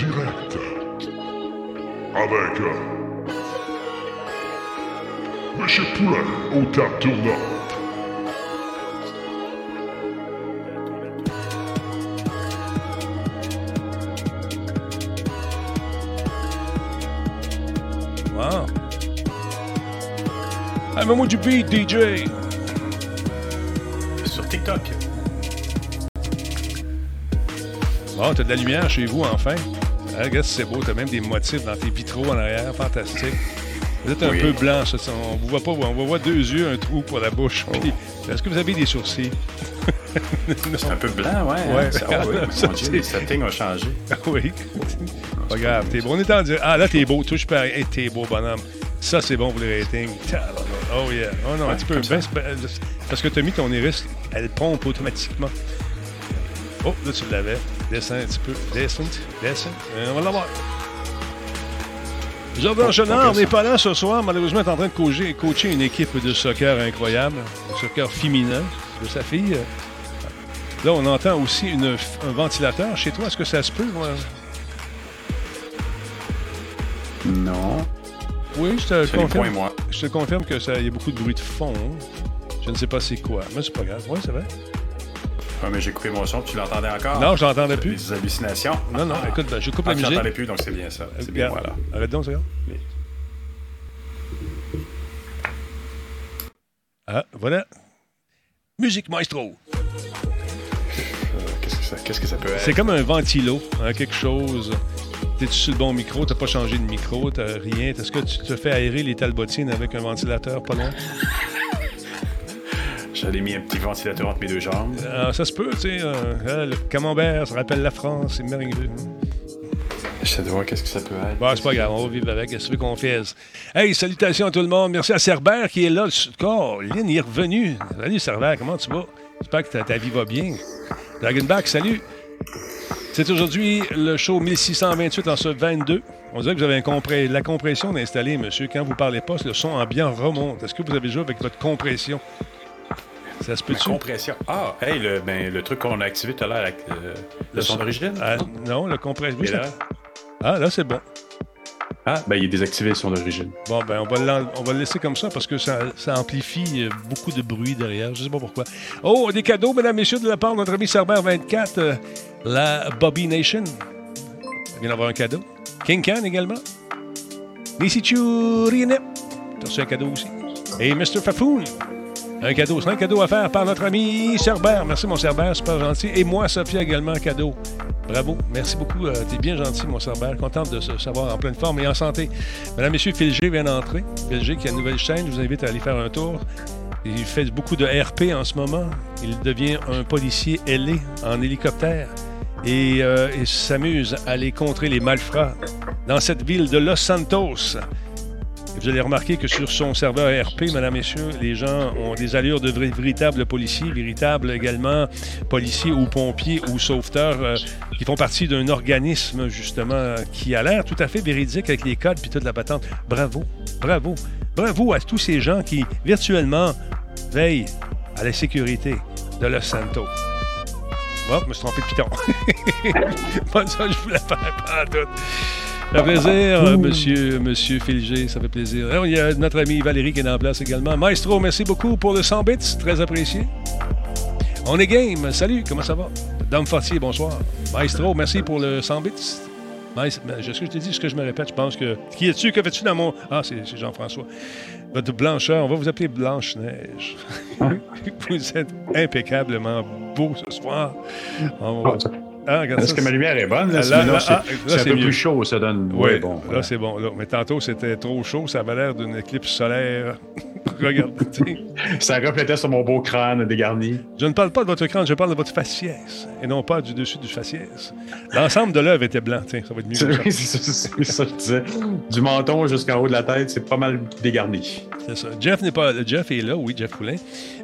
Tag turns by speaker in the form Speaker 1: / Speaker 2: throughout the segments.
Speaker 1: direct. Avec euh, Monsieur Poulain au table tournante.
Speaker 2: Wow. Ah, mets-moi du beat, DJ.
Speaker 3: Sur TikTok.
Speaker 2: Bon, t'as de la lumière chez vous, enfin. Ah, regarde, c'est beau. T'as même des motifs dans tes vitraux en arrière. Fantastique. Vous êtes un
Speaker 3: Oui.
Speaker 2: peu blanc, ça. On vous voit pas. On vous voit deux yeux, un trou pour la bouche.
Speaker 3: Oh.
Speaker 2: Puis, Est-ce que vous avez des sourcils?
Speaker 3: C'est un peu blanc, ouais.
Speaker 2: Ouais,
Speaker 3: hein, ça,
Speaker 2: regarde,
Speaker 3: oui,
Speaker 2: ça,
Speaker 3: mon Dieu,
Speaker 2: c'est-
Speaker 3: les settings ont changé.
Speaker 2: Oui. Pas grave. T'es beau. On est en dire. Ah, là, t'es beau. Touche pas. Hey, t'es beau, bonhomme. Ça, c'est bon pour les ratings. Oh, yeah. Oh non, un petit peu. ben, parce que t'as mis ton iris, elle pompe automatiquement. Oh, là, tu l'avais. Descends un petit peu. Descends. Descends. Euh, on va l'avoir. Jordan Chenard n'est pas là ce soir. Malheureusement, il est en train de coacher, coacher une équipe de soccer incroyable. De soccer féminin de sa fille. Là, on entend aussi une, un ventilateur chez toi. Est-ce que ça se peut? moi?
Speaker 3: Non.
Speaker 2: Oui, je te confirme.
Speaker 3: moi.
Speaker 2: Je te confirme que ça, y a beaucoup de bruit de fond. Je ne sais pas c'est quoi, mais c'est pas grave. Oui, c'est vrai.
Speaker 3: Ouais, mais j'ai coupé mon son, tu l'entendais encore?
Speaker 2: Non, je l'entendais plus.
Speaker 3: Des hallucinations?
Speaker 2: Non, non,
Speaker 3: Ah.
Speaker 2: écoute, ben, je coupe
Speaker 3: Ah,
Speaker 2: la musique.
Speaker 3: l'entendais plus, donc c'est bien ça. C'est bien, voilà.
Speaker 2: Arrête donc, grave. Ah, voilà. Musique maestro.
Speaker 3: Euh, Qu'est-ce que ça, qu'est-ce que ça peut être?
Speaker 2: C'est comme un ventilo, hein, quelque chose. T'es-tu sur le bon micro, t'as pas changé de micro, t'as rien? Est-ce que tu te fais aérer les talbotines avec un ventilateur pas loin?
Speaker 3: J'avais mis un petit ventilateur entre mes deux jambes.
Speaker 2: Ah, ça se peut, tu sais. euh, hein, le camembert, ça rappelle la France, c'est merveilleux.
Speaker 3: J'essaie de voir qu'est-ce que ça peut être.
Speaker 2: Bon, c'est pas grave, on va vivre avec. Que qu'on fait? Hey, salutations à tout le monde. Merci à Cerbère qui est là. Oh, Lynn il est revenu. Salut Cerbère, comment tu vas? J'espère que ta, ta vie va bien. Dragonback, salut. C'est aujourd'hui le show 1628 en ce 22. On dirait que vous avez un compré- la compression installée, monsieur. Quand vous parlez pas, le son ambiant remonte. Est-ce que vous avez joué avec votre compression? Ça se
Speaker 3: Ma
Speaker 2: peut-tu?
Speaker 3: compression. Ah, hey, le, ben, le truc qu'on a activé tout à l'heure, euh, le son d'origine?
Speaker 2: Ah, non, le compression.
Speaker 3: Là?
Speaker 2: Ah, là, c'est bon.
Speaker 3: Ah, ben, il est désactivé le son d'origine.
Speaker 2: Bon, ben, on va, on va le laisser comme ça parce que ça, ça amplifie euh, beaucoup de bruit derrière. Je sais pas pourquoi. Oh, des cadeaux, mesdames, messieurs, de la part de notre ami Cerber 24, euh, la Bobby Nation. Il vient d'avoir un cadeau. King Can également. Lissy Churine. T'as reçu un cadeau aussi. Et Mr. Fafoun. Un cadeau. C'est un cadeau à faire par notre ami Cerber. Merci, mon Cerber. Super gentil. Et moi, Sophia, également, un cadeau. Bravo. Merci beaucoup. Euh, T'es bien gentil, mon Cerber. Contente de se savoir en pleine forme et en santé. Madame, Messieurs, Phil G vient d'entrer. Phil G qui a une nouvelle chaîne. Je vous invite à aller faire un tour. Il fait beaucoup de RP en ce moment. Il devient un policier ailé en hélicoptère et euh, il s'amuse à aller contrer les malfrats dans cette ville de Los Santos. Vous allez remarquer que sur son serveur RP, mesdames, messieurs, les gens ont des allures de véritables policiers, véritables également policiers ou pompiers ou sauveteurs euh, qui font partie d'un organisme, justement, qui a l'air tout à fait véridique avec les codes puis toute la patente. Bravo, bravo, bravo à tous ces gens qui, virtuellement, veillent à la sécurité de Los Santos. Bon, je me suis trompé de piton. pas ça, je voulais faire pas tout. Ça fait plaisir, euh, monsieur, monsieur ça fait plaisir. Alors, il y a notre ami Valérie qui est en place également. Maestro, merci beaucoup pour le 100 bits, très apprécié. On est game, salut, comment ça va? Dame Fortier, bonsoir. Maestro, merci pour le 100 bits. Maest- ben, Est-ce que je te dis ce que je me répète? Je pense que. Qui es-tu? Que fais-tu dans mon. Ah, c'est c'est Jean-François. Votre blancheur, on va vous appeler Blanche-Neige. vous êtes impeccablement beau ce soir. On va- Ah, regarde
Speaker 3: Est-ce que ma lumière est bonne? Là,
Speaker 2: Là,
Speaker 3: Sinon,
Speaker 2: là,
Speaker 3: c'est
Speaker 2: ah, là,
Speaker 3: c'est un peu
Speaker 2: mieux.
Speaker 3: plus chaud, ça donne.
Speaker 2: Oui,
Speaker 3: Ouais, bon.
Speaker 2: là,
Speaker 3: voilà.
Speaker 2: c'est bon. Là. Mais tantôt, c'était trop chaud. Ça avait l'air d'une éclipse solaire. Regarde.
Speaker 3: Ça reflétait sur mon beau crâne dégarni.
Speaker 2: je ne parle pas de votre crâne, je parle de votre faciès. Et non pas du dessus du faciès. L'ensemble de l'œuvre était blanc. Tiens, ça va être mieux
Speaker 3: C'est
Speaker 2: ça.
Speaker 3: que je disais. Du menton jusqu'en haut de la tête, c'est pas mal dégarni.
Speaker 2: C'est ça. Jeff n'est pas Jeff est là, oui, Jeff Poulin.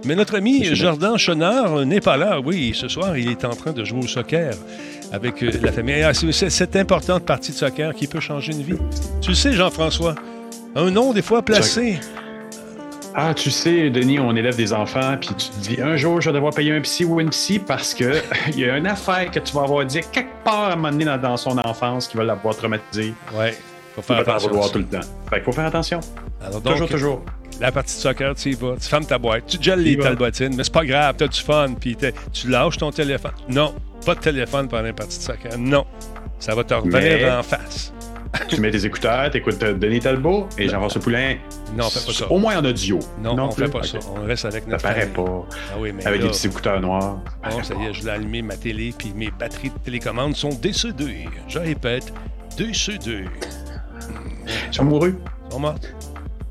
Speaker 2: Mais notre ami Jordan Chenard n'est pas là. Oui, ce soir, il est en train de jouer au soccer avec euh, la famille. Ah, c'est c'est cette importante partie de soccer qui peut changer une vie. Tu le sais, Jean-François. Un nom, des fois, placé
Speaker 3: Ah, tu sais, Denis, on élève des enfants, puis tu te dis un jour, je vais devoir payer un psy ou une psy parce que il y a une affaire que tu vas avoir dit quelque part à un moment donné dans, dans son enfance qui va l'avoir traumatisé.
Speaker 2: Ouais. Faut faire attention.
Speaker 3: vouloir tout le temps. Fait qu'il faut faire attention.
Speaker 2: Alors, donc,
Speaker 3: toujours, toujours.
Speaker 2: La partie de soccer, tu y vas, tu fermes ta boîte, tu gèles les talbotines, mais c'est pas grave, t'as du fun, puis tu lâches ton téléphone. Non, pas de téléphone pendant une partie de soccer. Non. Ça va te revenir
Speaker 3: Mais-
Speaker 2: en face.
Speaker 3: tu mets tes écouteurs, t'écoutes euh, Denis Talbot et Jean-François Poulain.
Speaker 2: Non, on fait pas ça.
Speaker 3: Au moins en audio.
Speaker 2: Non, on
Speaker 3: plus?
Speaker 2: fait pas ça. On reste avec
Speaker 3: Ça
Speaker 2: notre
Speaker 3: paraît
Speaker 2: famille.
Speaker 3: pas.
Speaker 2: Ah oui, mais
Speaker 3: Avec
Speaker 2: là,
Speaker 3: des petits écouteurs noirs.
Speaker 2: bon, ça y est, je l'ai allumé ma télé, puis mes batteries de télécommande sont décédées. Je répète, décédées.
Speaker 3: Ils sont mourus.
Speaker 2: Ils sont mortes.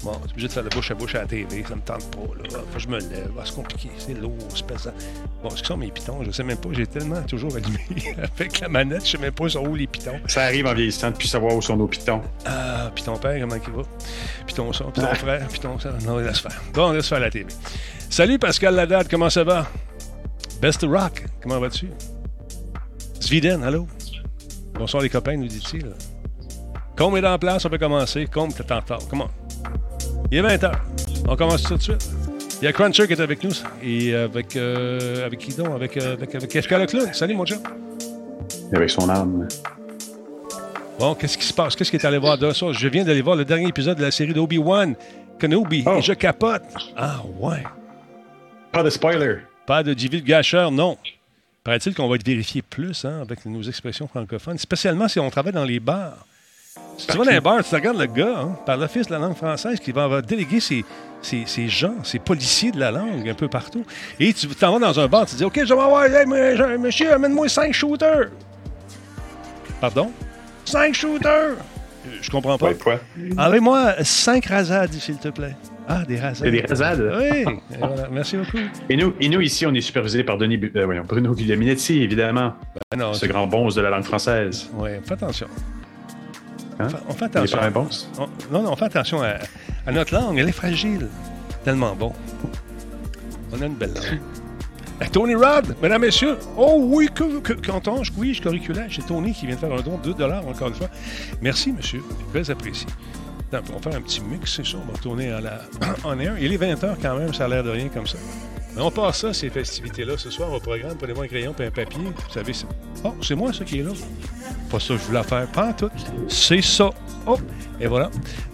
Speaker 2: Bon, je suis obligé de faire de bouche à bouche à la TV, ça me tente pas. Là. Faut que je me lève. Ah, c'est compliqué, c'est lourd, c'est pesant. Bon, ce que sont mes pitons? Je sais même pas. J'ai tellement toujours allumé avec la manette, je sais même pas sont où les pitons.
Speaker 3: Ça arrive en vieillissant de plus savoir où sont nos pitons.
Speaker 2: Ah, puis ton père, comment il va? Puis ton son, puis ton
Speaker 3: Ah.
Speaker 2: frère, puis ton ça. Non, laisse faire. Bon, laisse faire la TV. Salut Pascal Ladade, comment ça va? Best Rock, comment vas-tu? Sviden, allô? Bonsoir les copains, nous dit-il. Combe est en place, on peut commencer. Combe, t'es en retard. Comment? Il est 20h. On commence tout de suite. Il y a Cruncher qui est avec nous. Et avec, euh, avec qui donc? Avec, euh, avec, avec clown. Salut mon chum.
Speaker 3: Avec son âme.
Speaker 2: Bon, qu'est-ce qui se passe? Qu'est-ce qui est allé voir de ça? Je viens d'aller voir le dernier épisode de la série d'Obi-Wan Kenobi
Speaker 3: Oh.
Speaker 2: et je capote. Ah ouais.
Speaker 3: Pas de spoiler.
Speaker 2: Pas de divulgacheur, non. Paraît-il qu'on va être vérifié plus hein, avec nos expressions francophones, spécialement si on travaille dans les bars. Si tu vas dans les bars, tu regardes le gars, hein, par l'Office de la langue française, qui va, va déléguer ses, ses- ses gens, ses policiers de la langue un peu partout. Et tu t'en vas dans un bar, tu dis OK, je vais avoir, hey, monsieur, amène-moi cinq shooters. Pardon? Cinq shooters! Je comprends pas. Enlevez-moi cinq rasades, s'il te plaît. Ah, des rasades.
Speaker 3: Des rasades?
Speaker 2: Oui, voilà. merci beaucoup.
Speaker 3: Et nous, et nous, ici, on est supervisé par Denis euh, Bruno Guglielminetti, évidemment.
Speaker 2: Ah non,
Speaker 3: Ce grand bonze de la langue française.
Speaker 2: Ouais, fais attention.
Speaker 3: Hein?
Speaker 2: On fait- On fait attention. On- non, non, on fait attention à, à notre langue. Elle est fragile. Tellement bon. On a une belle langue. Tony Rod, mesdames, messieurs. Oh oui, que, que, qu'entends-je? Oui, je curriculaire. C'est Tony qui vient de faire un don de 2 encore une fois. Merci, monsieur. Très apprécié. Attends, on va faire un petit mix, c'est ça? On va retourner à la, en air. Il est 20h quand même, ça a l'air de rien comme ça. Mais on passe ça, ces festivités-là. Ce soir, au programme, prenez-moi un crayon et un papier. Vous savez, c'est... Oh, c'est moi, ça qui est là. Pas ça que je voulais faire. Pas tout. C'est ça. Oh, et voilà.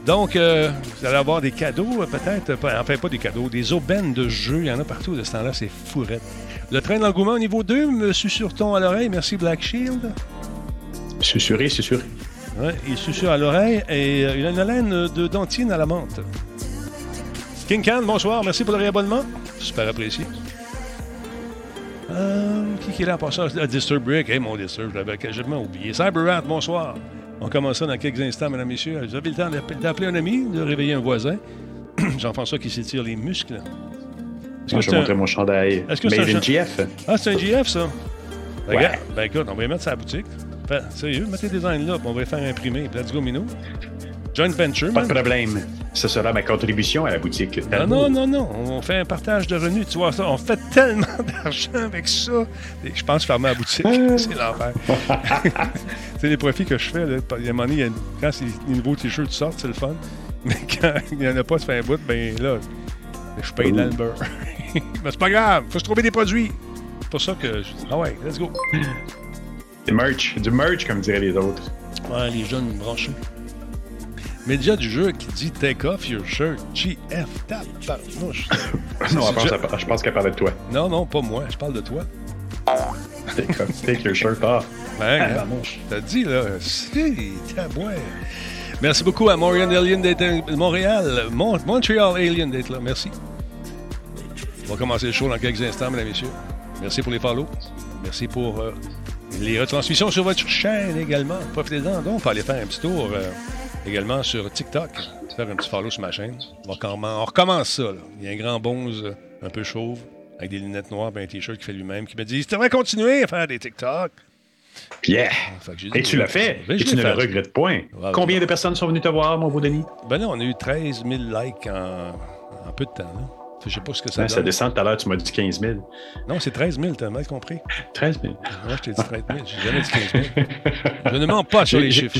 Speaker 2: Donc, euh, vous allez avoir des cadeaux, euh, peut-être. Enfin, pas des cadeaux, des aubaines de jeux. Il y en a partout de ce temps-là. C'est fourette. Le train d'engouement au niveau 2, me susurre-t-on à l'oreille. Merci, Black Shield.
Speaker 3: Susurré, susurré.
Speaker 2: Ouais, il susurre à l'oreille et euh, il a une haleine de dentine à la menthe. King Can, bonsoir. Merci pour le réabonnement. Super apprécié. Euh, qui, qui est là pour ça? Ah, Disturb Brick. Hey, mon Disturb, je l'avais quasiment oublié. CyberRat, bonsoir. On commence ça dans quelques instants, mesdames, messieurs. Vous avez le temps d'app- d'appeler un ami, de réveiller un voisin. Jean-François qui s'étire les muscles. Est-ce
Speaker 3: Moi,
Speaker 2: que
Speaker 3: je vais
Speaker 2: un-
Speaker 3: montrer mon chandail.
Speaker 2: Est-ce que c'est un
Speaker 3: GF.
Speaker 2: Ah, c'est un GF, ça?
Speaker 3: Ouais.
Speaker 2: Regarde, ben écoute, on va les mettre sur la boutique. Fait, sérieux, mettez des designs là, puis on va les faire imprimer. Let's go, Minou. Joint venture,
Speaker 3: Pas de problème. Ce sera ma contribution à la boutique.
Speaker 2: Non, non, non, non. On fait un partage de revenus. Tu vois ça, on fait tellement d'argent avec ça. Et je pense fermer la boutique. c'est l'enfer. c'est les profits que je fais. Là. Il y a un moment donné, quand c'est les nouveaux t-shirts sortent, c'est le fun. Mais quand il n'y en a pas, ça fait un bout, ben là, je paye dans le beurre. Mais c'est pas grave, faut se trouver des produits. C'est pour ça que. je- Ah ouais, let's go.
Speaker 3: Du merch. Du merch, comme diraient les autres.
Speaker 2: Ouais, les jeunes branchés. Média du jeu qui dit Take off your shirt. GF, tabarnouche.
Speaker 3: Non, je pense,
Speaker 2: déjà-
Speaker 3: je pense qu'elle parlait de toi.
Speaker 2: Non, non, pas moi. Je parle de toi.
Speaker 3: Take, off- take your shirt off.
Speaker 2: Ben,
Speaker 3: Ah, barnouche.
Speaker 2: t'as dit, là, c'est tabouin. Merci beaucoup à Montréal Alien d'être Montréal. Mon- Montreal Alien d'être là. Merci. On va commencer le show dans quelques instants, mesdames et messieurs. Merci pour les follow. Merci pour euh, les retransmissions sur votre chaîne également. Profitez-en donc pour aller faire un petit tour euh, également sur TikTok. Faire un petit follow sur ma chaîne. On, va comment- on recommence ça. là. Il y a un grand bonze euh, un peu chauve avec des lunettes noires et un t-shirt qui fait lui-même qui me dit Tu devrais continuer à faire des TikTok.
Speaker 3: Yeah!
Speaker 2: Fait que j'ai dit,
Speaker 3: Et tu l'as fait.
Speaker 2: Ben,
Speaker 3: Et tu ne le
Speaker 2: fait.
Speaker 3: regrettes point.
Speaker 2: Ouais,
Speaker 3: Combien
Speaker 2: ouais.
Speaker 3: de personnes sont venues te voir, mon beau Denis?
Speaker 2: Ben là, on a eu 13 000 likes en, en peu de temps. Là. Fait Je sais pas ce que ça
Speaker 3: Hein,
Speaker 2: donne.
Speaker 3: ça descend tout à l'heure, tu m'as dit 15 000.
Speaker 2: Non, c'est 13 000, t'as mal compris.
Speaker 3: 13 000.
Speaker 2: Moi, je t'ai dit 13 000. J'ai jamais dit 15 000. Je ne mens pas sur les chiffres.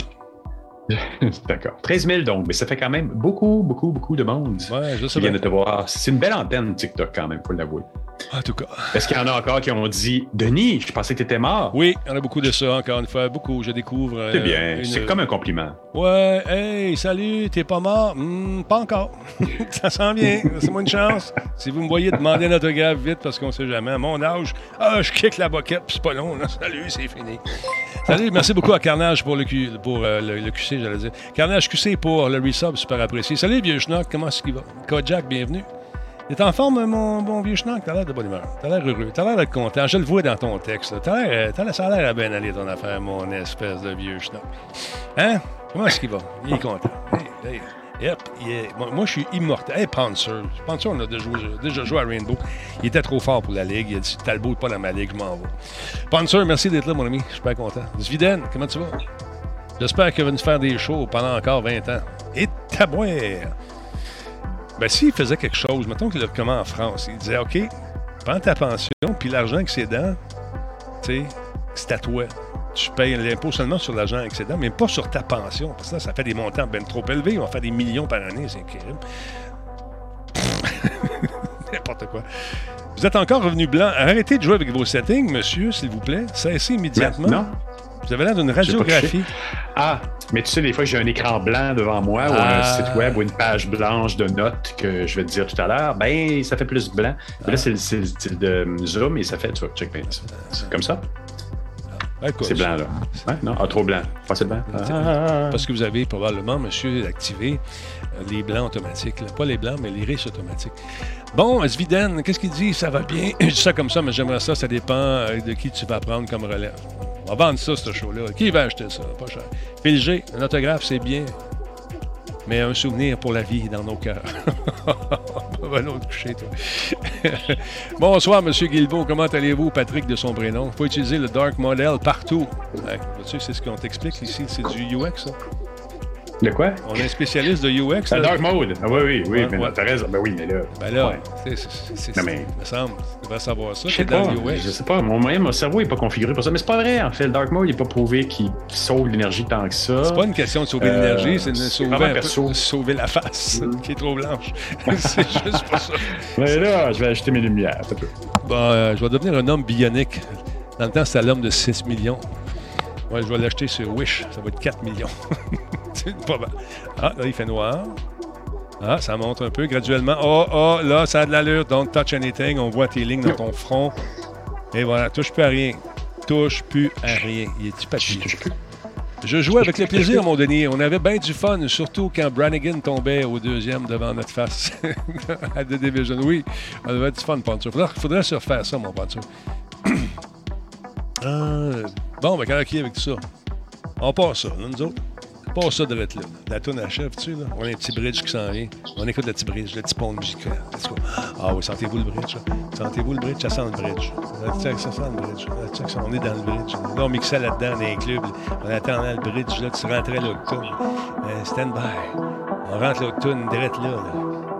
Speaker 3: D'accord. 13 000 donc, mais ça fait quand même beaucoup, beaucoup, beaucoup de monde
Speaker 2: Ouais, je sais
Speaker 3: qui viennent de
Speaker 2: bien.
Speaker 3: te voir. C'est une belle antenne TikTok quand même, faut l'avouer.
Speaker 2: En tout cas.
Speaker 3: Est-ce qu'il y en a encore qui ont dit Denis, je pensais que tu étais mort?
Speaker 2: Oui, on a beaucoup de ça, encore une fois. Beaucoup. Je découvre. euh,
Speaker 3: C'est bien,
Speaker 2: une-
Speaker 3: c'est comme un compliment.
Speaker 2: Ouais, hey, salut, t'es pas mort? Hmm, pas encore. ça s'en vient. Laissez-moi une chance. Si vous me voyez demander un autographe vite, parce qu'on sait jamais, à mon âge, ah, je kick la boquette, puis c'est pas long, là. Salut, c'est fini. Salut, merci beaucoup à Carnage pour le, pour, euh, le, le QC, j'allais dire. Carnage QC pour le resub, super apprécié. Salut, vieux schnock, comment est-ce qu'il va? Kojak, bienvenue. T'es en forme, mon bon vieux schnock? T'as l'air de bonne humeur. T'as l'air heureux. T'as l'air d'être content. Je le vois dans ton texte. là. T'as l'air, euh, t'as l'air- ça a l'air à bien aller ton affaire, mon espèce de vieux schnock. Hein? Comment est-ce qu'il va? Il est content. Hey, hey. Yep, moi, je suis immortel. Hey, Panzer. Panzer, on a déjà joué, déjà joué à Rainbow. Il était trop fort pour la ligue. Il a dit Talbot n'est pas dans ma ligue, je m'en vais. Panzer, merci d'être là, mon ami. Je suis super content. Zviden, comment tu vas? J'espère qu'il va nous faire des shows pendant encore 20 ans. Et tabouère! Ben, s'il faisait quelque chose, mettons qu'il le comment en France, il disait OK, prends ta pension, puis l'argent excédent, tu sais, c'est à toi. Tu payes l'impôt seulement sur l'argent excédent, mais pas sur ta pension. Parce que là, ça fait des montants bien trop élevés. On va faire des millions par année, c'est incroyable. N'importe quoi. Vous êtes encore revenu blanc. Arrêtez de jouer avec vos settings, monsieur, s'il vous plaît. Cessez immédiatement.
Speaker 3: Non?
Speaker 2: Vous avez l'air d'une radiographie.
Speaker 3: Ah, mais tu sais, des fois, j'ai un écran blanc devant moi ou
Speaker 2: Ah.
Speaker 3: un site web ou une page blanche de notes que je vais te dire tout à l'heure. Ben, ça fait plus blanc. Là, c'est le, c'est le style de Zoom et ça fait, tu vois, check bien ça. C'est comme ça.
Speaker 2: Ah,
Speaker 3: C'est blanc, là. Ouais, non? Ah, trop blanc. Pas c'est blanc. Ah.
Speaker 2: Parce que vous avez probablement, monsieur, activé euh, les blancs automatiques. là. Pas les blancs, mais les riches automatiques. Bon, Sviden, qu'est-ce qu'il dit? Ça va bien? Je dis ça comme ça, mais j'aimerais ça. Ça dépend euh, de qui tu vas prendre comme relève. On va vendre ça, ce show-là. Qui va acheter ça? Pas cher. Phil G, un autographe, c'est bien. Mais un souvenir pour la vie dans nos cœurs. Va l'autre coucher, toi. Bonsoir, Monsieur Guilbeault. Comment allez-vous? Patrick de son prénom? Il faut utiliser le Dark Model partout. Tu sais, c'est ce qu'on t'explique ici. C'est du UX, ça.
Speaker 3: De quoi?
Speaker 2: On est un spécialiste de UX.
Speaker 3: Ah,
Speaker 2: là.
Speaker 3: Dark Mode. Ah, oui, oui, oui. Mais
Speaker 2: ouais.
Speaker 3: t'as raison. Ben oui, mais là.
Speaker 2: Ben là,
Speaker 3: Ouais.
Speaker 2: c'est-
Speaker 3: Non, mais-
Speaker 2: il me semble, tu devrais savoir ça.
Speaker 3: Je sais
Speaker 2: dans
Speaker 3: pas,
Speaker 2: le UX.
Speaker 3: je sais pas. Mon, moyen, mon cerveau n'est pas configuré pour ça. Mais c'est pas vrai, en fait. Le Dark Mode, il n'est pas prouvé qu'il sauve l'énergie tant que ça.
Speaker 2: C'est pas une question de sauver
Speaker 3: Euh,
Speaker 2: l'énergie, c'est de sauver, un peu- sauver la face qui est trop blanche. c'est juste pas ça.
Speaker 3: Mais là, je vais acheter mes lumières. c'est tout.
Speaker 2: Bon, euh, je vais devenir un homme bionique. Dans le temps, c'était l'homme de 6 millions. Ouais, je vais l'acheter sur Wish. Ça va être 4 millions. C'est pas mal. Ah, là, il fait noir. Ah, ça monte un peu graduellement. Oh, oh, là, ça a de l'allure. Don't touch anything. On voit tes lignes dans ton front. Et voilà, touche plus à rien. Touche plus à rien. Il est du papier. Je jouais avec le plaisir, mon Denis. On avait bien du fun, surtout quand Brannigan tombait au deuxième devant notre face à The Division. Oui, on avait du fun, Pancho. Faudrait, faudrait se refaire ça, mon Pancho. Euh, bon, ben, quand qui avec tout ça? On passe ça, là, nous autres. Passe ça de être là. La tourne achève, tu sais, là. On a un petit bridge qui s'en vient. On écoute le petit bridge, le petit pont musical. Let's go. Ah oui, sentez-vous le bridge, là? Sentez-vous le bridge? Ça sent le bridge. Ça sent le bridge. On est dans le bridge. Là, on mixait là-dedans dans les clubs. On attendait le bridge, là, tu rentrais l'octone. Euh, stand by. On rentre l'octone direct là, là.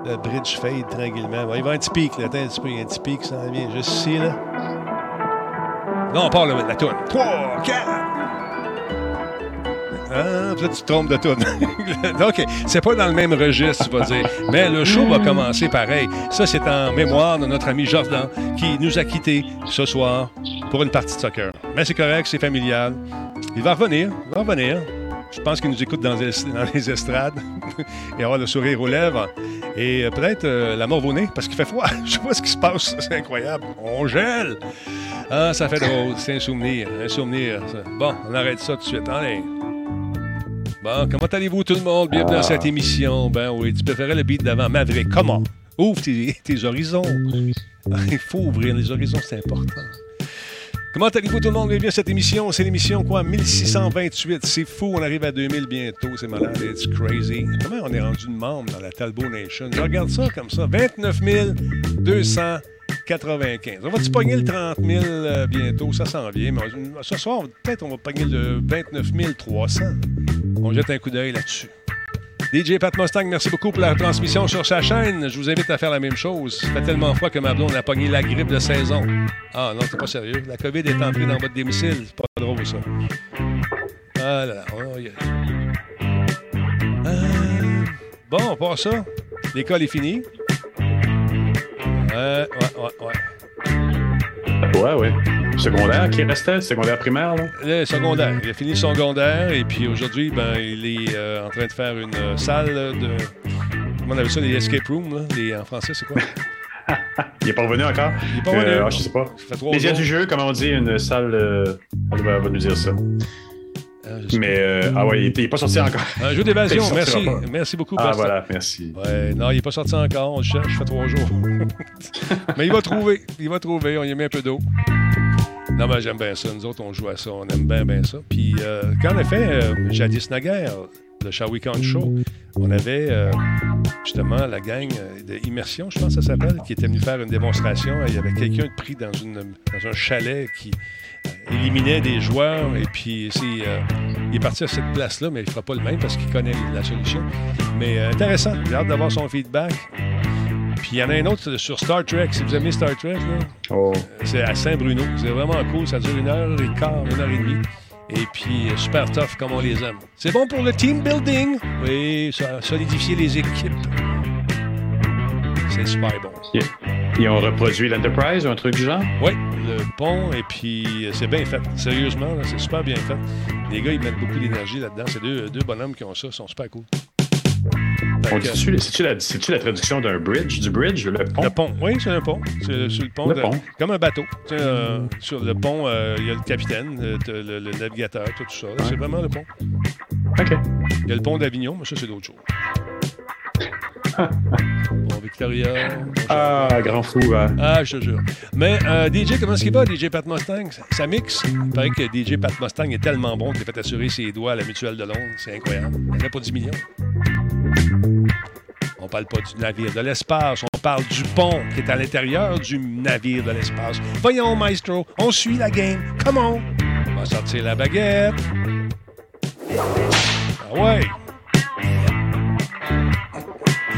Speaker 2: Le bridge fade tranquillement. Bon, il va un petit pic, là. Attends un petit peu, il y a un petit pic qui s'en vient juste ici, là. Là, on part là, la tourne. 3, 4. Ah, peut-être tu te trompes de tourne. OK, c'est pas dans le même registre, tu vas dire. Mais le show va commencer pareil. Ça, c'est en mémoire de notre ami Jordan qui nous a quittés ce soir pour une partie de soccer. Mais c'est correct, c'est familial. Il va revenir, il va revenir. Je pense qu'il nous écoute dans les, estrades et avoir le sourire aux lèvres. Et euh, peut-être euh, la mort au nez parce qu'il fait froid. Je sais pas ce qui se passe. C'est incroyable. On gèle. Ah, ça fait drôle. C'est un souvenir. Un souvenir. Bon, on arrête ça tout de suite. Allez. Bon, comment allez-vous tout le monde? Bienvenue dans cette émission. Ben oui, tu préférais le beat d'avant. Maverick, comment? Ouvre tes, horizons. Il faut ouvrir les horizons, c'est important. Comment allez-vous tout le monde? Bienvenue à cette émission. C'est l'émission quoi? 1628. C'est fou, on arrive à 2000 bientôt. C'est malade. It's crazy. Comment on est rendu de membre dans la Talbot Nation? Je regarde ça comme ça. 29 295. On va-tu pogner le 30 000 euh, bientôt? Ça s'en vient. Mais ce soir, peut-être on va pogner le 29 300. On jette un coup d'œil là-dessus. DJ Pat Mustang, merci beaucoup pour la transmission sur sa chaîne. Je vous invite à faire la même chose. Ça fait tellement froid que ma blonde a pogné la grippe de saison. Ah non, c'est pas sérieux. La COVID est entrée dans votre domicile. C'est pas drôle, ça. Ah là là. Oh, yeah. Bon, on passe ça. L'école est finie. Euh, ouais, ouais, ouais.
Speaker 3: Ouais, ouais. Secondaire qui restait, secondaire primaire, là?
Speaker 2: Le secondaire. Il a fini secondaire et puis aujourd'hui, ben, il est euh, en train de faire une euh, salle de. Comment on appelle ça, les escape rooms, là? Les, en français, c'est quoi?
Speaker 3: il n'est pas revenu encore?
Speaker 2: Il n'est pas revenu.
Speaker 3: Euh, ah, je sais pas.
Speaker 2: Ça fait trois
Speaker 3: Les
Speaker 2: jours.
Speaker 3: du jeu, comme on dit, une salle. elle va nous dire ça. Mais, euh, ah ouais, il n'est pas sorti encore.
Speaker 2: pas. Un jeu d'évasion, merci.
Speaker 3: pas.
Speaker 2: Merci beaucoup,
Speaker 3: Ah, voilà, merci.
Speaker 2: Ouais, non, il n'est pas sorti encore. On le cherche, ça fait trois jours. mais il va trouver. Il va trouver. On y a mis un peu d'eau. Non, mais j'aime bien ça. Nous autres, on joue à ça. On aime bien, bien ça. Puis, euh, a fait euh, Jadis Naguère, le Shall We Count Show, on avait euh, justement la gang euh, de Immersion, je pense que ça s'appelle, qui était venu faire une démonstration. Il y avait quelqu'un de pris dans, une, dans un chalet qui euh, éliminait des joueurs. Et puis, c'est, euh, il est parti à cette place-là, mais il ne fera pas le même parce qu'il connaît la solution. Mais euh, intéressant. J'ai hâte d'avoir son feedback. Puis il y en a un autre sur Star Trek. Si vous aimez Star Trek, là,
Speaker 3: Oh.
Speaker 2: c'est à Saint-Bruno. C'est vraiment cool. Ça dure une heure et quart, une heure et demie. Et puis, euh, super tough comme on les aime. C'est bon pour le team building? Oui, ça a solidifié les équipes. C'est super bon.
Speaker 3: Ils ont reproduit l'Enterprise ou un truc du genre?
Speaker 2: Oui, le pont, et puis euh, c'est bien fait. Sérieusement, c'est super bien fait. Les gars, ils mettent beaucoup d'énergie là-dedans. C'est deux, deux bonhommes qui ont ça, ils sont super cool.
Speaker 3: C'est-tu la, la traduction d'un bridge, du bridge, le pont?
Speaker 2: Le pont, oui, c'est un pont. C'est sur le pont.
Speaker 3: Le
Speaker 2: de-
Speaker 3: pont.
Speaker 2: Comme un bateau. Euh, sur le pont, euh, il y a le capitaine, le, le navigateur, tout ça. C'est vraiment le pont.
Speaker 3: OK.
Speaker 2: Il y a le pont d'Avignon, mais ça, c'est d'autres choses.
Speaker 3: Ah, grand fou. hein.
Speaker 2: Ah, je te jure. Mais euh, DJ, comment est-ce qu'il va, DJ Pat Mustang? Ça, mixe? Il paraît que DJ Pat Mustang est tellement bon qu'il a fait assurer ses doigts à la mutuelle de Londres. C'est incroyable. Il n'y en a pas 10 millions. On parle pas du navire de l'espace, on parle du pont qui est à l'intérieur du navire de l'espace. Voyons, maestro, on suit la game. Come on! On va sortir la baguette. Ah ouais!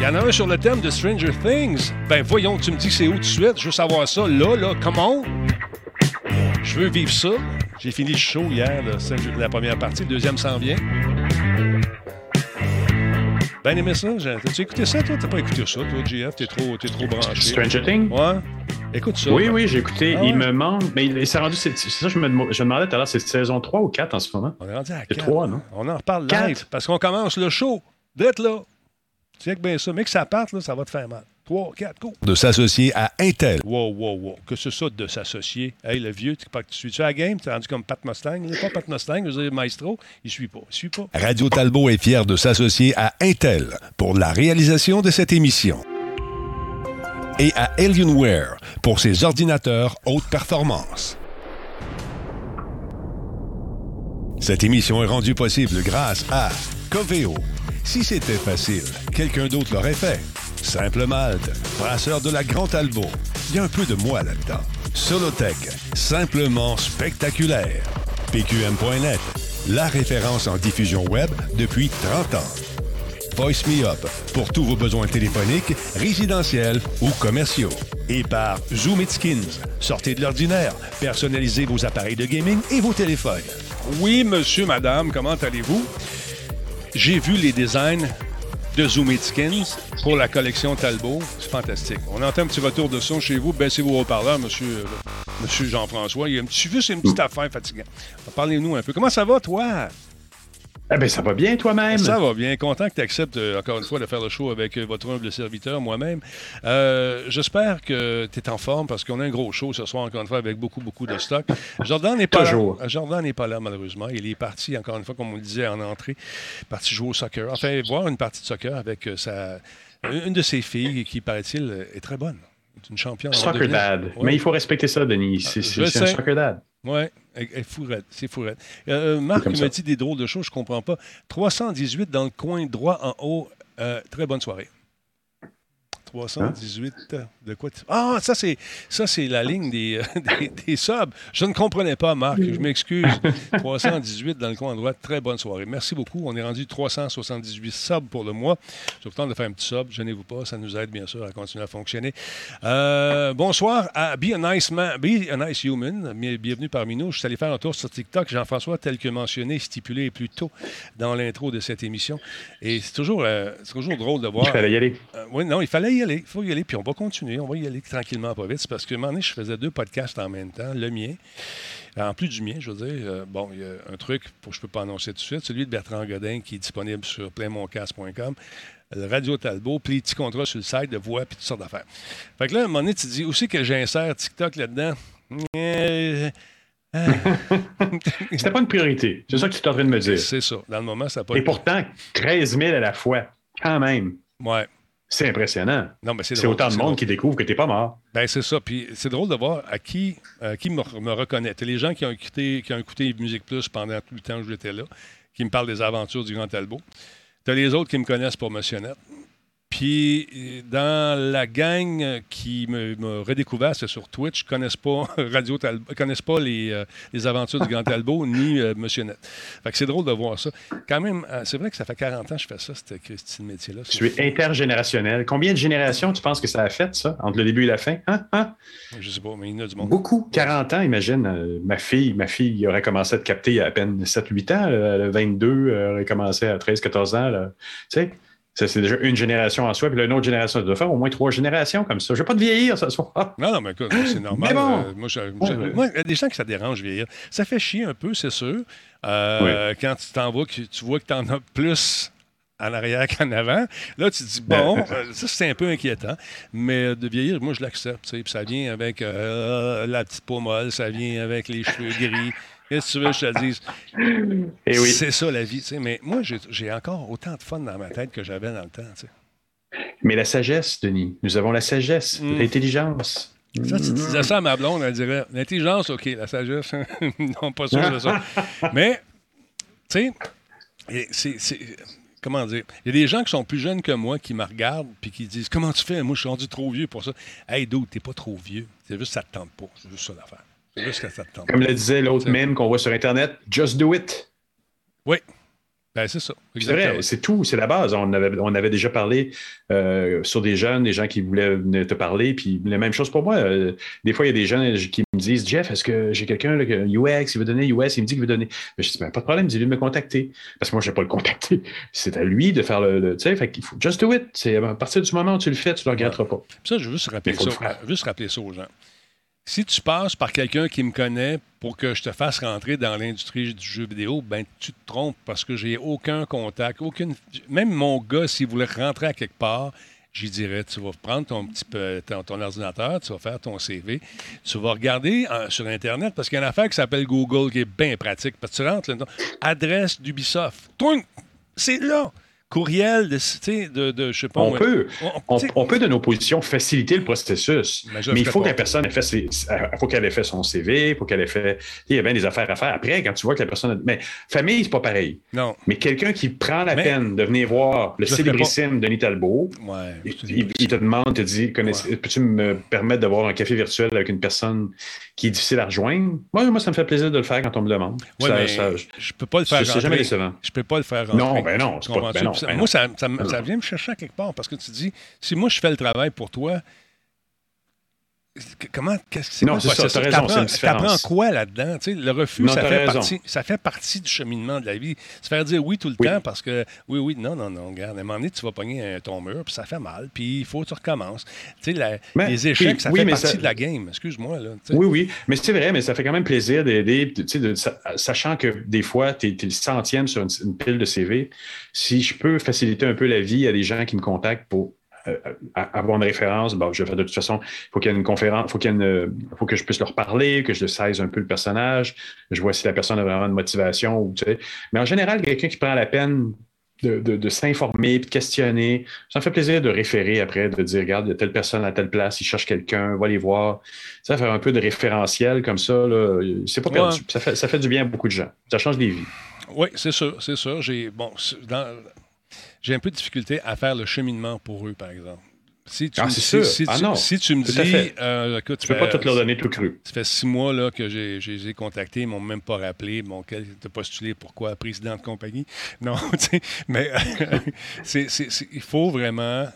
Speaker 2: Il y en a un sur le thème de Stranger Things. Ben voyons, tu me dis que c'est où tout de suite? Je veux savoir ça là, là, comment? Je veux vivre ça. J'ai fini le show hier, là, la première partie, le deuxième s'en vient. Ben aimé ça? T'as-tu écouté ça, toi? T'as pas écouté ça, toi, GF? T'es trop, t'es trop branché.
Speaker 3: Stranger Things?
Speaker 2: Ouais. Écoute ça.
Speaker 3: Oui, oui, j'ai écouté.
Speaker 2: Ah ouais?
Speaker 3: Il me manque. Mais il s'est rendu. C'est ça, je me, je me demandais tout à l'heure, c'est saison 3 ou 4 en ce moment?
Speaker 2: On est rendu à
Speaker 3: C'est
Speaker 2: 4.
Speaker 3: trois, non?
Speaker 2: On en reparle live parce qu'on commence le show. D'être là. Que bien ça. Mais que ça parte, là, ça va te faire mal. 3, 4, go.
Speaker 4: de s'associer à Intel.
Speaker 2: Wow, wow, wow. Que c'est ça de s'associer? Hey, le vieux, tu, tu suis-tu à la game? T'es rendu comme Pat Mustang? Il n'est pas Pat Mustang, je veux dire, Maestro. Il suit pas. Il suit pas.
Speaker 4: Radio Talbot est fier de s'associer à Intel pour la réalisation de cette émission. Et à Alienware pour ses ordinateurs haute performance. Cette émission est rendue possible grâce à Coveo. Si c'était facile, quelqu'un d'autre l'aurait fait. Simple Malte, brasseur de la Grand Talbot. Il y a un peu de moi là-dedans. Solotech, simplement spectaculaire. PQM.net, la référence en diffusion web depuis 30 ans. Voice Me Up pour tous vos besoins téléphoniques, résidentiels ou commerciaux. Et par Zoom It Skins. Sortez de l'ordinaire, personnalisez vos appareils de gaming et vos téléphones.
Speaker 2: Oui, monsieur, madame, comment allez-vous? J'ai vu les designs de Zoom Skins pour la collection Talbot. C'est fantastique. On entend un petit retour de son chez vous. Baissez vos haut-parleurs, monsieur, euh, monsieur Jean-François. Il y a un petit c'est une petite affaire fatigante. Parlez-nous un peu. Comment ça va, toi?
Speaker 3: Eh bien, ça va bien toi-même.
Speaker 2: Ça va bien. Content que tu acceptes, euh, encore une fois, de faire le show avec euh, votre humble serviteur, moi-même. Euh, J'espère que tu es en forme parce qu'on a un gros show ce soir, encore une fois, avec beaucoup, beaucoup de stock. Jordan n'est pas
Speaker 3: Toujours.
Speaker 2: là. Jordan n'est pas là, malheureusement. Il est parti, encore une fois, comme on le disait en entrée, parti jouer au soccer. Enfin, voir une partie de soccer avec sa, une de ses filles qui, paraît-il, est très bonne. C'est une championne.
Speaker 3: Soccer dad.
Speaker 2: Ouais.
Speaker 3: Mais il faut respecter ça, Denis. C'est
Speaker 2: je
Speaker 3: c'est- un soccer dad.
Speaker 2: Oui, fourrette, c'est fourrette. Euh, Marc
Speaker 3: ça.
Speaker 2: dit des drôles de choses, je comprends pas. 318 dans le coin droit en haut, euh, très bonne soirée. 318. De quoi Ah, ça, c'est ça c'est la ligne des, des, des, subs. Je ne comprenais pas, Marc. Je m'excuse. 318 dans le coin droit. Très bonne soirée. Merci beaucoup. On est rendu 378 subs pour le mois. Je vous tente de faire un petit sub. Gênez-vous pas. Ça nous aide, bien sûr, à continuer à fonctionner. Euh, bonsoir à Be a Nice Man, Be a Nice Human. Bienvenue parmi nous. Je suis allé faire un tour sur TikTok. Jean-François, tel que mentionné, stipulé plus tôt dans l'intro de cette émission. Et c'est toujours, euh, toujours drôle de voir.
Speaker 3: Il fallait y aller.
Speaker 2: Euh, oui, non, il fallait y aller. Il faut y aller. Puis on va continuer. On va y aller tranquillement, pas vite. Parce que un moment donné, je faisais deux podcasts en même temps. Le mien. En plus du mien, je veux dire, euh, bon, il y a un truc que je ne peux pas annoncer tout de suite, celui de Bertrand Godin qui est disponible sur plainmoncast.com le Radio Talbot, puis les petits contrats sur le site de voix, puis toutes sortes d'affaires. Fait que là, à un moment donné, tu dis aussi que j'insère TikTok là-dedans? Euh,
Speaker 3: C'était pas une priorité. C'est ça que tu es en train de me dire.
Speaker 2: C'est ça. Dans le moment, ça n'a pas
Speaker 3: Et pourtant, 13 000 à la fois, quand même.
Speaker 2: Ouais.
Speaker 3: C'est impressionnant.
Speaker 2: Non, mais
Speaker 3: c'est autant de monde qui découvre que tu n'es pas mort.
Speaker 2: Ben, c'est ça. Puis c'est drôle de voir à qui, qui me, reconnaît. les gens qui ont, écouté, qui ont écouté Musique Plus pendant tout le temps où j'étais là, qui me parlent des aventures du Grand Talbot. Tu as les autres qui me connaissent pour Motionnette. Puis dans la gang qui m'a redécouvert, c'est sur Twitch, ne connaissent pas Radio connaissent pas les, euh, les, aventures du Grand Talbot ni euh, Monsieur Net. Fait que c'est drôle de voir ça. Quand même, euh, c'est vrai que ça fait 40 ans que je fais ça, ce Christine métier-là.
Speaker 3: Tu es intergénérationnel. Combien de générations tu penses que ça a fait, ça, entre le début et la fin? Hein? Hein?
Speaker 2: Je sais pas, mais il y en a du monde.
Speaker 3: Beaucoup. 40 ans, imagine. ma fille, ma fille aurait commencé à te capter il y a à peine 7-8 ans. Le 22 aurait commencé à 13-14 ans. Tu sais? Ça, c'est déjà une génération en soi. Puis là, une autre génération, de faire au moins trois générations comme ça. Je ne vais pas te vieillir ce soir.
Speaker 2: Non, non, mais écoute, c'est normal. Mais bon. Euh, moi, il y a des gens qui ça dérange vieillir. Ça fait chier un peu, c'est sûr. Euh, quand tu t'en vas, tu vois que tu en as plus en arrière qu'en avant. Là, tu te dis, bon, euh, ça, c'est un peu inquiétant. Mais de vieillir, moi, je l'accepte. Puis ça vient avec la petite peau molle, ça vient avec les cheveux gris. Qu'est-ce que tu veux que je te dise?
Speaker 3: Eh oui.
Speaker 2: C'est ça la vie. Mais moi, j'ai encore autant de fun dans ma tête que j'avais dans le temps.
Speaker 3: Mais la sagesse, Denis, nous avons la sagesse, mm. l'intelligence.
Speaker 2: Ça, tu disais ça à ma blonde, elle dirait l'intelligence, OK, la sagesse, non, pas sûr de ça. Mais, tu sais, c'est. Comment dire? Il y a des gens qui sont plus jeunes que moi qui me regardent puis qui disent Comment tu fais? Moi, je suis rendu trop vieux pour ça. Hey, tu t'es pas trop vieux. C'est juste que ça te tente pas. C'est juste ça l'affaire.
Speaker 3: Comme le disait l'autre même qu'on voit sur Internet, just do it.
Speaker 2: Oui. Ben, c'est ça.
Speaker 3: C'est vrai, c'est tout, c'est la base. On avait, on avait déjà parlé euh, sur des jeunes, des gens qui voulaient venir te parler, puis la même chose pour moi. Euh, des fois, il y a des gens qui me disent Jeff, est-ce que j'ai quelqu'un, UX, il veut donner US, il me dit qu'il veut donner. je dis ben, pas de problème, dis-lui de me contacter. Parce que moi, je ne vais pas le contacter. C'est à lui de faire le. tu sais, fait qu'il faut just do it. C'est à partir du moment où tu le fais, tu ne le regretteras pas.
Speaker 2: Ça, je veux juste rappeler, ça, juste rappeler ça aux gens si tu passes par quelqu'un qui me connaît pour que je te fasse rentrer dans l'industrie du jeu vidéo, ben tu te trompes parce que j'ai aucun contact, aucune. Même mon gars, s'il voulait rentrer à quelque part, j'y dirais tu vas prendre ton petit ton, ordinateur, tu vas faire ton CV, tu vas regarder euh, sur Internet parce qu'il y a une affaire qui s'appelle Google qui est bien pratique. Parce tu rentres là, adresse d'Ubisoft. C'est là courriel, de, de, de je sais pas.
Speaker 3: On, peut, on, peut, de nos positions, faciliter le processus. Mais, il faut que la personne ait fait faut qu'elle ait fait son CV, il faut qu'elle ait fait. Il y a bien des affaires à faire. Après, quand tu vois que la personne. Mais famille, c'est pas pareil.
Speaker 2: Non.
Speaker 3: Mais quelqu'un qui prend la peine de venir voir le célébrissime Denis Talbot,
Speaker 2: ouais,
Speaker 3: il, te demande, te dit peux-tu me permettre d'avoir un café virtuel avec une personne qui est difficile à rejoindre? Moi, moi, ça me fait plaisir de le faire quand on me demande.
Speaker 2: ça, je peux pas le faire.
Speaker 3: C'est jamais décevant.
Speaker 2: Je peux pas le faire. Rentrer.
Speaker 3: Non, ben non. Pas, ben non
Speaker 2: moi, ça, ça, vient me chercher à quelque part parce que tu dis, si moi je fais le travail pour toi, Comment, qu'est-ce que c'est
Speaker 3: Non, c'est ça, tu raison,
Speaker 2: c'est apprends quoi là-dedans? le refus, ça, fait partie, ça fait partie du cheminement de la vie. Se faire dire oui tout le temps parce que oui, oui, non, non, non, regarde, à un moment donné, tu vas pogner ton mur, puis ça fait mal, puis il faut que tu recommences. Tu sais, les échecs, ça fait partie de la game. Excuse-moi. Là,
Speaker 3: oui, oui, mais c'est vrai, mais ça fait quand même plaisir d'aider, sachant que des fois, tu es, le centième sur une pile de CV. Si je peux faciliter un peu la vie à des gens qui me contactent pour avoir une référence, bon, je vais de toute façon, il faut qu'il y ait une conférence, faut qu'il faut que je puisse leur parler, que je saise un peu le personnage, je vois si la personne a vraiment une motivation. Ou, tu sais. Mais en général, quelqu'un qui prend la peine de, s'informer, de questionner, ça me fait plaisir de référer après, de dire, regarde, il y a telle personne à telle place, il cherche quelqu'un, va les voir. Ça fait un peu de référentiel comme ça, c'est pas perdu. Ça, fait, ça fait du bien à beaucoup de gens. Ça change des vies.
Speaker 2: Oui, c'est sûr, c'est sûr. J'ai, bon, dans, j'ai un peu de difficulté à faire le cheminement pour eux, par exemple. Si tu,
Speaker 3: Ah,
Speaker 2: me-
Speaker 3: c'est
Speaker 2: si, si
Speaker 3: Ah
Speaker 2: tu,
Speaker 3: non,
Speaker 2: si tu me dis, euh, écoute,
Speaker 3: Tu peux pas tout leur donner tout cru.
Speaker 2: Ça fait six mois là, que j'ai, je les ai contactés, ils m'ont même pas rappelé. Bon, quel t'as postulé pourquoi président de compagnie? Non, tu sais, mais c'est, c'est- c'est- il faut vraiment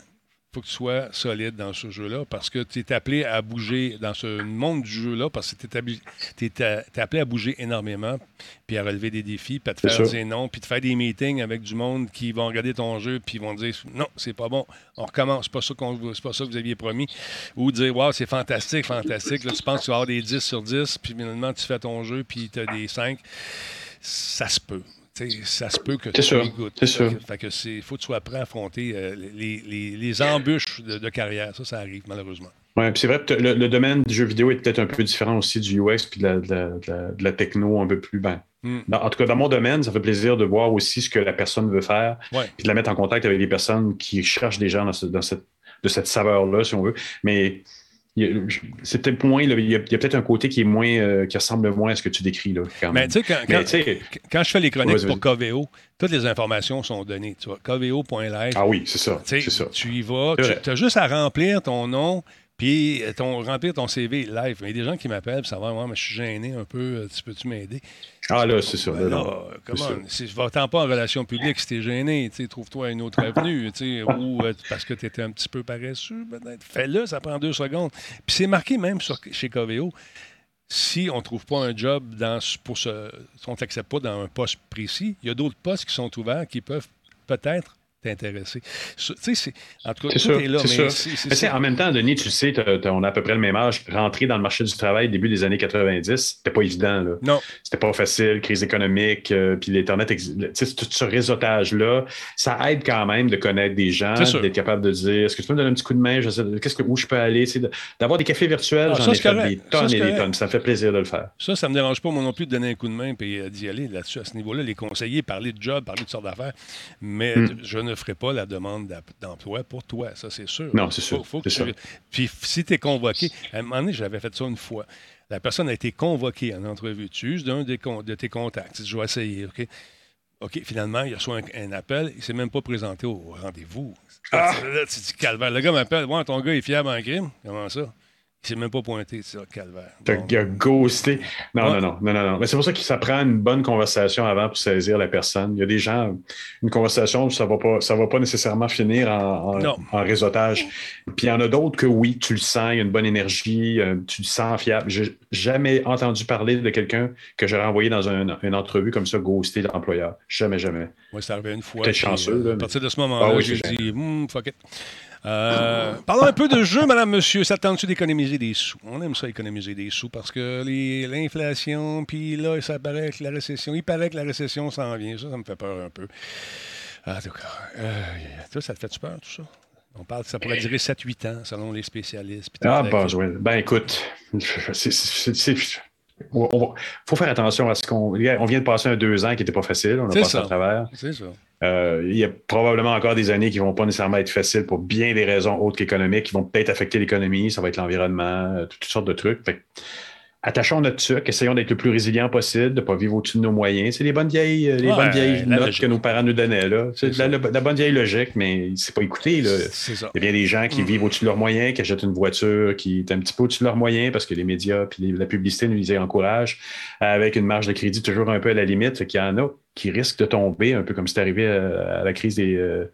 Speaker 2: faut que tu sois solide dans ce jeu-là parce que tu es appelé à bouger dans ce monde du jeu-là parce que tu es, appelé à bouger énormément puis à relever des défis, puis à te faire dire non, puis de faire des meetings avec du monde qui vont regarder ton jeu puis vont dire non, c'est pas bon, on recommence, c'est pas ça, c'est pas ça que vous aviez promis. Ou dire waouh, c'est fantastique, fantastique. Là, tu penses que tu vas avoir des 10 sur 10, puis finalement tu fais ton jeu puis tu as des 5. Ça se peut. Ça se peut que tu
Speaker 3: sûr,
Speaker 2: goûtes.
Speaker 3: c'est sûr.
Speaker 2: Fait que c'est faut que tu sois prêt à affronter euh, les, les- les embûches de, de carrière. Ça, ça arrive malheureusement.
Speaker 3: Ouais, puis c'est vrai le, le domaine du jeu vidéo est peut-être un peu différent aussi du UX puis de la, de la- de la- de la techno un peu plus. Ben,
Speaker 2: Mm.
Speaker 3: dans- en tout cas, dans mon domaine, ça fait plaisir de voir aussi ce que la personne veut faire puis de la mettre en contact avec des personnes qui cherchent des gens dans, ce- dans cette, de cette saveur-là, si on veut. Mais c'est peut-être moins, il y a, peut-être un côté qui est moins, euh, qui ressemble moins à ce que tu décris là. Quand
Speaker 2: Mais tu sais, quand, quand- je fais les chroniques pour KVO, toutes les informations sont données. Tu vois,
Speaker 3: ah oui, c'est ça, ça.
Speaker 2: Tu y vas, tu as juste à remplir ton nom, puis euh, ton, remplir ton CV live. Mais il y a des gens qui m'appellent pour savoir, ouais, mais je suis gêné un peu, euh, tu peux-tu m'aider?
Speaker 3: Ah là, c'est ça.
Speaker 2: Ben
Speaker 3: là,
Speaker 2: on,
Speaker 3: ça.
Speaker 2: si- va-t'en pas en relation publique si t'es gêné, trouve-toi une autre avenue, ou euh, parce que tu étais un petit peu paresseux, peut-être. Fais-le, ça prend deux secondes. Puis c'est marqué même sur, chez Coveo, si on ne trouve pas un job dans, pour ce, si on ne t'accepte pas dans un poste précis, il y a d'autres postes qui sont ouverts qui peuvent peut-être t'intéresser. Tu sais, c'est- en tout cas,
Speaker 3: C'est
Speaker 2: tout
Speaker 3: sûr,
Speaker 2: est là, mais c'est-
Speaker 3: Mais en même temps, Denis, tu le sais, t'as- t'as- on a à peu près le même âge. Rentrer dans le marché du travail début des années 90, c'était pas évident. Là.
Speaker 2: Non,
Speaker 3: C'était pas facile, crise économique, euh, puis l'Internet, tu sais, tout ce réseautage-là, ça aide quand même de connaître des gens,
Speaker 2: C'est sûr.
Speaker 3: d'être capable de dire est-ce que tu peux me donner un petit coup de main, je sais, qu'est-ce que, où je peux aller, d'avoir des cafés virtuels,
Speaker 2: Ah,
Speaker 3: j'en
Speaker 2: ça,
Speaker 3: ai fait
Speaker 2: correct.
Speaker 3: des tonnes et des tonnes. Ça me fait plaisir de le faire.
Speaker 2: Ça, ça me dérange pas, moi non plus, de donner un coup de main et d'y aller là-dessus, à ce niveau-là, les conseiller, parler de job, parler de sortes d'affaires. Mais
Speaker 3: Hmm.
Speaker 2: je ne ferai pas la demande d'emploi pour toi, ça, c'est sûr.
Speaker 3: Non, c'est sûr,
Speaker 2: Faut, faut que tu- Puis si tu es convoqué, à un moment donné, j'avais fait ça une fois. La personne a été convoquée en entrevue. Tu uses d'un des con- de tes contacts. Je vais essayer, OK? OK, finalement, il reçoit un, un appel. Il ne s'est même pas présenté au rendez-vous.
Speaker 3: Ah!
Speaker 2: Là, tu dis, calvaire. Le gars m'appelle. Ouais, ton gars est fiable en crime. Comment ça? Il s'est même pas pointé, c'est ça, calvaire.
Speaker 3: T'as ghosté. Non, non, non, non, non. Mais c'est pour ça que ça prend une bonne conversation avant pour saisir la personne. Il y a des gens, une conversation, ça va pas, ça va pas nécessairement finir en, réseautage. Puis il y en a d'autres que oui, tu le sens, il y a une bonne énergie, euh, tu le sens fiable. J'ai jamais entendu parler de quelqu'un que j'aurais envoyé dans un- une entrevue comme ça, ghoster l'employeur. Jamais, jamais.
Speaker 2: Moi, c'est arrivé une fois.
Speaker 3: Peut-être chanceux,
Speaker 2: euh, À partir de ce moment-là,
Speaker 3: Ah oui,
Speaker 2: j'ai
Speaker 3: c'est
Speaker 2: dit, Hmm, fuck it. Euh, parlons un peu de jeu, madame, monsieur. Ça tente-tu d'économiser des sous? On aime ça, économiser des sous, parce que les- l'inflation, puis là, ça paraît que la récession, il paraît que la récession s'en vient. Ça, ça me fait peur un peu. En tout cas, euh, toi, ça te fait-tu peur, tout ça? On parle que ça pourrait durer 7-8 ans, selon les spécialistes.
Speaker 3: Ah, bah, ouais. Ben, écoute, c'est- c'est- c'est- va- faut faire attention à ce qu'on. On vient de passer un deux ans qui n'était pas facile. On a passé
Speaker 2: ça.
Speaker 3: à travers.
Speaker 2: C'est ça.
Speaker 3: Euh, il y a probablement encore des années qui ne vont pas nécessairement être faciles pour bien des raisons autres qu'économiques, qui vont peut-être affecter l'économie, ça va être l'environnement, euh, toutes sortes de trucs. Fait attachons notre sucre, essayons d'être le plus résilient possible, de ne pas vivre au-dessus de nos moyens. C'est les bonnes vieilles, euh, les
Speaker 2: Ouais,
Speaker 3: bonnes vieilles notes
Speaker 2: logique.
Speaker 3: que nos parents nous donnaient. là. C'est la, la bonne vieille logique, mais c'est pas écouté. Là.
Speaker 2: C'est ça.
Speaker 3: Il y a bien des gens qui
Speaker 2: Mm.
Speaker 3: vivent au-dessus de leurs moyens, qui achètent une voiture qui est un petit peu au-dessus de leurs moyens parce que les médias puis les- la publicité nous y encouragent, avec une marge de crédit toujours un peu à la limite. Qu'il y en a qui risquent de tomber, un peu comme c'est arrivé à, à la crise des, euh,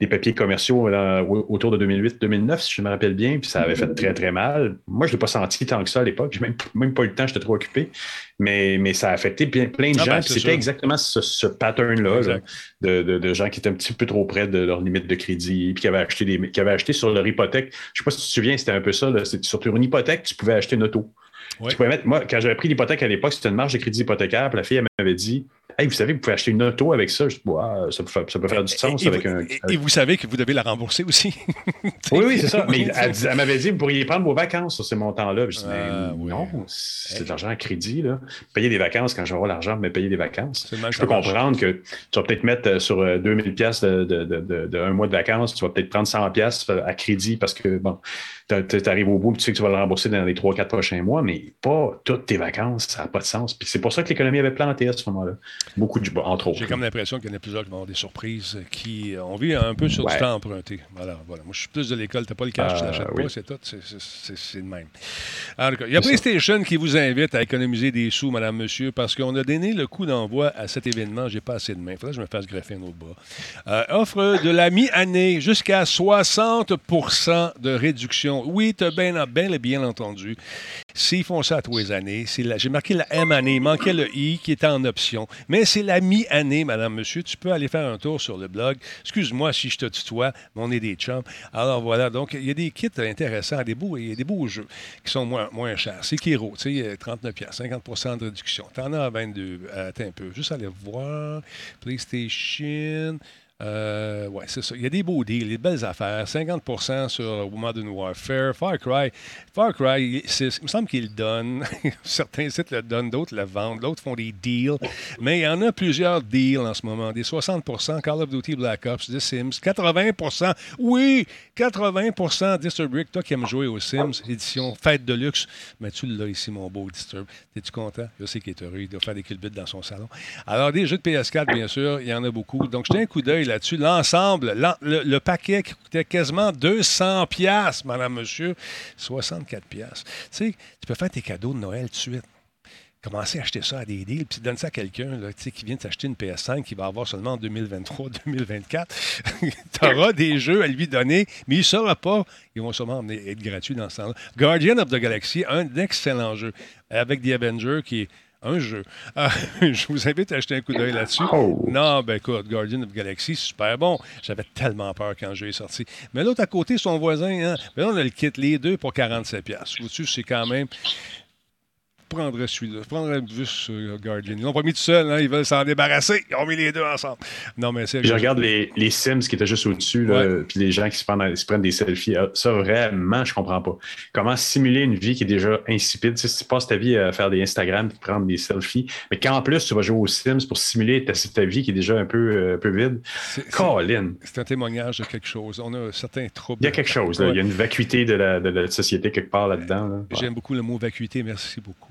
Speaker 3: des papiers commerciaux au- autour de 2008-2009, si je me rappelle bien, puis ça avait fait très, très mal. Moi, je ne l'ai pas senti tant que ça à l'époque. J'ai même, même pas eu le temps, j'étais trop occupé. Mais, mais ça a affecté plein, plein de
Speaker 2: Ah
Speaker 3: gens.
Speaker 2: ben,
Speaker 3: C'était exactement ce, ce pattern-là. là de, de- de gens qui étaient un petit peu trop près de leur limite de crédit, puis qui avaient acheté, des, qui avaient acheté sur leur hypothèque. Je ne sais pas si tu te souviens, c'était un peu ça. là. Sur une hypothèque, tu pouvais acheter une auto.
Speaker 2: Ouais.
Speaker 3: Tu pouvais mettre, moi, quand j'avais pris l'hypothèque à l'époque, c'était une marge de crédit hypothécaire. Puis la fille, elle m'avait dit Hey, vous savez, vous pouvez acheter une auto avec ça. Je dis, Ah, ça, peut faire, ça peut faire du sens
Speaker 2: Et-
Speaker 3: avec
Speaker 2: vous,
Speaker 3: un.
Speaker 2: et- vous savez que vous devez la rembourser aussi.
Speaker 3: Oui, oui, c'est ça. Mais elle, m'avait dit, vous pourriez prendre vos vacances sur ces montants-là. Je dis,
Speaker 2: Ah,
Speaker 3: mais
Speaker 2: oui.
Speaker 3: non, c'est de l'argent à crédit. Là. Payer des vacances quand j'aurai l'argent, mais payer des vacances. Je peux
Speaker 2: marche.
Speaker 3: comprendre que tu vas peut-être mettre euh, sur euh, 2000 pièces de, de, de, de- de un mois de vacances, tu vas peut-être prendre 100 pièces à crédit parce que, bon, tu arrives au bout et tu sais que tu vas le rembourser dans les 3-4 prochains mois, mais pas toutes tes vacances, ça n'a pas de sens. Puis c'est pour ça que l'économie avait planté à ce moment-là. Beaucoup de entre autres.
Speaker 2: J'ai comme l'impression qu'il y en a plusieurs qui vont avoir des surprises, qui ont vu un peu sur du temps emprunté. Voilà, voilà. Moi, je suis plus de l'école. Tu n'as pas le cash, tu l'achètes pas, c'est tout. C'est le même. Cas, il y a PlayStation qui vous invite à économiser des sous, madame, monsieur, parce qu'on a donné le coup d'envoi à cet événement. J'ai pas assez de main. Il faudrait que je me fasse greffer un autre bras. Euh, offre de la mi-année jusqu'à 60% de réduction. Oui, tu as bien, bien, bien entendu. S'ils font ça à tous les années, j'ai marqué la M année, il manquait le I qui était en option. Mais c'est la mi-année, madame, monsieur. Tu peux aller faire un tour sur le blog. Excuse-moi si je te tutoie, mais on est des chums. Alors voilà, donc il y a des kits intéressants, des beaux, il y a des beaux jeux qui sont moins, moins chers. C'est Kiro, tu sais, 39 50% de réduction. T'en as à 22. Attends un peu, juste aller voir. PlayStation. Euh, ouais, c'est ça. Il y a des beaux deals, des belles affaires. 50% sur Modern Warfare. Far Cry, Far Cry, il me semble qu'ils le donnent. Certains sites le donnent, d'autres le vendent, d'autres font des deals. Mais il y en a plusieurs deals en ce moment. Des 60% Call of Duty Black Ops, The Sims. 80 oui, 80 Disturb Toi qui aimes jouer aux Sims, édition fête de luxe. Mais tu l'as ici, mon beau Disturb. Es-tu content? Je sais qu'il est heureux. Il doit faire des culbutes dans son salon. Alors, des jeux de PS4, bien sûr, il y en a beaucoup. Donc, jetez un coup d'œil là-dessus. L'ensemble, le, paquet qui coûtait quasiment 200 pièces, madame, monsieur, 64 pièces. Tu sais, tu peux faire tes cadeaux de Noël tout de suite. Commencer à acheter ça à des deals, puis donne ça à quelqu'un qui vient de s'acheter une PS5 qui va avoir seulement en 2023-2024. tu auras des jeux à lui donner, mais il ne saura pas. Ils vont sûrement être gratuits dans ce temps-là. Guardian of the Galaxy, un excellent jeu avec The Avengers qui est un jeu. Ah, je vous invite à acheter un coup d'œil là-dessus. Oh. Non, ben écoute, Guardian of Galaxy, super bon. J'avais tellement peur quand le jeu est sorti. Mais l'autre à côté, son voisin, hein, ben on a le kit, les deux pour 47$. Vous-tu, c'est quand même prendrais celui-là. Je prendrais juste euh, Guardian. Ils l'ont pas mis tout seul, hein? ils veulent s'en débarrasser. Ils ont mis les deux ensemble. Non, mais c'est.
Speaker 3: Je regarde les, les, Sims qui étaient juste au-dessus, puis les gens qui se prennent, se prennent, des selfies. Ah, ça, vraiment, je comprends pas. Comment simuler une vie qui est déjà insipide? Tu sais, si tu passes ta vie à faire des Instagram et prendre des selfies, mais qu'en plus, tu vas jouer aux Sims pour simuler ta, ta vie qui est déjà un peu, euh, un peu vide. Colin.
Speaker 2: C'est un témoignage de quelque chose. On a certains troubles.
Speaker 3: Il y a quelque chose. Là. Il y a une vacuité de la, de la société quelque part là-dedans.
Speaker 2: J'aime beaucoup le mot vacuité. Merci beaucoup.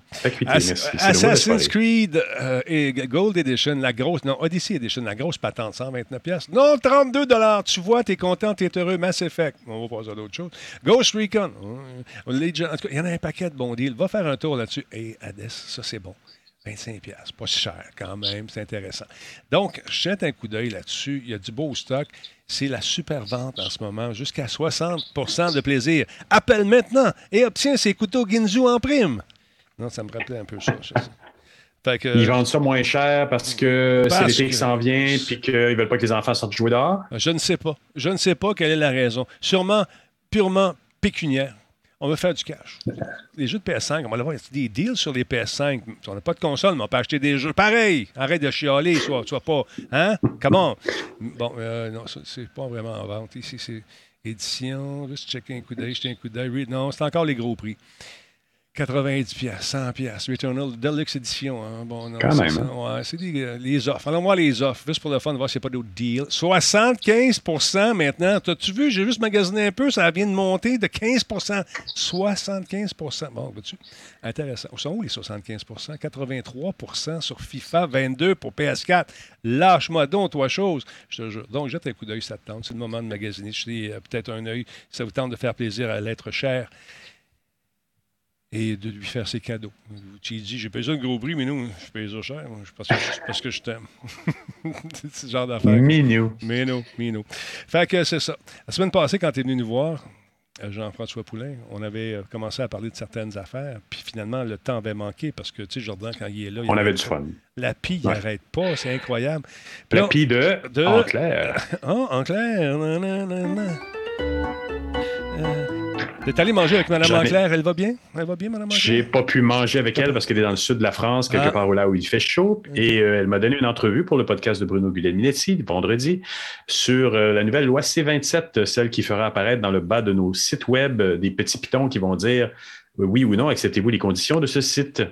Speaker 2: Assassin's Creed euh, et Gold Edition, la grosse, non, Odyssey Edition, la grosse patente, 129 pièces. Non, 32 dollars. Tu vois, t'es content, t'es heureux. Mass Effect. On va passer à d'autres choses. Ghost Recon. Euh, Legion. En tout cas, il y en a un paquet de bons deals. Va faire un tour là-dessus. Et Hades, ça c'est bon. 25 pièces, pas si cher quand même, c'est intéressant. Donc, jette un coup d'œil là-dessus. Il y a du beau stock. C'est la super vente en ce moment, jusqu'à 60% de plaisir. Appelle maintenant et obtiens ces couteaux Ginzu en prime. Non, ça me rappelait un peu ça.
Speaker 3: Ils vendent ça moins cher parce que c'est l'été qui s'en vient puis qu'ils ne veulent pas que les enfants sortent jouer dehors?
Speaker 2: Je ne sais pas. Je ne sais pas quelle est la raison. Sûrement purement pécuniaire. On veut faire du cash. Les jeux de PS5, on va avoir des deals sur les PS5. On n'a pas de console, mais on peut acheter des jeux. Pareil, arrête de chialer, soit, soit pas. Hein? Comment? Bon, euh, non, c'est pas vraiment en vente. Ici, c'est édition. Juste checker un coup d'œil, jeter un coup d'œil. Non, c'est encore les gros prix. 90 pièces, 100 pièces, Returnal Deluxe Edition. Hein. Bon, non,
Speaker 3: Quand même.
Speaker 2: Hein. Ouais, c'est les offres. Allons voir les offres, juste pour le fun, voir s'il n'y a pas d'autres deals. 75% maintenant. T'as-tu vu, j'ai juste magasiné un peu, ça vient de monter de 15% 75% Bon, vois-tu? Intéressant. Où sont où les 75 83% sur FIFA, 22 pour PS4. Lâche-moi donc, toi, chose. Je te jure. Donc, jette un coup d'œil, ça te tente. C'est le moment de magasiner. Je sais, euh, peut-être un œil. Ça vous tente de faire plaisir à l'être cher et de lui faire ses cadeaux. Tu dis, j'ai payé ça un gros prix, mais non, je paye ça cher, parce que, parce que je t'aime. c'est ce genre d'affaire.
Speaker 3: Minou.
Speaker 2: Minou, minou. Fait que c'est ça. La semaine passée, quand tu es venu nous voir, euh, Jean-François Poulain, on avait euh, commencé à parler de certaines affaires, puis finalement, le temps avait manqué parce que, tu sais, Jordan, quand il est là.
Speaker 3: on avait du fun.
Speaker 2: La pie, il n'arrête pas, c'est incroyable.
Speaker 3: la pie de, de. En clair.
Speaker 2: Ah, en clair. T'es allé manger avec Mme Enclair, elle va bien? Elle va bien, Mme?
Speaker 3: J'ai pas pu manger avec elle parce qu'elle est dans le sud de la France, quelque ah. part là où il fait chaud. Et euh, elle m'a donné une entrevue pour le podcast de Bruno Guglielminetti, vendredi, sur euh, la nouvelle loi C-27, celle qui fera apparaître dans le bas de nos sites web euh, des petits pitons qui vont dire oui ou non, acceptez-vous les conditions de ce site?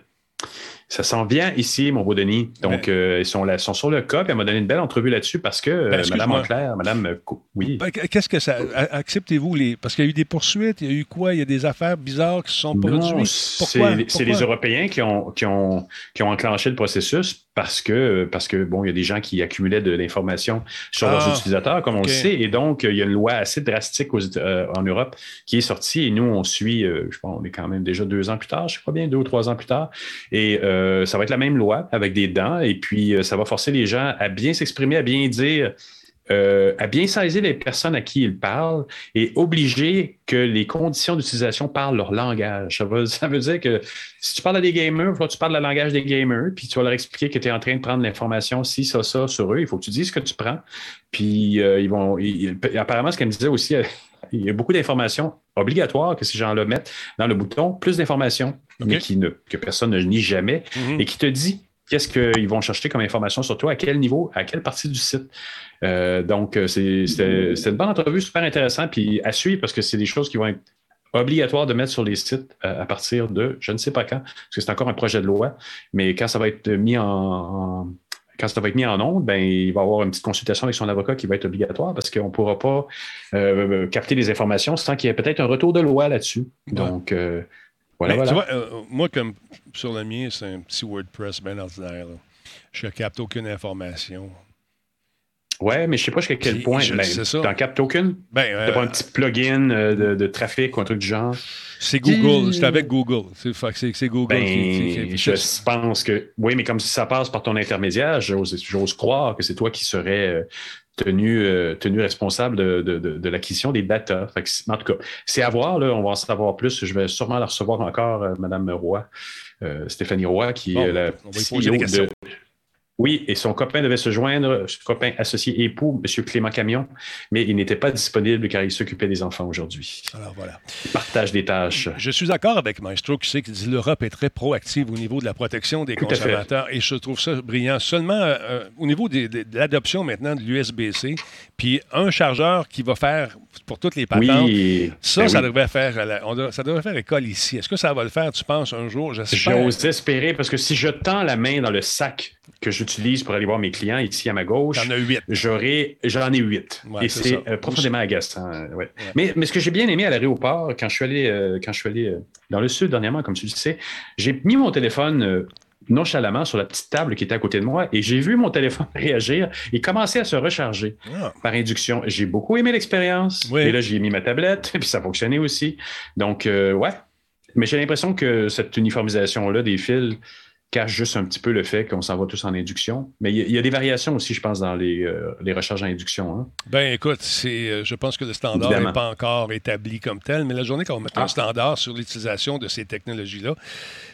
Speaker 3: Ça s'en vient ici, mon beau Denis. Donc,
Speaker 2: Ben-
Speaker 3: euh, ils, sont là, sont sur le cas, puis elle m'a donné une belle entrevue là-dessus parce que euh,
Speaker 2: Ben,
Speaker 3: Madame
Speaker 2: excuse-moi.
Speaker 3: Enclair, Madame. euh, oui.
Speaker 2: Ben, Qu'est-ce que ça. Acceptez-vous les. Parce qu'il y a eu des poursuites, il y a eu quoi? Il y a des affaires bizarres qui se sont produites.
Speaker 3: c'est
Speaker 2: Pourquoi?
Speaker 3: c'est les? Européens qui ont, qui, ont, qui ont enclenché le processus parce que, parce que bon, il y a des gens qui accumulaient de l'information sur
Speaker 2: Ah,
Speaker 3: leurs utilisateurs, comme on le sait, et donc il y a une loi assez drastique aux euh, en Europe qui est sortie, et nous, on suit, euh, je pense, on est quand même déjà deux ans plus tard, je crois bien, deux ou trois ans plus tard, et euh, ça va être la même loi avec des dents, et puis ça va forcer les gens à bien s'exprimer, à bien dire. Euh, à bien saisir les personnes à qui ils parlent et obliger que les conditions d'utilisation parlent leur langage. Ça veut, ça veut dire que si tu parles à des gamers, il faut que tu parles le langage des gamers, puis tu vas leur expliquer que tu es en train de prendre l'information, si, ça, ça, sur eux. Il faut que tu dises ce que tu prends. Puis euh, ils vont. ils- apparemment, ce qu'elle me disait aussi, euh, il y a beaucoup d'informations obligatoires que ces gens-là mettent dans le bouton, plus d'informations, mais qui ne, que personne ne nie jamais,
Speaker 2: Mhm.
Speaker 3: et qui te dit qu'est-ce qu'ils vont chercher comme information sur toi, à quel niveau, à quelle partie du site. Euh, donc, euh, c'est c'était- une bonne entrevue, super intéressant, puis à suivre parce que c'est des choses qui vont être obligatoires de mettre sur les sites euh, à partir de je ne sais pas quand, parce que c'est encore un projet de loi, mais quand ça va être mis en, en- quand ça va être mis en onde, ben, il va y avoir une petite consultation avec son avocat qui va être obligatoire parce qu'on ne pourra pas euh, capter des informations sans qu'il y ait peut-être un retour de loi là-dessus. Donc, euh, voilà,
Speaker 2: Mais
Speaker 3: voilà.
Speaker 2: Tu vois, euh, moi, comme sur le mien, c'est un petit WordPress bien ordinaire. là. Je ne capte aucune information.
Speaker 3: Ouais, mais je ne sais pas jusqu'à quel point. Ben,
Speaker 2: ça.
Speaker 3: T'en captes aucune?
Speaker 2: Ben,
Speaker 3: T'as
Speaker 2: euh,
Speaker 3: pas un petit plugin euh, de, de trafic ou un truc du genre?
Speaker 2: c'est Google. C'est avec Google. C'est Google
Speaker 3: Ben,
Speaker 2: qui, qui- qui-
Speaker 3: je pense que oui, mais comme si ça passe par ton intermédiaire, j'ose j'ose croire que c'est toi qui serais euh, tenu, euh, tenu responsable de, de- de- de l'acquisition des data. Fait que en tout cas, c'est à voir, là, on va en savoir plus. Je vais sûrement la recevoir encore, euh, Madame Roy, euh, Stéphanie Roy, qui
Speaker 2: Bon,
Speaker 3: est la CEO de- Oui, et son copain devait se joindre, son copain associé époux, M. Clément Camion, mais il n'était pas disponible car il s'occupait des enfants aujourd'hui.
Speaker 2: Alors voilà.
Speaker 3: Partage des tâches.
Speaker 2: Je suis d'accord avec Maestro qui sait dit l'Europe est très proactive au niveau de la protection des
Speaker 3: Tout
Speaker 2: consommateurs et je trouve ça brillant. Seulement euh, au niveau des- des- de l'adoption maintenant de l'USB-C, puis un chargeur qui va faire pour toutes les patentes.
Speaker 3: Oui,
Speaker 2: Ça,
Speaker 3: ben
Speaker 2: ça,
Speaker 3: oui.
Speaker 2: devrait faire, on ça devrait faire école ici. Est-ce que ça va le faire, tu penses, un jour?
Speaker 3: J'ose espérer parce que si je tends la main dans le sac que j'utilise pour aller voir mes clients ici à ma gauche,
Speaker 2: T'en as huit.
Speaker 3: j'en ai huit.
Speaker 2: Ouais,
Speaker 3: et
Speaker 2: c'est
Speaker 3: euh, profondément agaçant. euh, ouais. Mais, mais ce que j'ai bien aimé à l'aéroport, quand je suis allé, euh, quand je suis allé euh, dans le sud dernièrement, comme tu le sais, j'ai mis mon téléphone nonchalamment sur la petite table qui était à côté de moi et j'ai vu mon téléphone réagir et commencer à se recharger
Speaker 2: Ah.
Speaker 3: par induction. J'ai beaucoup aimé l'expérience.
Speaker 2: Oui.
Speaker 3: Et là, j'ai mis ma tablette, puis ça fonctionnait aussi. Donc, ouais. Mais j'ai l'impression que cette uniformisation-là des fils cache juste un petit peu le fait qu'on s'en va tous en induction. Mais il y, a- il y a des variations aussi, je pense, dans les, euh, les recharges en induction. hein.
Speaker 2: Ben écoute, c'est, euh, je pense que le standard n'est pas encore établi comme tel, mais la journée qu'on va mettre un
Speaker 3: Ah.
Speaker 2: standard sur l'utilisation de ces technologies-là.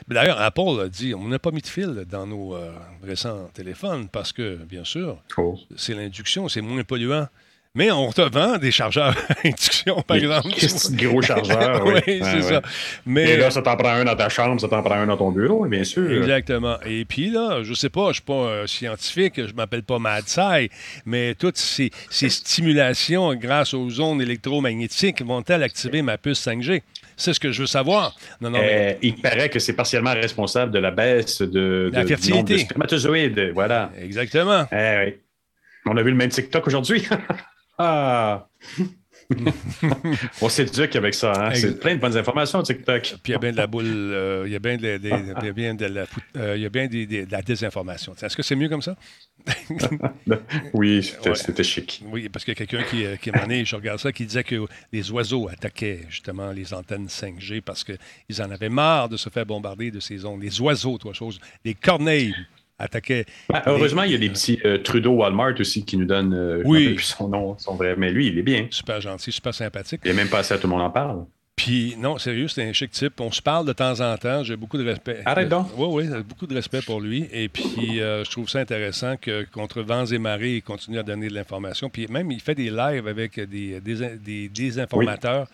Speaker 2: Ben, D'ailleurs, Apple a dit on n'a pas mis de fil dans nos euh, récents téléphones parce que, bien sûr,
Speaker 3: Oh.
Speaker 2: c'est l'induction, c'est moins polluant. Mais on te vend des chargeurs à induction, par exemple.
Speaker 3: gros chargeurs, oui.
Speaker 2: oui, c'est
Speaker 3: Ouais,
Speaker 2: ça. Mais,
Speaker 3: Et là, ça t'en prend un dans ta chambre, ça t'en prend un dans ton bureau, bien sûr.
Speaker 2: Exactement. Et puis là, je sais pas, je suis pas euh, scientifique, je m'appelle pas Mad Sci, mais toutes ces, ces stimulations grâce aux ondes électromagnétiques vont-elles activer ma puce 5G? C'est ce que je veux savoir. Non, non, mais
Speaker 3: Euh, il paraît que c'est partiellement responsable de la baisse de,
Speaker 2: La fertilité.
Speaker 3: du nombre de spermatozoïdes. Voilà.
Speaker 2: exactement.
Speaker 3: Eh oui. On a vu le même TikTok aujourd'hui. ah! On s'éduque avec ça. Hein? C'est plein de bonnes informations, TikTok.
Speaker 2: Puis il y a bien de la boule, euh, il y a bien de, la- des- il y a bien de la, euh, il y a bien de la désinformation. Est-ce que c'est mieux comme ça?
Speaker 3: Oui, c'était
Speaker 2: Ouais.
Speaker 3: chic.
Speaker 2: Oui, parce qu'il y a quelqu'un qui, euh, qui m'a donné, je regarde ça, qui disait que les oiseaux attaquaient justement les antennes 5G parce qu'ils en avaient marre de se faire bombarder de ces ondes. Les oiseaux, toi, chose. Les corneilles
Speaker 3: Ah, heureusement, il y a des petits euh, Trudeau Walmart aussi qui nous donnent euh,
Speaker 2: Oui.
Speaker 3: plus son nom, son vrai. Mais lui, il est bien.
Speaker 2: Super gentil, super sympathique.
Speaker 3: Il est même pas assez à tout le monde en parle.
Speaker 2: Puis, non, sérieux, c'est un chic type. On se parle de temps en temps. J'ai beaucoup de respect.
Speaker 3: Arrête donc.
Speaker 2: Oui, oui, beaucoup de respect pour lui. Et puis, euh, je trouve ça intéressant que, contre vents et marées, il continue à donner de l'information. Puis, même, il fait des lives avec des, des, des, des informateurs.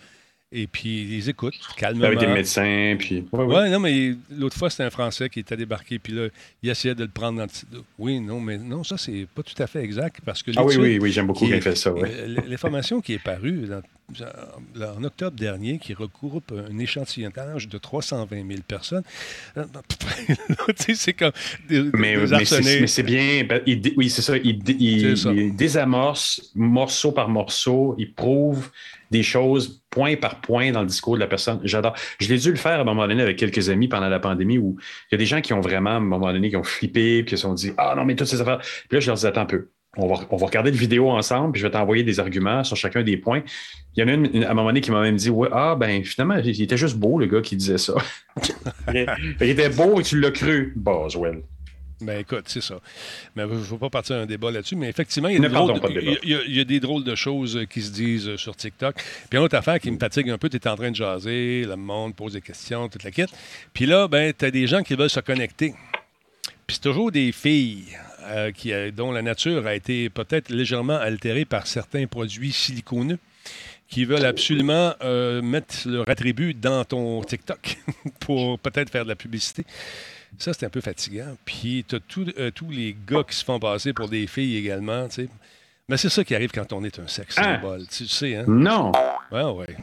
Speaker 2: Et puis, il les écoute calmement.
Speaker 3: Avec des médecins, puis. Ouais,
Speaker 2: non, mais l'autre fois, c'était un Français qui était débarqué, puis là, il essayait de le prendre dans le. Oui, non, mais non, ça, c'est pas tout à fait exact, parce que
Speaker 3: Ah oui, oui, oui, j'aime beaucoup
Speaker 2: qui
Speaker 3: quand
Speaker 2: est-
Speaker 3: il fait ça. Ouais.
Speaker 2: euh, L'information qui est parue dans, en octobre dernier qui regroupe un échantillonnage de 320 000 personnes. c'est comme
Speaker 3: des, mais, mais c'est bien. Ben, oui, c'est ça. Il, il, désamorce morceau par morceau. Il prouve des choses point par point dans le discours de la personne. J'adore. Je l'ai dû le faire à un moment donné avec quelques amis pendant la pandémie où il y a des gens qui ont vraiment, à un moment donné, qui ont flippé, puis qui se sont dit Ah non, mais toutes ces affaires. Puis là, je leur dis Attends un peu. On va, on va regarder une vidéo ensemble, puis je vais t'envoyer des arguments sur chacun des points. Il y en a une, à un moment donné qui m'a même dit ouais, Ah, ben finalement, il était juste beau, le gars qui disait ça. il était beau et tu l'as cru, Boswell.
Speaker 2: Ben écoute, c'est ça. Mais je ne veux pas partir un débat là-dessus, mais effectivement, il y, a des drôles de choses qui se disent sur TikTok. Puis une autre affaire qui me fatigue un peu, tu es en train de jaser, le monde pose des questions, toute la quête. Puis là, ben, tu as des gens qui veulent se connecter. Puis c'est toujours des filles euh, qui, euh, dont la nature a été peut-être légèrement altérée par certains produits siliconeux qui veulent absolument euh, mettre leur attribut dans ton TikTok pour peut-être faire de la publicité. Ça, c'est un peu fatigant. Puis, tu as euh, tous les gars qui se font passer pour des filles également, tu sais. Mais c'est ça qui arrive quand on est un sexe ah. symbole. Tu sais, hein?
Speaker 3: Non.
Speaker 2: Ouais, ouais.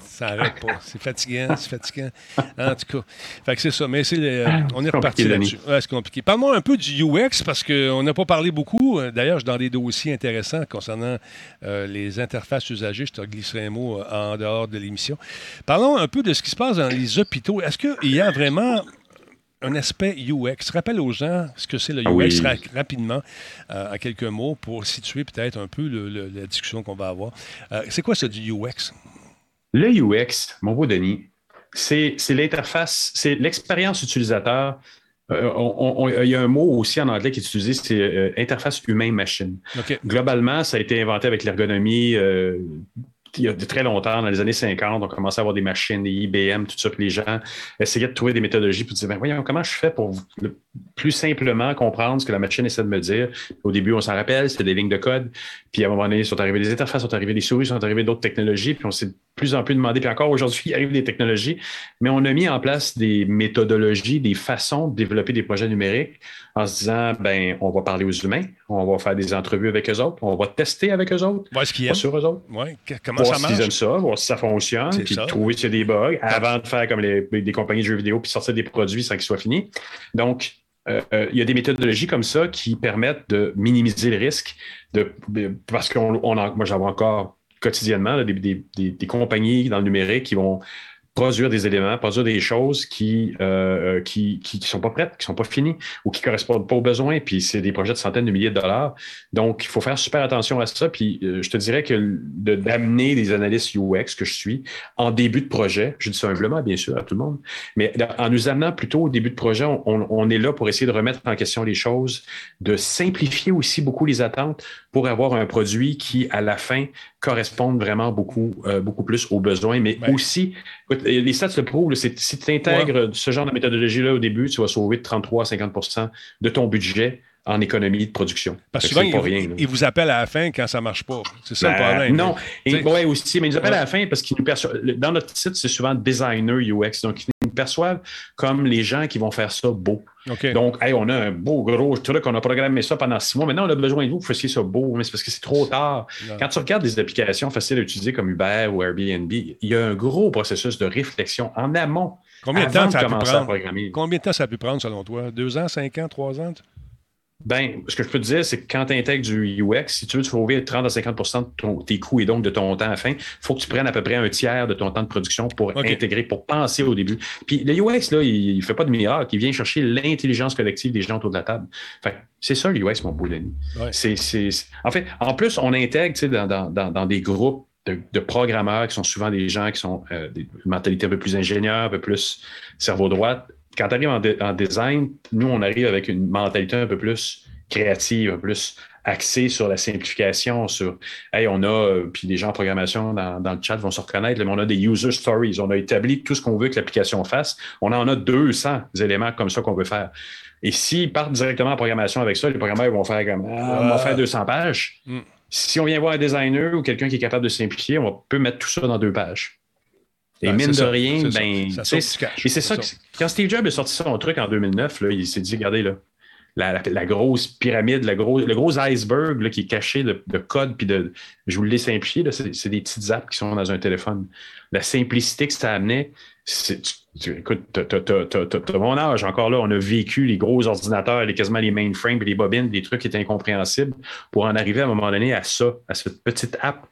Speaker 2: Ça n'arrête pas. C'est fatigant, c'est fatigant. En tout cas, fait que c'est ça. Mais c'est euh, ah, on est, reparti là-dessus. Ouais, c'est compliqué. Parle-moi un peu du UX parce qu'on n'a pas parlé beaucoup. Euh, d'ailleurs, je suis dans des dossiers intéressants concernant les interfaces usagées. Je te glisserai un mot en dehors de l'émission. Parlons un peu de ce qui se passe dans les hôpitaux. Est-ce qu'il y a vraiment un aspect UX. Rappelle aux gens ce que c'est le ah UX rapidement, euh, à quelques mots, pour situer peut-être un peu la discussion qu'on va avoir. Euh, c'est quoi ça du UX?
Speaker 3: Le UX, mon beau Denis, c'est l'interface, c'est l'expérience utilisateur. Euh, il y a un mot aussi en anglais qui est utilisé, c'est interface humain-machine. Globalement, ça a été inventé avec l'ergonomie il y a de très longtemps, dans les années 50, on commençait à avoir des machines, des IBM, tout ça, puis les gens essayaient de trouver des méthodologies pour dire, ben voyons, comment je fais pour plus simplement comprendre ce que la machine essaie de me dire? Au début, on s'en rappelle, c'était des lignes de code. Puis à un moment donné, sont arrivées des interfaces, sont arrivées des souris, sont arrivées d'autres technologies. Puis on s'est plus en plus demandé. Puis encore aujourd'hui, il arrive des technologies. Mais on a mis en place des méthodologies, des façons de développer des projets numériques en se disant, ben, on va parler aux humains, on va faire des entrevues avec eux autres, on va tester avec eux autres.
Speaker 2: Voir ce qu'ils aiment.
Speaker 3: Sur eux autres.
Speaker 2: Ouais. Comment voir ça marche.
Speaker 3: S'ils aiment ça, voir si ça fonctionne, puis trouver s'il y a des bugs avant de faire comme les, des compagnies de jeux vidéo puis sortir des produits sans qu'ils soient finis. Donc, euh, euh, il y a des méthodologies comme ça qui permettent de minimiser le risque, de, parce on moi j'en vois encore quotidiennement des, des, compagnies dans le numérique qui vont produire des éléments, produire des choses qui euh, qui, qui, sont pas prêtes, qui sont pas finies ou qui correspondent pas aux besoins. Puis c'est des projets de centaines de milliers de dollars. Donc, il faut faire super attention à ça. Puis euh, je te dirais que d'amener des analystes UX que je suis en début de projet, je dis ça humblement, bien sûr, à tout le monde, mais en nous amenant plutôt au début de projet, on, on est là pour essayer de remettre en question les choses, de simplifier aussi beaucoup les attentes pour avoir un produit qui, à la fin, corresponde vraiment beaucoup, euh, beaucoup plus aux besoins, mais aussi, les stats le prouvent, si tu intègres ce genre de méthodologie-là au début, tu vas sauver de 33 à 50% de ton budget en économie de production.
Speaker 2: Parce que souvent, ils, vous appellent à la fin quand ça ne marche pas. C'est ça le ben, problème.
Speaker 3: Non, oui, aussi, mais ils nous appellent à la fin parce qu'ils nous perçoivent. Dans notre site, c'est souvent designer UX. Donc, perçoivent comme les gens qui vont faire ça beau. Donc, on a un beau gros truc, on a programmé ça pendant six mois. Maintenant, on a besoin de vous pour faire ça beau, mais c'est parce que c'est trop tard. Quand tu regardes des applications faciles à utiliser comme Uber ou Airbnb, il y a un gros processus de réflexion en amont.
Speaker 2: Combien de temps ça a pu prendre? Combien de temps ça a pu prendre selon toi? Deux ans, cinq ans, trois ans?
Speaker 3: Ben, ce que je peux te dire, c'est que quand tu intègres du UX, si tu veux trouver 30 à 50% de tes coûts et donc de ton temps à fin, il faut que tu prennes à peu près un tiers de ton temps de production pour intégrer, pour penser au début. Puis le UX, là, il ne fait pas de miracle, il vient chercher l'intelligence collective des gens autour de la table. c'est ça l'UX, mon beau Denis. En fait, en plus, on intègre dans, des groupes de, programmeurs qui sont souvent des gens qui sont euh, des mentalités un peu plus ingénieurs, un peu plus cerveau droit quand tu arrives en, design, nous, on arrive avec une mentalité un peu plus créative, un peu plus axée sur la simplification, sur Hey, on a, euh, puis les gens en programmation dans, le chat vont se reconnaître, mais on a des user stories. On a établi tout ce qu'on veut que l'application fasse. On en a 200 éléments comme ça qu'on veut faire. Et s'ils partent directement en programmation avec ça, les programmeurs vont faire comme ah, on va faire 200 pages. Mm. Si on vient voir un designer ou quelqu'un qui est capable de simplifier, on peut mettre tout ça dans deux pages. Et ben, mine de rien, ben, c'est ça. quand Steve Jobs est sorti son truc en 2009, là, il s'est dit, regardez, là, la, grosse pyramide, le gros iceberg qui est caché de, code, puis de. Je vous l'ai simplifié, c'est des petites apps qui sont dans un téléphone. La simplicité que ça amenait, écoute, t'as mon âge encore là, on a vécu les gros ordinateurs, les, quasiment les mainframes, les bobines, des trucs qui étaient incompréhensibles pour en arriver à un moment donné à ça, à cette petite app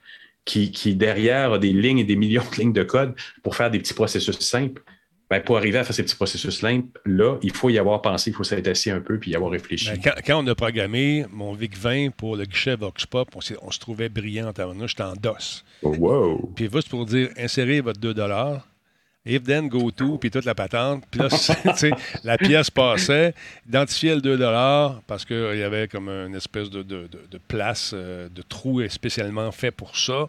Speaker 3: qui, qui derrière a des lignes et des millions de lignes de code pour faire des petits processus simples. Ben, pour arriver à faire ces petits processus simples, là, il faut y avoir pensé, il faut s'être assis un peu puis y avoir réfléchi.
Speaker 2: Ben, quand, on a programmé mon VIC-20 pour le guichet VoxPop, on, on se trouvait brillant en J'étais en DOS.
Speaker 3: Oh, wow.
Speaker 2: Puis juste pour dire, insérez votre 2 if then go to, puis toute la patente. Puis là, la pièce passait, identifiait le 2 parce qu'il y avait comme une espèce de, de, de, place, euh, de trou spécialement fait pour ça.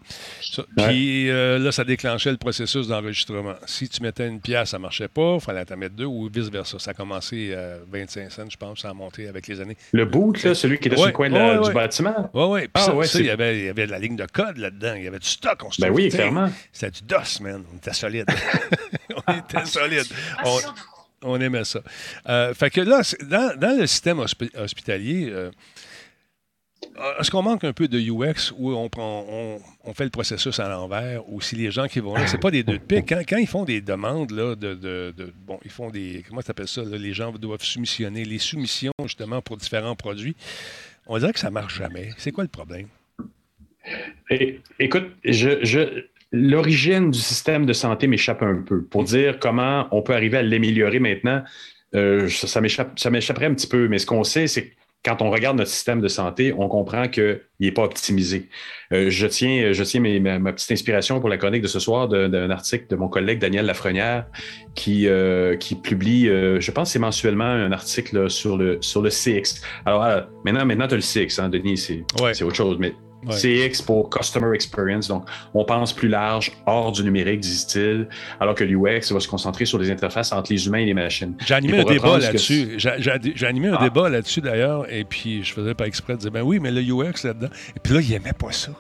Speaker 2: puis euh, là, ça déclenchait le processus d'enregistrement. Si tu mettais une pièce, ça ne marchait pas, il fallait en mettre deux ou vice-versa. Ça a commencé à 25 cents, je pense, ça a monté avec les années.
Speaker 3: Le boot, là, celui qui était sur le coin du bâtiment?
Speaker 2: Oui, oui. Ah, ça, il, y avait, y avait de la ligne de code là-dedans. Il y avait du stock. On
Speaker 3: se ben oui, clairement.
Speaker 2: C'était du DOS, man. On était solide. on était solide. On, aimait ça. Euh, fait que là, dans, le système hospitalier, euh, est-ce qu'on manque un peu de UX où on, prend, on, fait le processus à l'envers ou si les gens qui vont là, c'est pas des deux de pique? Quand, ils font des demandes, là, de, bon, ils font des, comment tu appelles ça, les gens doivent soumissionner, les soumissions justement pour différents produits, on dirait que ça marche jamais. C'est quoi le problème?
Speaker 3: écoute, je, l'origine du système de santé m'échappe un peu. Pour dire comment on peut arriver à l'améliorer maintenant, euh, ça, ça m'échapperait un petit peu. Mais ce qu'on sait, c'est que quand on regarde notre système de santé, on comprend qu'il n'est pas optimisé. Euh, je tiens, je tiens ma, petite inspiration pour la chronique de ce soir d'un article de mon collègue Daniel Lafrenière qui, euh, qui publie, je pense c'est mensuellement, un article sur, le, sur le CX. Alors, maintenant, maintenant tu as le CX, hein, Denis, c'est autre chose. Mais CX pour Customer Experience. Donc, on pense plus large, hors du numérique, disent-ils, alors que l'UX va se concentrer sur les interfaces entre les humains et les machines.
Speaker 2: J'ai animé un débat là-dessus. J'ai animé un débat là-dessus d'ailleurs, et puis je faisais pas exprès de dire, ben oui, mais le UX là-dedans. Et puis là, il aimait pas ça.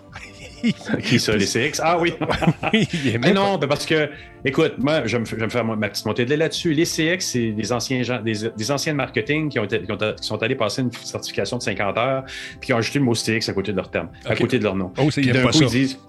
Speaker 3: Qui ça, les CX? Ah oui. oui mais non, ben parce que, écoute, moi, je vais me, faire ma petite montée de lait là-dessus. Les CX, c'est des anciens gens, des, des anciens de marketing qui, ont qui, sont allés passer une certification de 50 heures, puis qui ont ajouté le mot CX à côté de leur terme, à côté de leur nom.
Speaker 2: Oh, ils n'aiment pas, ça. Ils disent,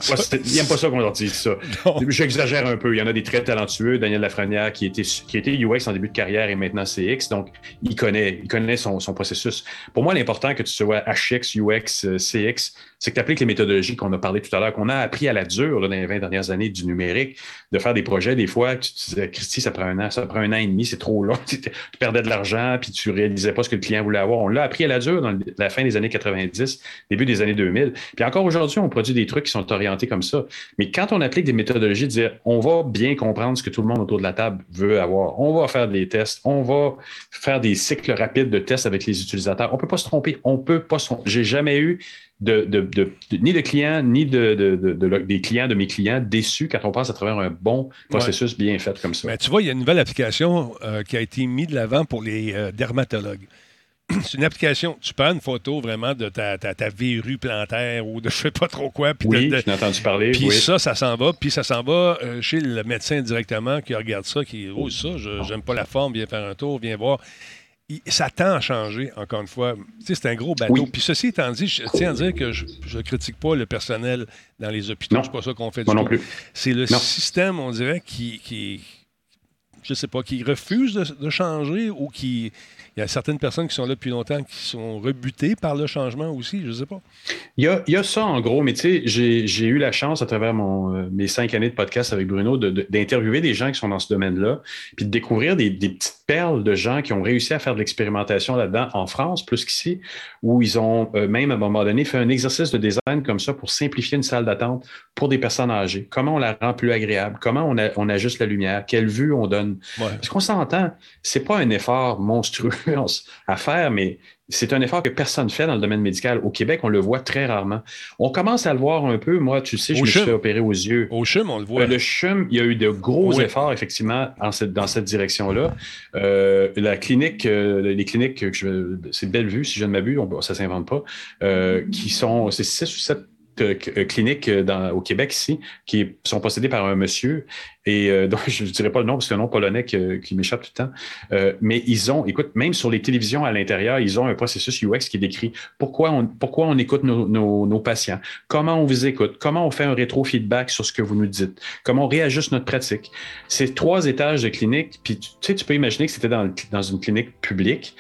Speaker 3: ils n'aiment pas ça qu'on leur dise ça. J'exagère un peu. Il y en a des très talentueux. Daniel Lafrenière, qui était, qui était UX en début de carrière et maintenant CX, donc il connaît, il connaît son, son processus. Pour moi, l'important que tu sois HX, UX, CX, c'est que tu appliques les méthodologies qu'on a parlé tout à l'heure, qu'on a appris à la dure dans les 20 dernières années du numérique, de faire des projets. Des fois, tu disais, Christy, ça prend un an, ça prend un an et demi, c'est trop long. Tu, perdais de l'argent, puis tu réalisais pas ce que le client voulait avoir. On l'a appris à la dure dans la fin des années 90, début des années 2000. Puis encore aujourd'hui, on produit des trucs qui sont orientés comme ça. Mais quand on applique des méthodologies, dire, on va bien comprendre ce que tout le monde autour de la table veut avoir, on va faire des tests, on va faire des cycles rapides de tests avec les utilisateurs. On peut pas se tromper, on peut pas se tromper. J'ai jamais eu de, ni de clients, ni de, des clients de mes clients déçus quand on passe à travers un bon processus bien fait comme ça.
Speaker 2: Mais tu vois, il y a une nouvelle application euh, qui a été mise de l'avant pour les euh, dermatologues. C'est une application, tu prends une photo vraiment de ta, ta, verrue plantaire ou de je sais pas trop quoi.
Speaker 3: oui, j'ai entendu parler.
Speaker 2: Puis ça, ça s'en va. Puis ça s'en va euh, chez le médecin directement qui regarde ça, qui oh ça, je j'aime pas la forme, viens faire un tour, viens voir ça tend à changer, encore une fois. Tu sais, c'est un gros bateau. Puis ceci étant dit, je tiens à dire que je ne critique pas le personnel dans les hôpitaux. C'est pas ça qu'on fait du
Speaker 3: non plus.
Speaker 2: C'est le système, on dirait, qui, qui je sais pas, qui refuse de changer ou qui il y a certaines personnes qui sont là depuis longtemps qui sont rebutées par le changement aussi, je ne sais pas.
Speaker 3: Il y, a, ça en gros, mais tu sais, j'ai eu la chance à travers mon, euh, mes cinq années de podcast avec Bruno d'interviewer des gens qui sont dans ce domaine-là, puis de découvrir des, petites perles de gens qui ont réussi à faire de l'expérimentation là-dedans en France, plus qu'ici, où ils ont euh, même à un moment donné fait un exercice de design comme ça pour simplifier une salle d'attente pour des personnes âgées. Comment on la rend plus agréable? Comment on, on ajuste la lumière? Quelle vue on donne? Parce qu'on s'entend, c'est pas un effort monstrueux à faire, mais c'est un effort que personne ne fait dans le domaine médical. Au Québec, on le voit très rarement. On commence à le voir un peu. Moi, tu sais, je me suis fait opérer aux yeux.
Speaker 2: Au CHUM, on le voit. Euh,
Speaker 3: le CHUM, il y a eu de gros efforts, effectivement, dans cette, dans cette direction-là. Euh, la clinique, euh, les cliniques, c'est Bellevue, si je ne m'abuse, ça ne s'invente pas, qui sont, c'est 6 ou 7 cliniques au Québec ici qui sont possédées par un monsieur et euh, donc, je ne dirais pas le nom parce que c'est un nom polonais qui, m'échappe tout le temps. Euh, mais ils ont, écoute, même sur les télévisions à l'intérieur, ils ont un processus UX qui décrit pourquoi on, pourquoi on écoute nos, patients, comment on vous écoute, comment on fait un rétro-feedback sur ce que vous nous dites, comment on réajuste notre pratique? C'est trois étages de clinique. Puis, tu sais, tu peux imaginer que c'était dans, dans une clinique publique.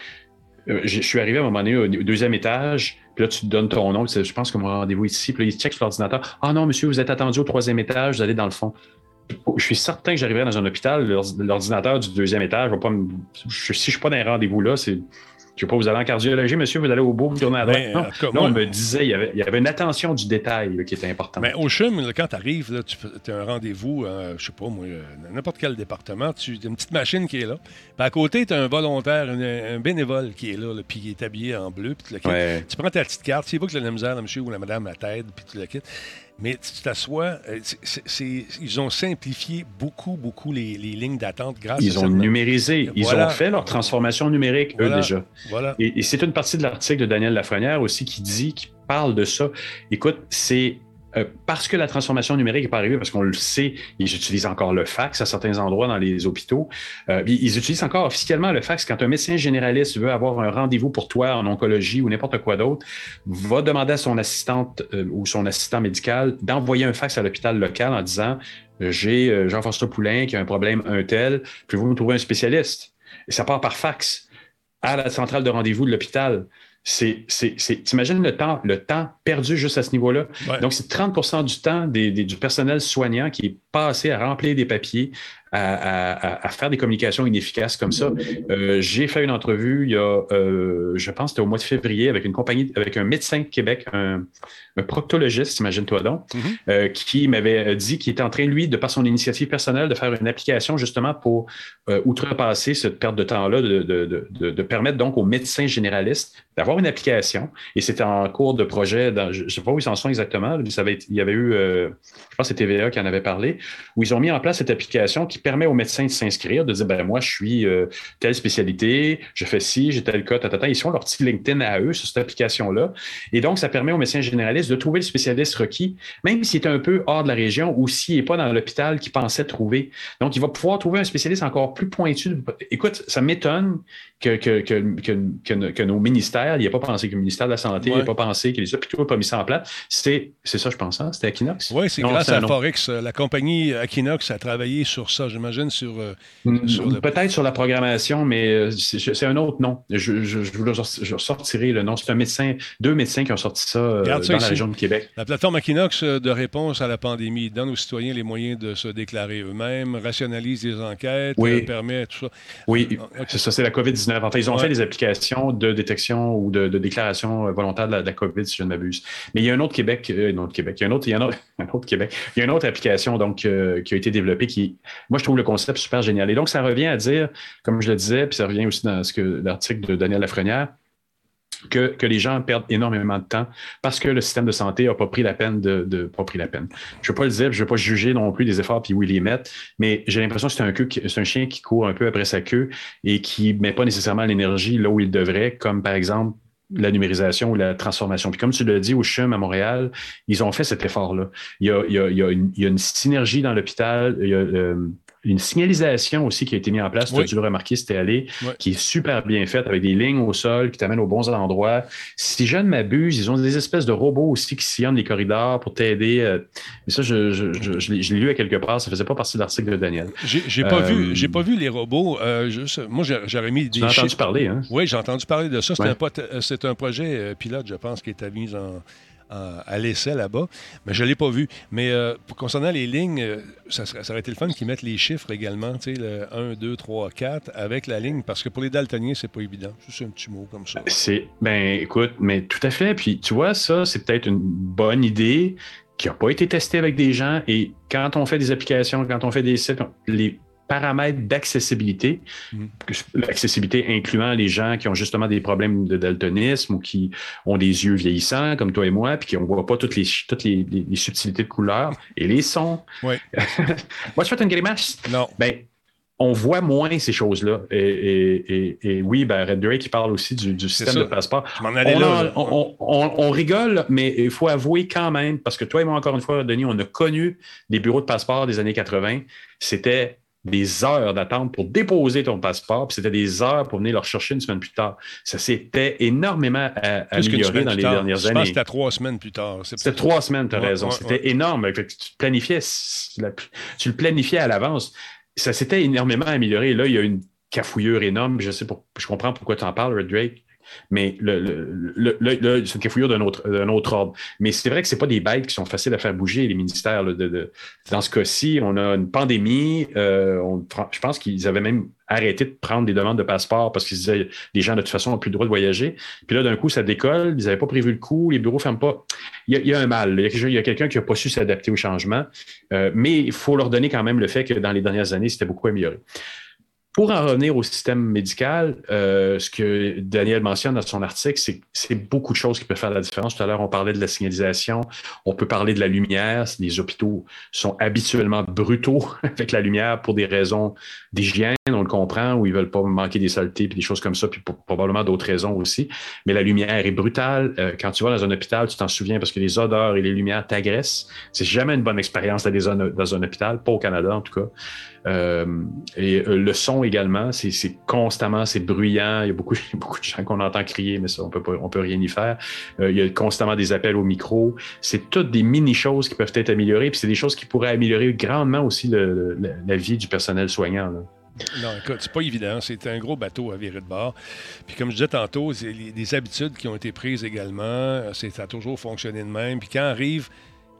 Speaker 3: Euh, je suis arrivé à un moment donné au deuxième étage. Puis là, tu donnes ton nom. Je pense que mon rendez-vous ici. Puis là, il check sur l'ordinateur. Ah non, monsieur, vous êtes attendu au troisième étage. Vous allez dans le fond je suis certain que j'arriverai dans un hôpital, l'ordinateur du deuxième étage, pas si je ne suis pas dans un rendez-vous là, c'est. Je ne sais pas, vous allez en cardiologie, monsieur, vous allez au bout, vous tournez à droite. Ben, non, on me disait, il y, avait, il y, avait, une attention du détail qui était importante.
Speaker 2: Mais au CHUM, quand tu arrives, tu as un rendez-vous, euh, je sais pas, moi, euh, n'importe quel département, tu as une petite machine qui est là. Puis à côté, tu as un volontaire, un, bénévole qui est là, puis qui est habillé en bleu. Puis tu prends ta petite carte, tu sais pas que la misère, le monsieur ou la madame la tête, puis tu le quittes. Mais tu t'assois, euh, ils ont simplifié beaucoup, beaucoup les, lignes d'attente grâce
Speaker 3: ils
Speaker 2: à
Speaker 3: ont numérisé. Ils ont fait leur transformation numérique, eux, déjà.
Speaker 2: Voilà.
Speaker 3: Et, et c'est une partie de l'article de Daniel Lafrenière aussi qui dit, qui parle de ça. Écoute, c'est euh, parce que la transformation numérique n'est pas arrivée, parce qu'on le sait, ils utilisent encore le fax à certains endroits dans les hôpitaux. Euh, ils utilisent encore officiellement le fax quand un médecin généraliste veut avoir un rendez-vous pour toi en oncologie ou n'importe quoi d'autre, va demander à son assistante euh, ou son assistant médical d'envoyer un fax à l'hôpital local en disant J'ai Jean-François Poulain qui a un problème, un tel, puis vous me trouver un spécialiste? Et ça part par fax à la centrale de rendez-vous de l'hôpital. C'est, t'imagines le temps, le temps perdu juste à ce niveau-là? Donc, c'est 30% du temps du personnel soignant qui est passé à remplir des papiers, à, faire des communications inefficaces comme ça. Euh, j'ai fait une entrevue il y a, euh, je pense, c'était au mois de février avec une compagnie, avec un médecin de Québec, un, proctologiste, imagine-toi donc, mhm. euh, qui m'avait dit qu'il était en train, lui, de par son initiative personnelle, de faire une application justement pour outrepasser cette perte de temps-là, de, permettre donc aux médecins généralistes d'avoir une application. Et c'était en cours de projet, je ne sais pas où ils en sont exactement, ça avait, il y avait eu, je pense que c'est TVA qui en avait parlé, où ils ont mis en place cette application qui permet aux médecins de s'inscrire, de dire ben moi, je suis euh, telle spécialité, je fais ci, j'ai tel cas, tata, Ils sont leur petit LinkedIn à eux sur cette application-là. Et donc, ça permet aux médecins généralistes de trouver le spécialiste requis, même s'il est un peu hors de la région ou s'il n'est pas dans l'hôpital qu'il pensait trouver. Donc, il va pouvoir trouver un spécialiste encore plus pointu. Écoute, ça m'étonne que, que, que, que, nos ministères, il n'y a pas pensé que le ministère de la Santé, il n'y a pas pensé que les hôpitaux n'ont pas mis ça en place. C'est ça, je pense, hein? c'était Equinox?
Speaker 2: Oui, c'est grâce à Forex. La compagnie Equinox a travaillé sur ça, j'imagine, sur. Euh,
Speaker 3: mm, peut-être sur la programmation, mais euh, c'est un autre nom. Je, je, je, vous sortirai le nom. C'est un médecin, deux médecins qui ont sorti ça, euh, dans la région de Québec.
Speaker 2: La plateforme Equinox de réponse à la pandémie donne aux citoyens les moyens de se déclarer eux-mêmes, rationalise les enquêtes, permet tout ça.
Speaker 3: Oui, ah, c'est ça, c'est la COVID-19 ils ont fait des applications de détection ou de, déclaration volontaire de la, COVID, si je ne m'abuse. Mais il y a un autre Québec, euh, un autre Québec, il y a un autre, il y a un autre, Québec. Il y a une autre application donc, euh, qui a été développée qui, moi, je trouve le concept super génial. Et donc, ça revient à dire, comme je le disais, puis ça revient aussi dans ce que l'article de Daniel Lafrenière, que, les gens perdent énormément de temps parce que le système de santé n'a pas pris la peine de, pas pris la peine. Je ne veux pas le dire, je ne veux pas juger non plus des efforts puis où ils les mettent, mais j'ai l'impression que c'est un, c'est un chien qui court un peu après sa queue et qui ne met pas nécessairement l'énergie là où il devrait, comme par exemple la numérisation ou la transformation. Puis comme tu l'as dit au CHUM à Montréal, ils ont fait cet effort-là. Il y a, il y a, une, synergie dans l'hôpital. Il y a, euh, une signalisation aussi qui a été mise en place, tu as dû le remarquer c'était allé, qui est super bien faite avec des lignes au sol qui t'amènent aux bons endroits. Si je ne m'abuse, ils ont des espèces de robots aussi qui sillonnent les corridors pour t'aider. Euh, mais ça, je, je, je, l'ai lu à quelque part, ça ne faisait pas partie de l'article de Daniel.
Speaker 2: J'ai pas, vu, euh, pas vu les robots. Euh, moi, j'aurais mis des.
Speaker 3: J'ai entendu parler, hein?
Speaker 2: Oui, j'ai entendu parler de ça. C'est un, un, projet pilote, je pense, qui était mis en à l'essai là-bas, mais je ne l'ai pas vu. Mais euh, concernant les lignes, euh, ça, aurait été le fun qu'ils mettent les chiffres également, tu sais, le 1, 2, 3, 4, avec la ligne, parce que pour les daltoniens, c'est pas évident. Juste un petit mot comme ça.
Speaker 3: C'est, ben écoute, mais tout à fait. Puis tu vois, ça, c'est peut-être une bonne idée qui n'a pas été testée avec des gens. Et quand on fait des applications, quand on fait des sites, les paramètres d'accessibilité, mm. l'accessibilité incluant les gens qui ont justement des problèmes de daltonisme ou qui ont des yeux vieillissants comme toi et moi, puis qui ne voit pas toutes les, toutes les, subtilités de couleurs et les sons.
Speaker 2: Oui.
Speaker 3: moi, je fais une grimace.
Speaker 2: Non.
Speaker 3: Ben, on voit moins ces choses-là. Et, oui, ben, Red Drake, il parle aussi du, système de passeport. On, on, rigole, mais il faut avouer quand même, parce que toi et moi, encore une fois, Denis, on a connu des bureaux de passeport des années 80. C'était des heures d'attente pour déposer ton passeport, puis c'était des heures pour venir le rechercher une semaine plus tard. Ça s'était énormément amélioré dans les dernières années. Je pense que
Speaker 2: c'était trois semaines plus tard.
Speaker 3: C'était trois semaines, tu as raison. c'était énorme. Tu planifiais, tu le planifiais à l'avance ça s'était énormément amélioré. Là, il y a une cafouillure énorme. Je sais je comprends pourquoi tu en parles, Red Drake. Mais le, c'est une d'un autre, autre, ordre. Mais c'est vrai que ce pas des bêtes qui sont faciles à faire bouger, les ministères. dans ce cas-ci, on a une pandémie. Euh, je pense qu'ils avaient même arrêté de prendre des demandes de passeport parce qu'ils disaient les gens, de toute façon, n'ont plus le droit de voyager. Puis là, d'un coup, ça décolle. Ils n'avaient pas prévu le coup. Les bureaux ne ferment pas. Il y, a, un mal. Il y a, quelqu'un qui n'a pas su s'adapter au changement. Euh, mais il faut leur donner quand même le fait que dans les dernières années, c'était beaucoup amélioré. Pour en revenir au système médical, euh, ce que Daniel mentionne dans son article, c'est c'est beaucoup de choses qui peuvent faire la différence. Tout à l'heure, on parlait de la signalisation, on peut parler de la lumière. Les hôpitaux sont habituellement brutaux avec la lumière pour des raisons d'hygiène, on le comprend, ou ils veulent pas manquer des saletés, puis des choses comme ça, puis probablement d'autres raisons aussi. Mais la lumière est brutale. Euh, quand tu vas dans un hôpital, tu t'en souviens parce que les odeurs et les lumières t'agressent. C'est jamais une bonne expérience d'aller dans un hôpital, pas au Canada en tout cas. Euh, et le son également, c'est constamment, c'est bruyant. Il y a beaucoup, beaucoup de gens qu'on entend crier, mais ça, on peut pas, on peut rien y faire. Euh, il y a constamment des appels au micro. C'est toutes des mini-choses qui peuvent être améliorées, puis c'est des choses qui pourraient améliorer grandement aussi la vie du personnel soignant.
Speaker 2: Non, écoute, c'est pas évident. C'est un gros bateau à virer de bord. Puis comme je disais tantôt, c'est des habitudes qui ont été prises également. Ça a toujours fonctionné de même. Puis quand arrive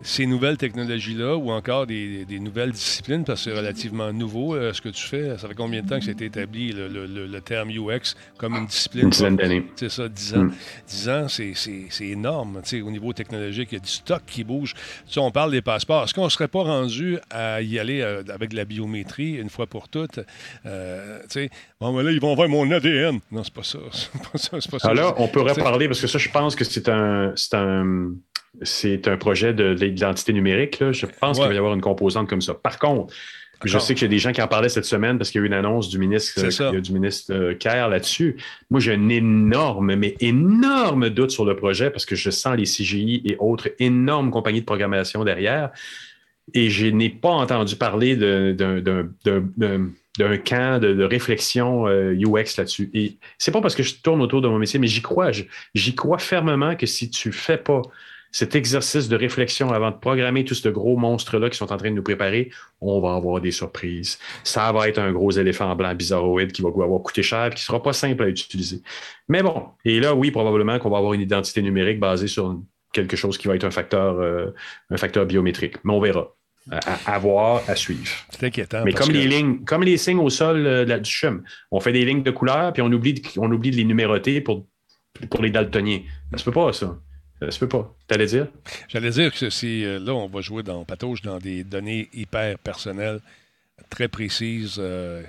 Speaker 2: ces nouvelles technologies-là ou encore des, nouvelles disciplines, parce que c'est relativement nouveau euh, ce que tu fais. Ça fait combien de temps que ça a été établi, le, terme UX, comme une discipline?
Speaker 3: Une dizaine d'années.
Speaker 2: C'est ça, dix ans. Mm. Dix ans, c'est énorme. au niveau technologique, il y a du stock qui bouge. On parle des passeports. Est-ce qu'on ne serait pas rendu à y aller euh, avec la biométrie une fois pour toutes? Euh, bon, mais là, ils vont voir mon ADN. Non, c'est pas ça. C'est pas ça. Pas ça.
Speaker 3: Alors, on pourrait parler, parce que ça, je pense que c'est un, un c'est un projet de, l'identité numérique. Je pense qu'il va y avoir une composante comme ça. Par contre, je sais qu'il y a des gens qui en parlaient cette semaine parce qu'il y a eu une annonce du ministre, euh, du ministre euh, Kerr là-dessus. Moi, j'ai un énorme, mais énorme doute sur le projet parce que je sens les CGI et autres énormes compagnies de programmation derrière. Et je n'ai pas entendu parler d'un camp de, réflexion UX euh, là-dessus. Et c'est pas parce que je tourne autour de mon métier, mais j'y crois. J'y crois fermement que si tu fais pas cet exercice de réflexion avant de programmer tout ce gros monstre-là qui sont en train de nous préparer, on va avoir des surprises. Ça va être un gros éléphant blanc bizarroïde qui va avoir coûté cher, qui ne sera pas simple à utiliser. Mais bon, et là, oui, probablement qu'on va avoir une identité numérique basée sur quelque chose qui va être un facteur, euh, un facteur biométrique. Mais on verra. À, voir, à suivre.
Speaker 2: C'est inquiétant.
Speaker 3: Mais comme les lignes, comme les signes au sol euh, du chum, on fait des lignes de couleur, puis on oublie de, on oublie de les numéroter pour, pour les daltoniens. Ça se peut pas, ça. Ça se peut pas. T'allais dire?
Speaker 2: J'allais dire que c'est euh, là, on va jouer dans patauge dans des données hyper personnelles, très précises. Euh,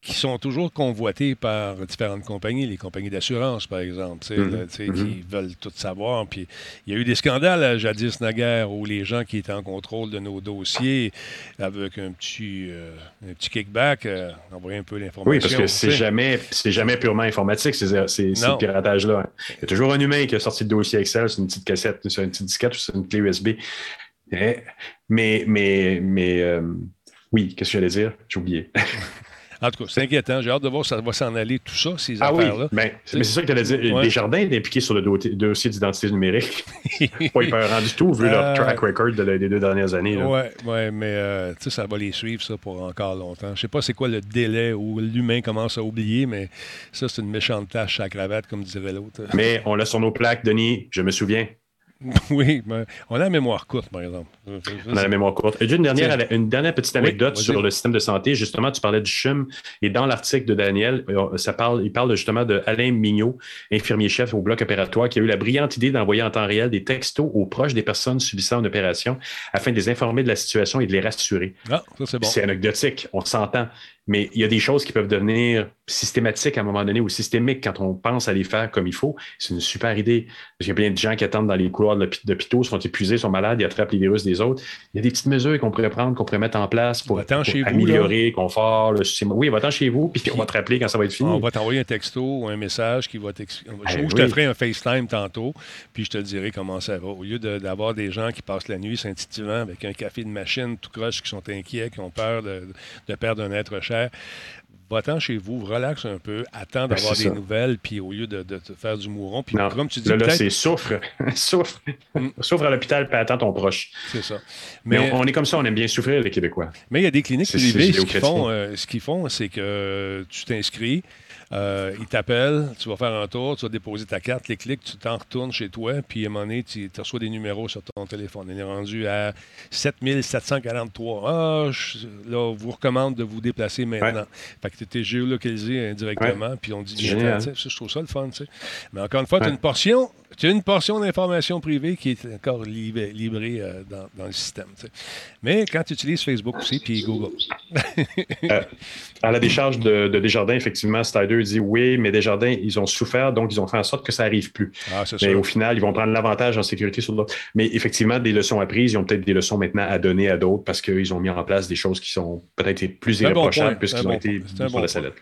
Speaker 2: qui sont toujours convoités par différentes compagnies, les compagnies d'assurance, par exemple, mhm. qui mhm. veulent tout savoir. Puis il y a eu des scandales à jadis naguère où les gens qui étaient en contrôle de nos dossiers, avec un petit, euh, un petit kickback, euh, envoyaient un peu l'information.
Speaker 3: Oui, parce que c'est jamais, jamais purement informatique, ces, ces, piratages-là. Il y a toujours un humain qui a sorti le dossier Excel sur une petite cassette, sur une petite disquette ou sur une clé USB. Eh, mais, mais, mais euh, oui, qu'est-ce que j'allais dire? J'ai oublié.
Speaker 2: En tout cas, c'est inquiétant. J'ai hâte de voir ça va s'en aller, tout ça, ces ah affaires-là.
Speaker 3: Oui, mais, c'est ça que tu allais dire. Des jardins impliqués sur le dossier d'identité numérique. pas hyper du tout, vu leur euh, track record des deux dernières années.
Speaker 2: Oui, ouais, mais euh, ça va les suivre, ça, pour encore longtemps. Je sais pas c'est quoi le délai où l'humain commence à oublier, mais ça, c'est une méchante tâche à cravate, comme dirait l'autre.
Speaker 3: Mais on l'a sur nos plaques, Denis, je me souviens.
Speaker 2: Oui, mais on a la mémoire courte, par exemple.
Speaker 3: On a la mémoire courte. Et une dernière, une dernière petite anecdote sur le système de santé. Justement, tu parlais du CHUM et dans l'article de Daniel, euh, ça parle, il parle justement de Alain Mignot, infirmier-chef au bloc opératoire, qui a eu la brillante idée d'envoyer en temps réel des textos aux proches des personnes subissant une opération afin de les informer de la situation et de les rassurer.
Speaker 2: Ah, ça c'est bon.
Speaker 3: C'est anecdotique, on s'entend. Mais il y a des choses qui peuvent devenir systématiques à un moment donné ou systémiques quand on pense à les faire comme il faut. C'est une super idée. Parce qu'il y a plein de gens qui attendent dans les couloirs de l'hôpital, sont épuisés, sont malades, ils attrapent les virus des autres. Il y a des petites mesures qu'on pourrait prendre, qu'on pourrait mettre en place pour, améliorer le confort, le système. Oui, va-t'en chez vous, puis on va te rappeler quand ça va être fini.
Speaker 2: On va t'envoyer un texto ou un message qui va t'expliquer. Ben je te ferai un FaceTime tantôt, puis je te dirai comment ça va. Au lieu d'avoir des gens qui passent la nuit s'intitulant avec un café de machine tout croche, qui sont inquiets, qui ont peur de, de perdre un être cher, va-t'en chez vous, relaxe un peu, attends ben, d'avoir des nouvelles, puis au lieu de, te faire du mouron, puis comme tu dis.
Speaker 3: Là, c'est souffre, souffre, mm. souffre à l'hôpital, puis attends ton proche.
Speaker 2: C'est ça.
Speaker 3: Mais, on, est comme ça, on aime bien souffrir, les Québécois.
Speaker 2: Mais il y a des cliniques privées, ce qu'ils font, euh, ce qu'ils font, c'est que tu t'inscris. Euh, il t'appelle, tu vas faire un tour, tu vas déposer ta carte, les clics, tu t'en retournes chez toi, puis à un moment donné, tu, reçois des numéros sur ton téléphone. On est rendu à 7743. Ah, je, là, on vous recommande de vous déplacer maintenant. Fait que tu es géolocalisé indirectement, puis on dit, je trouve ça le fun. sais. Mais encore une fois, tu as une portion tu as une portion d'information privée qui est encore livrée euh, dans, le système. Mais quand tu utilises Facebook aussi, puis Google.
Speaker 3: Euh, à la décharge de, Desjardins, effectivement, Snyder dit oui, mais Desjardins, ils ont souffert, donc ils ont fait en sorte que ça n'arrive plus. Ah, mais au final, ils vont prendre l'avantage en sécurité sur d'autres. Mais effectivement, des leçons apprises, ils ont peut-être des leçons maintenant à donner à d'autres parce qu'ils ont mis en place des choses qui sont peut-être plus irréprochables puisqu'ils ont été sur la sellette.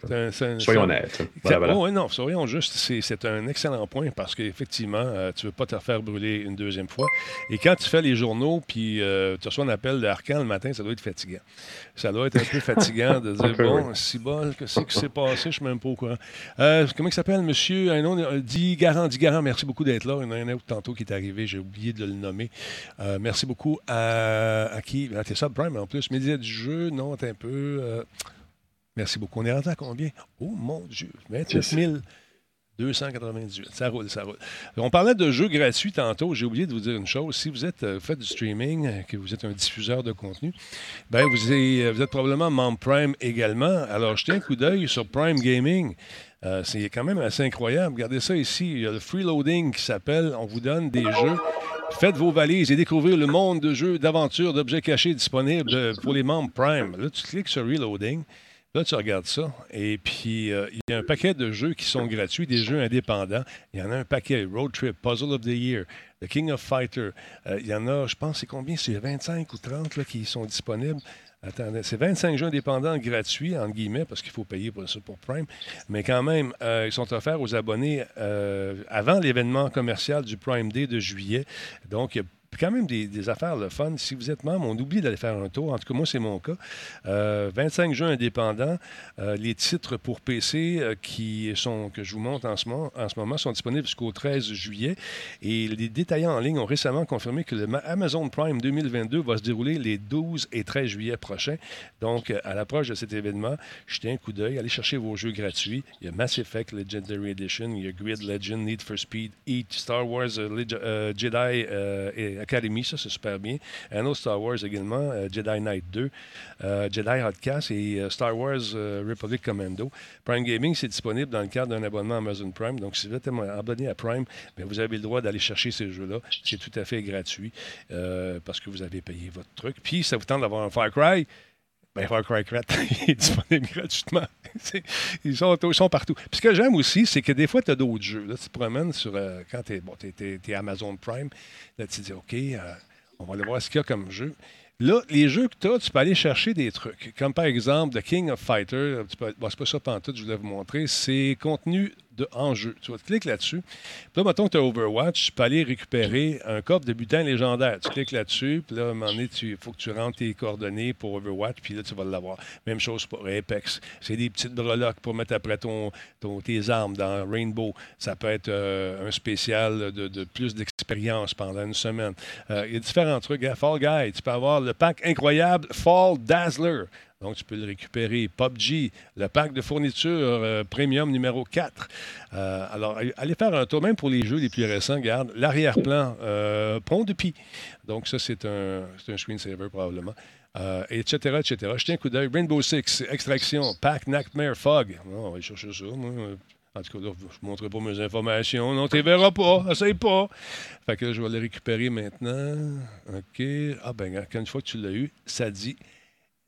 Speaker 3: Soyons honnêtes.
Speaker 2: oui, non, soyons justes. C'est un excellent point parce qu'effectivement, euh, tu ne veux pas te faire brûler une deuxième fois. Et quand tu fais les journaux, puis euh, tu reçois un appel d'Arcan le matin, ça doit être fatigant. Ça doit être un peu fatigant de dire, bon, si bon, qu'est-ce qui s'est passé, je ne suis même pas au courant. Euh, comment il s'appelle, monsieur? Un nom, dit Garant, dit Garant, merci beaucoup d'être là. Il y en a un autre tantôt qui est arrivé, j'ai oublié de le nommer. merci beaucoup à, à qui? À ça, Prime en plus. Média du jeu, non, un peu. merci beaucoup. On est rentré à combien? Oh mon Dieu, 29 000. 298. Ça roule, ça roule. On parlait de jeux gratuits tantôt. J'ai oublié de vous dire une chose. Si vous êtes euh, fait du streaming, euh, que vous êtes un diffuseur de contenu, ben vous, êtes, vous êtes probablement membre Prime également. Alors, jetez un coup d'œil sur Prime Gaming. Euh, c'est quand même assez incroyable. Regardez ça ici. Il y a le freeloading qui s'appelle On vous donne des jeux. Faites vos valises et découvrez le monde de jeux, d'aventures, d'objets cachés disponibles pour les membres Prime. Là, tu cliques sur Reloading. Là, tu regardes ça, et puis euh, il y a un paquet de jeux qui sont gratuits, des jeux indépendants. Il y en a un paquet. Road Trip, Puzzle of the Year, The King of Fighter. Euh, il y en a, je pense, c'est combien? C'est 25 ou 30 là, qui sont disponibles. Attendez, c'est 25 jeux indépendants gratuits, entre guillemets, parce qu'il faut payer pour ça pour Prime. Mais quand même, euh, ils sont offerts aux abonnés avant l'événement commercial du Prime Day de juillet. Donc, il y a quand même des, affaires le fun. Si vous êtes membre, on oublie d'aller faire un tour. En tout cas, moi, c'est mon cas. 25 euh, jeux indépendants. Euh, les titres pour PC euh, qui sont, que je vous montre en ce moment, en ce moment sont disponibles jusqu'au 13 juillet. Et les détaillants en ligne ont récemment confirmé que le Amazon Prime 2022 va se dérouler les 12 et 13 juillet prochains. Donc, à l'approche de cet événement, jetez un coup d'œil, allez chercher vos jeux gratuits. Il y a Mass Effect Legendary Edition, il y a Grid Legend, Need for Speed, Eat, Star Wars Jedi et Academy, ça c'est super bien. Un autre Star Wars également, euh, Jedi Knight 2, euh, Jedi Hotcast et euh, Star Wars Republic Commando. Prime Gaming, c'est disponible dans le cadre d'un abonnement Amazon Prime. Donc, si vous êtes abonné à Prime, vous avez le droit d'aller chercher ces jeux-là. C'est tout à fait gratuit parce que vous avez payé votre truc. Puis, ça vous tente d'avoir un Far Cry? Ben, Far Cry 4 est disponible gratuitement. ils, sont, ils, sont, partout. Puis ce que j'aime aussi, c'est que des fois, tu as d'autres jeux. Là, tu te promènes sur. quand tu bon, Amazon Prime, Là, tu dis, OK, euh, on va aller voir ce qu'il y a comme jeu. Là, les jeux que tu as, tu peux aller chercher des trucs. Comme par exemple, The King of Fighter. Tu peux, bon, c'est pas ça tout, je voulais vous montrer. C'est contenu de enjeu. Tu vas cliquer là-dessus. Puis là, mettons que tu as Overwatch, tu peux aller récupérer un coffre de butin légendaire. Tu cliques là-dessus, puis là, à un moment donné, il faut que tu rentres tes coordonnées pour Overwatch, puis là, tu vas l'avoir. Même chose pour Apex. C'est des petites breloques pour mettre après ton, tes armes dans Rainbow. Ça peut être euh, un spécial de, plus d'expérience pendant une semaine. Euh, il y a différents trucs. Fall Guy, tu peux avoir le pack incroyable Fall Dazzler. Donc, tu peux le récupérer. PUBG, le pack de fourniture euh, premium numéro 4. Euh, alors, allez faire un tour, même pour les jeux les plus récents. Regarde, l'arrière-plan, euh, Pont de Pie. Donc, ça, c'est un, un screensaver probablement. etc., etc. Jetez un coup d'œil. Rainbow Six, Extraction, Pack Nightmare Fog. on va chercher ça. En tout cas, je ne montrerai pas mes informations. Non, tu ne verras pas. Essaye pas. Fait que je vais les récupérer maintenant. OK. Ah, ben, quand une fois que tu l'as eu, ça dit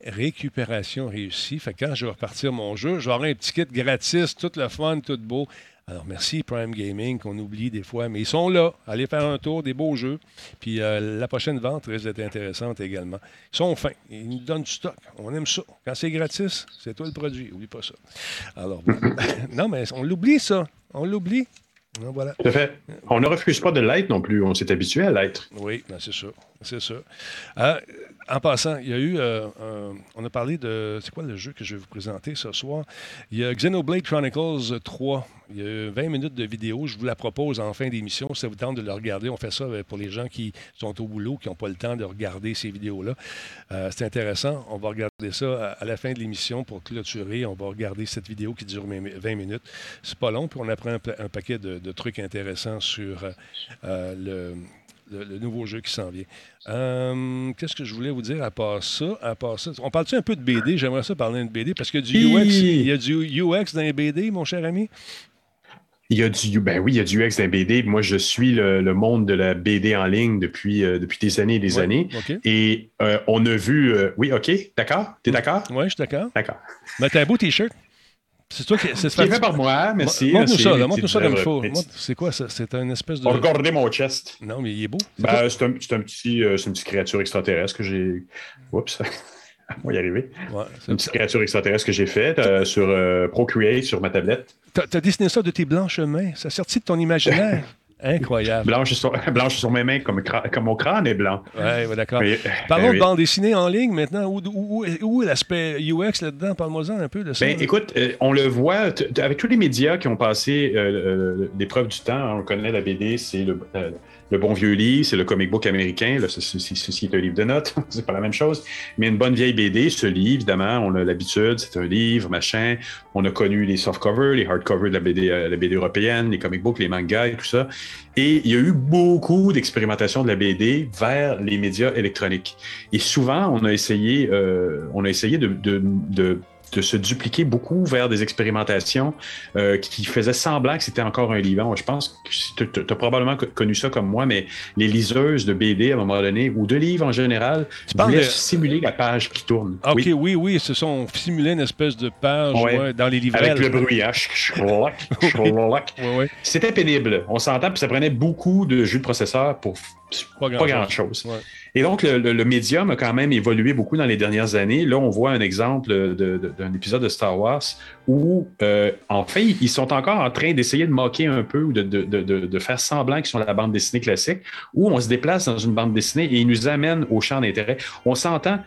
Speaker 2: récupération réussie. Fait que quand je vais repartir mon jeu, j'aurai un petit kit gratis, tout le fun, tout beau. Alors, merci Prime Gaming, qu'on oublie des fois, mais ils sont là. Allez faire un tour, des beaux jeux. Puis euh, la prochaine vente risque d'être intéressante également. Ils sont fins. Ils nous donnent du stock. On aime ça. Quand c'est gratis, c'est toi le produit. Oublie pas ça. Alors, non, mais on l'oublie, ça. On l'oublie. Voilà.
Speaker 3: Tout à fait. On ne refuse pas de l'être non plus. On s'est habitué à l'être.
Speaker 2: Oui, ben c'est ça. C'est ça. Euh, en passant, il y a eu. Euh, on a parlé de. C'est quoi le jeu que je vais vous présenter ce soir? Il y a Xenoblade Chronicles 3. Il y a 20 minutes de vidéo. Je vous la propose en fin d'émission. Si ça vous tente de le regarder, on fait ça euh, pour les gens qui sont au boulot, qui n'ont pas le temps de regarder ces vidéos-là. Euh, c'est intéressant. On va regarder ça à, la fin de l'émission pour clôturer. On va regarder cette vidéo qui dure 20 minutes. C'est pas long, puis on apprend un, paquet de, trucs intéressants sur le le, nouveau jeu qui s'en vient. Euh, qu'est-ce que je voulais vous dire à part ça? À part ça? On parle-tu un peu de BD? J'aimerais ça parler de BD parce que du UX, il y a du UX dans les BD, mon cher ami?
Speaker 3: Il y a du, ben oui, il y a du UX dans les BD. Moi, je suis le, monde de la BD en ligne depuis, euh, depuis des années et des années. Et euh, on a vu. oui, OK, d'accord? T'es d'accord?
Speaker 2: Oui, je suis d'accord.
Speaker 3: D'accord.
Speaker 2: Mais t'as un beau T-shirt. C'est toi qui.
Speaker 3: C'est fait par moi, merci.
Speaker 2: Montre-nous ça, montre-nous ça comme il faut. C'est quoi ça? C'est un espèce de.
Speaker 3: Regardez mon chest.
Speaker 2: Non, mais il est beau.
Speaker 3: Ben, c'est un, un, petit, euh, une petite créature extraterrestre que j'ai. Oups. On va y arriver. Ouais, c'est une petite créature extraterrestre que j'ai faite euh, sur euh, Procreate sur ma tablette.
Speaker 2: T'as as dessiné ça de tes blanches mains. Ça sortit de ton imaginaire. Incroyable.
Speaker 3: Blanche sur, blanche sur mes mains, comme, comme mon crâne est blanc.
Speaker 2: Oui, ouais, d'accord. Parlons ben de bande dessinée en ligne maintenant. Où, où, où est l'aspect UX là-dedans? Parle-moi-en un peu de ça.
Speaker 3: Ben, écoute, euh, on le voit avec tous les médias qui ont passé euh, euh, l'épreuve du temps. Hein, on connaît la BD, c'est le, le bon vieux livre, c'est le comic book américain. Là, ceci est un livre de notes, c'est pas la même chose. Mais une bonne vieille BD, ce livre, évidemment, on a l'habitude, c'est un livre, machin. On a connu les softcovers, les hardcovers de la BD, euh, la BD européenne, les comic books, les mangas et tout ça. Et il y a eu beaucoup d'expérimentation de la BD vers les médias électroniques. Et souvent, on a essayé, euh, on a essayé de, de, de de se dupliquer beaucoup vers des expérimentations euh, qui faisaient semblant que c'était encore un livre. Je pense que tu as probablement connu ça comme moi, mais les liseuses de BD à un moment donné, ou de livres en général, tu voulaient simuler la page qui tourne.
Speaker 2: OK, oui, oui, oui ce sont simulé une espèce de page dans les livres.
Speaker 3: Avec le bruit. C'était pénible. On s'entend, puis ça prenait beaucoup de jus de processeur pour pas grand-chose. Et donc, le, médium a quand même évolué beaucoup dans les dernières années. Là, on voit un exemple d'un épisode de Star Wars où, euh, en fait, ils sont encore en train d'essayer de moquer un peu ou de, faire semblant qu'ils sont la bande dessinée classique, où on se déplace dans une bande dessinée et ils nous amènent au champ d'intérêt. On s'entend,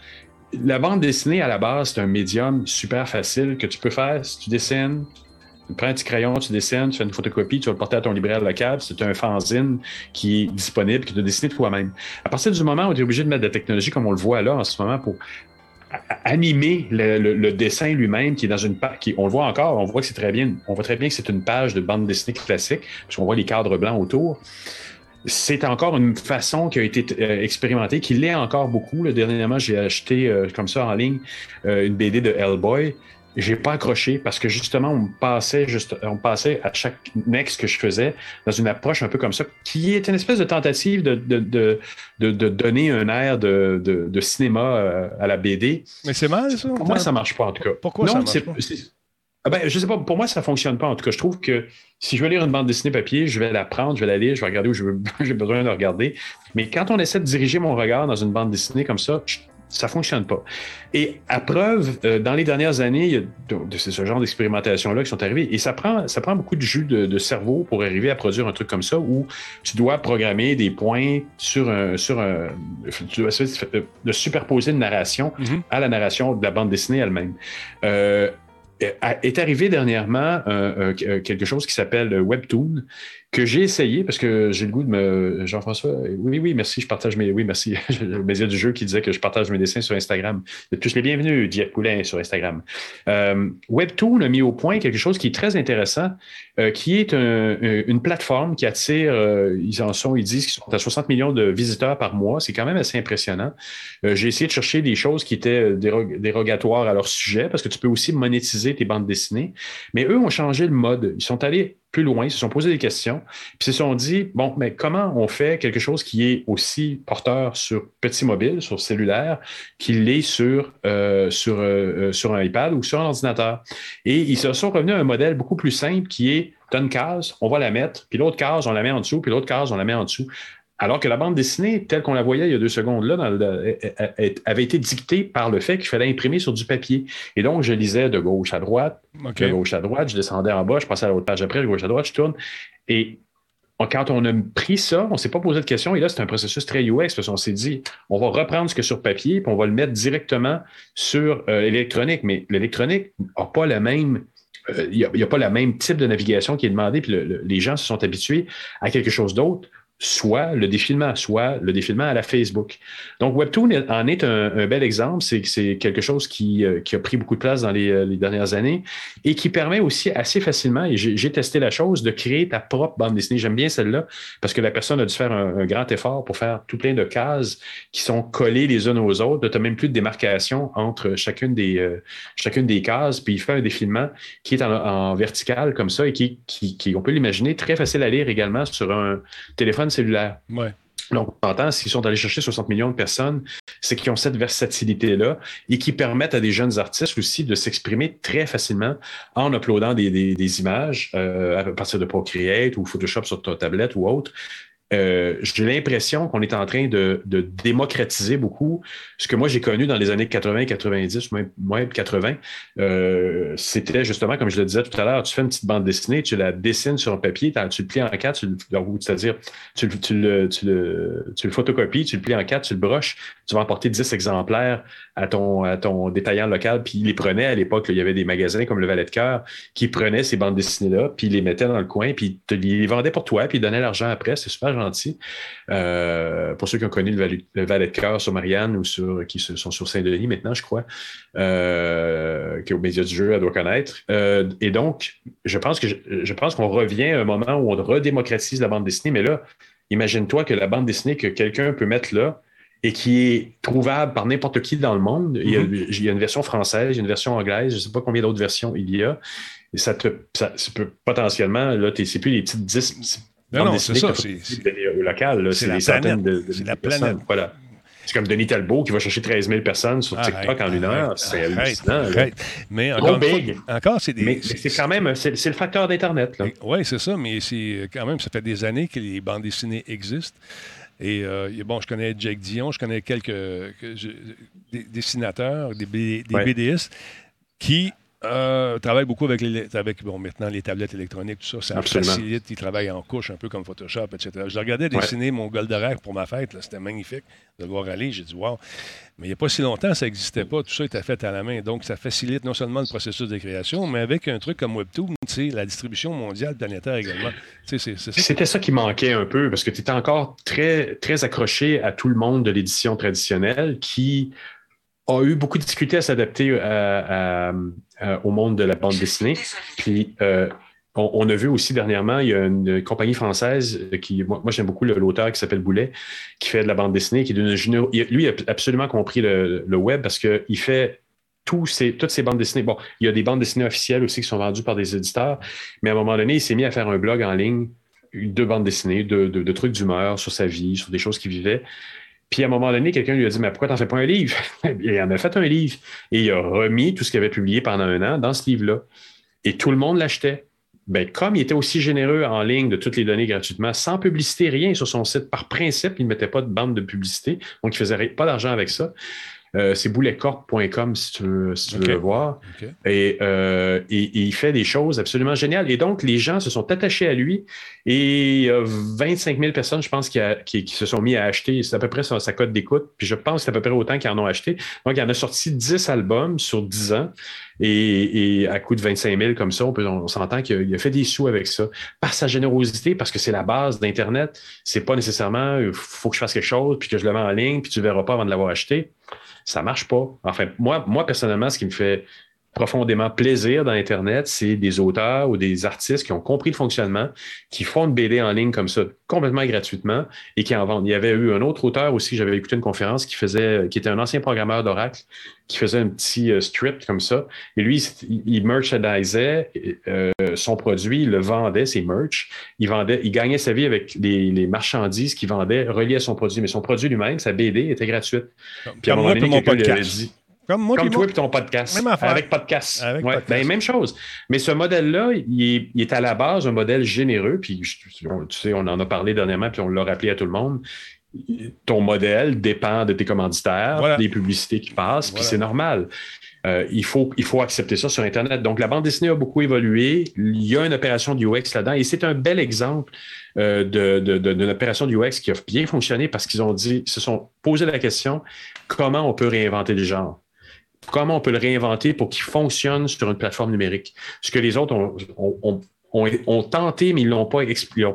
Speaker 3: la bande dessinée, à la base, c'est un médium super facile que tu peux faire si tu dessines, tu prends un petit crayon, tu dessines, tu fais une photocopie, tu vas le porter à ton libraire local. C'est un fanzine qui est disponible, que tu as dessiné toi-même. À partir du moment où tu es obligé de mettre de la technologie comme on le voit là en ce moment pour animer le, dessin lui-même qui est dans une page, on le voit encore, on voit que c'est très bien, on voit très bien que c'est une page de bande dessinée classique, parce qu'on voit les cadres blancs autour. C'est encore une façon qui a été euh, expérimentée, qui l'est encore beaucoup. Dernièrement, j'ai acheté euh, comme ça en ligne euh, une BD de Hellboy j'ai pas accroché parce que justement, on passait, juste, on passait à chaque next que je faisais dans une approche un peu comme ça, qui est une espèce de tentative de, de, de, de donner un air de, cinéma euh, à la BD.
Speaker 2: Mais c'est mal, ça?
Speaker 3: Pour moi, ça marche pas, en tout cas.
Speaker 2: Pourquoi ça marche pas?
Speaker 3: Ah ben, je sais pas, pour moi, ça fonctionne pas. En tout cas, je trouve que si je veux lire une bande dessinée papier, je vais la prendre, je vais la lire, je vais regarder où j'ai besoin de regarder. Mais quand on essaie de diriger mon regard dans une bande dessinée comme ça, je ça fonctionne pas. Et à preuve, euh, dans les dernières années, il y a de, ce genre d'expérimentation-là qui sont arrivées. Et ça prend, ça prend beaucoup de jus de, cerveau pour arriver à produire un truc comme ça où tu dois programmer des points sur un. Sur un tu dois de superposer une narration mm-hmm. à la narration de la bande dessinée elle-même. Euh, est arrivé dernièrement euh, quelque chose qui s'appelle Webtoon, que j'ai essayé parce que j'ai le goût de me. Jean-François, oui, oui, merci, je partage mes. Oui, merci. le média du jeu qui disait que je partage mes dessins sur Instagram. Vous tous les bienvenus, Jeff Poulain sur Instagram. Euh, Webtoon a mis au point quelque chose qui est très intéressant, euh, qui est une plateforme qui attire, euh, ils en sont, ils disent qu'ils sont à 60 millions de visiteurs par mois. C'est quand même assez impressionnant. j'ai essayé de chercher des choses qui étaient dérogatoires à leur sujet parce que tu peux aussi monétiser tes bandes dessinées. Mais eux ont changé le mode. Ils sont allés plus loin, se sont posés des questions, puis se sont dit, bon, mais comment on fait quelque chose qui est aussi porteur sur petit mobile, sur cellulaire, qu'il l'est sur, euh, sur, euh, euh, sur un iPad ou sur un ordinateur? Et ils se sont revenus à un modèle beaucoup plus simple qui est, une case, on va la mettre, puis l'autre case, on la met en dessous, puis l'autre case, on la met en dessous. Alors que la bande dessinée, telle qu'on la voyait il y a deux secondes là, avait été dictée par le fait qu'il fallait imprimer sur du papier. Et donc, je lisais de gauche à droite, de gauche à droite, je descendais en bas, je passais à l'autre page après, de gauche à droite, je tourne. Et quand on a pris ça, on ne s'est pas posé de questions. Et là, c'est un processus très UX parce qu'on s'est dit, on va reprendre ce que sur papier, puis on va le mettre directement sur euh, l'électronique. Mais l'électronique n'a pas le même euh, il n'y a, pas le même type de navigation qui est demandé, puis les gens se sont habitués à quelque chose d'autre soit le défilement, soit le défilement à la Facebook. Donc, Webtoon en est un, bel exemple. C'est quelque chose qui, euh, qui, a pris beaucoup de place dans les, euh, les, dernières années et qui permet aussi assez facilement, et j'ai testé la chose, de créer ta propre bande dessinée. J'aime bien celle-là parce que la personne a dû faire un, grand effort pour faire tout plein de cases qui sont collées les unes aux autres. Tu n'as même plus de démarcation entre chacune des, euh, chacune des cases. Puis il fait un défilement qui est en, vertical comme ça et qui, qui on peut l'imaginer, très facile à lire également sur un téléphone cellulaire.
Speaker 2: Ouais.
Speaker 3: Donc, on entend, s'ils sont allés chercher 60 millions de personnes, c'est qu'ils ont cette versatilité-là et qui permettent à des jeunes artistes aussi de s'exprimer très facilement en uploadant des, images euh, à partir de Procreate ou Photoshop sur ta tablette ou autre. Euh, j'ai l'impression qu'on est en train de, démocratiser beaucoup ce que moi j'ai connu dans les années 80, 90, même, même 80. Euh, c'était justement, comme je le disais tout à l'heure, tu fais une petite bande dessinée, tu la dessines sur un papier, tu le plies en quatre, c'est-à-dire tu, le, photocopies, tu le plies en quatre, tu le broches, tu vas emporter 10 exemplaires à ton, détaillant local, puis il les prenait à l'époque, il y avait des magasins comme le Valet de Cœur qui prenaient ces bandes dessinées-là, puis les mettaient dans le coin, puis ils les vendaient pour toi, puis ils donnaient l'argent après. C'est super gentil. Euh, pour ceux qui ont connu le, Valet, de Cœur sur Marianne ou sur, qui sont sur Saint-Denis maintenant, je crois, euh, qui est du jeu, à doit connaître. Euh, et donc, je pense que je pense qu'on revient à un moment où on redémocratise la bande dessinée, mais là, imagine-toi que la bande dessinée que quelqu'un peut mettre là, et qui est trouvable par n'importe qui dans le monde. il, y a, mm-hmm. une version française, il y a une version anglaise, je ne sais pas combien d'autres versions il y a. Et ça te ça, peut potentiellement, là, c'est plus les petites 10
Speaker 2: non, non, c'est ça. C'est
Speaker 3: au local. C'est des centaines de, de,
Speaker 2: la planète.
Speaker 3: Voilà. C'est comme Denis Talbot qui va chercher 13 000 personnes sur TikTok en une heure. C'est hallucinant.
Speaker 2: Mais encore, big. encore c'est des.
Speaker 3: Mais c'est quand même, c'est le facteur d'Internet.
Speaker 2: Oui, c'est ça, mais c'est quand même, ça fait des années que les bandes dessinées existent. Et euh, bon, je connais Jake Dion, je connais quelques dessinateurs, des, des BDistes qui euh, travaille beaucoup avec, les, avec bon, maintenant les tablettes électroniques, tout ça. Ça facilite. Il travaille en couche, un peu comme Photoshop, etc. Je regardais dessiner mon Goldorak pour ma fête. C'était magnifique de le voir aller. J'ai dit, wow. Mais il n'y a pas si longtemps, ça n'existait pas. Tout ça était fait à la main. Donc, ça facilite non seulement le processus de création, mais avec un truc comme Webtoon, la distribution mondiale planétaire également.
Speaker 3: C'était ça qui manquait un peu, parce que tu étais encore très, très accroché à tout le monde de l'édition traditionnelle qui a eu beaucoup de difficultés à s'adapter euh, au monde de la bande dessinée. Puis, euh, on, a vu aussi dernièrement, il y a une compagnie française qui, moi, j'aime beaucoup l'auteur qui s'appelle Boulet, qui fait de la bande dessinée, qui est d'une Lui, il a absolument compris le, web parce qu'il fait toutes ces bandes dessinées. Bon, il y a des bandes dessinées officielles aussi qui sont vendues par des éditeurs, mais à un moment donné, il s'est mis à faire un blog en ligne de bandes dessinées, de, de trucs d'humeur sur sa vie, sur des choses qu'il vivait. Puis à un moment donné, quelqu'un lui a dit Mais pourquoi t'en fais pas un livre? Il en a fait un livre. Et il a remis tout ce qu'il avait publié pendant un an dans ce livre-là. Et tout le monde l'achetait. Ben, comme il était aussi généreux en ligne de toutes les données gratuitement, sans publicité, rien sur son site, par principe, il ne mettait pas de bande de publicité, donc il ne faisait pas d'argent avec ça. Euh, c'est bouletcorp.com si tu veux, le voir. Euh, et, il fait des choses absolument géniales. Et donc, les gens se sont attachés à lui et il y a 25 000 personnes, je pense, qui, se sont mis à acheter. C'est à peu près sa, sa cote d'écoute. Puis je pense que c'est à peu près autant qui en ont acheté. Donc, il en a sorti 10 albums sur 10 ans. Et, à coût de 25 000 comme ça, on, on s'entend qu'il a fait des sous avec ça. Par sa générosité, parce que c'est la base d'Internet. C'est pas nécessairement, il faut que je fasse quelque chose, puis que je le mets en ligne, puis tu ne verras pas avant de l'avoir acheté ça marche pas. Enfin, moi, moi, personnellement, ce qui me fait profondément plaisir dans Internet, c'est des auteurs ou des artistes qui ont compris le fonctionnement, qui font une BD en ligne comme ça, complètement gratuitement, et qui en vendent. Il y avait eu un autre auteur aussi, j'avais écouté une conférence qui faisait, qui était un ancien programmeur d'Oracle, qui faisait un petit euh, strip comme ça. Et lui, il merchandisait euh, son produit, il le vendait, ses merch. Il vendait, il gagnait sa vie avec les, marchandises qu'il vendait reliées à son produit. Mais son produit lui-même, sa BD, était gratuite.
Speaker 2: Puis à un moment donné, quelqu'un lui avait dit
Speaker 3: comme, moi, Comme toi et ton podcast. Même affaire. Avec podcast. Avec podcast. Ben, même chose. Mais ce modèle-là, il, est, à la base un modèle généreux. Puis, tu sais, on en a parlé dernièrement, puis on l'a rappelé à tout le monde. Ton modèle dépend de tes commanditaires, des publicités qui passent, puis c'est normal. Euh, il, faut, il faut accepter ça sur Internet. Donc, la bande dessinée a beaucoup évolué. Il y a une opération du UX là-dedans et c'est un bel exemple euh, d'une opération du UX qui a bien fonctionné parce qu'ils ont dit, se sont posé la question comment on peut réinventer le genre? Comment on peut le réinventer pour qu'il fonctionne sur une plateforme numérique. Ce que les autres ont, tenté, mais ils ne l'ont pas, pas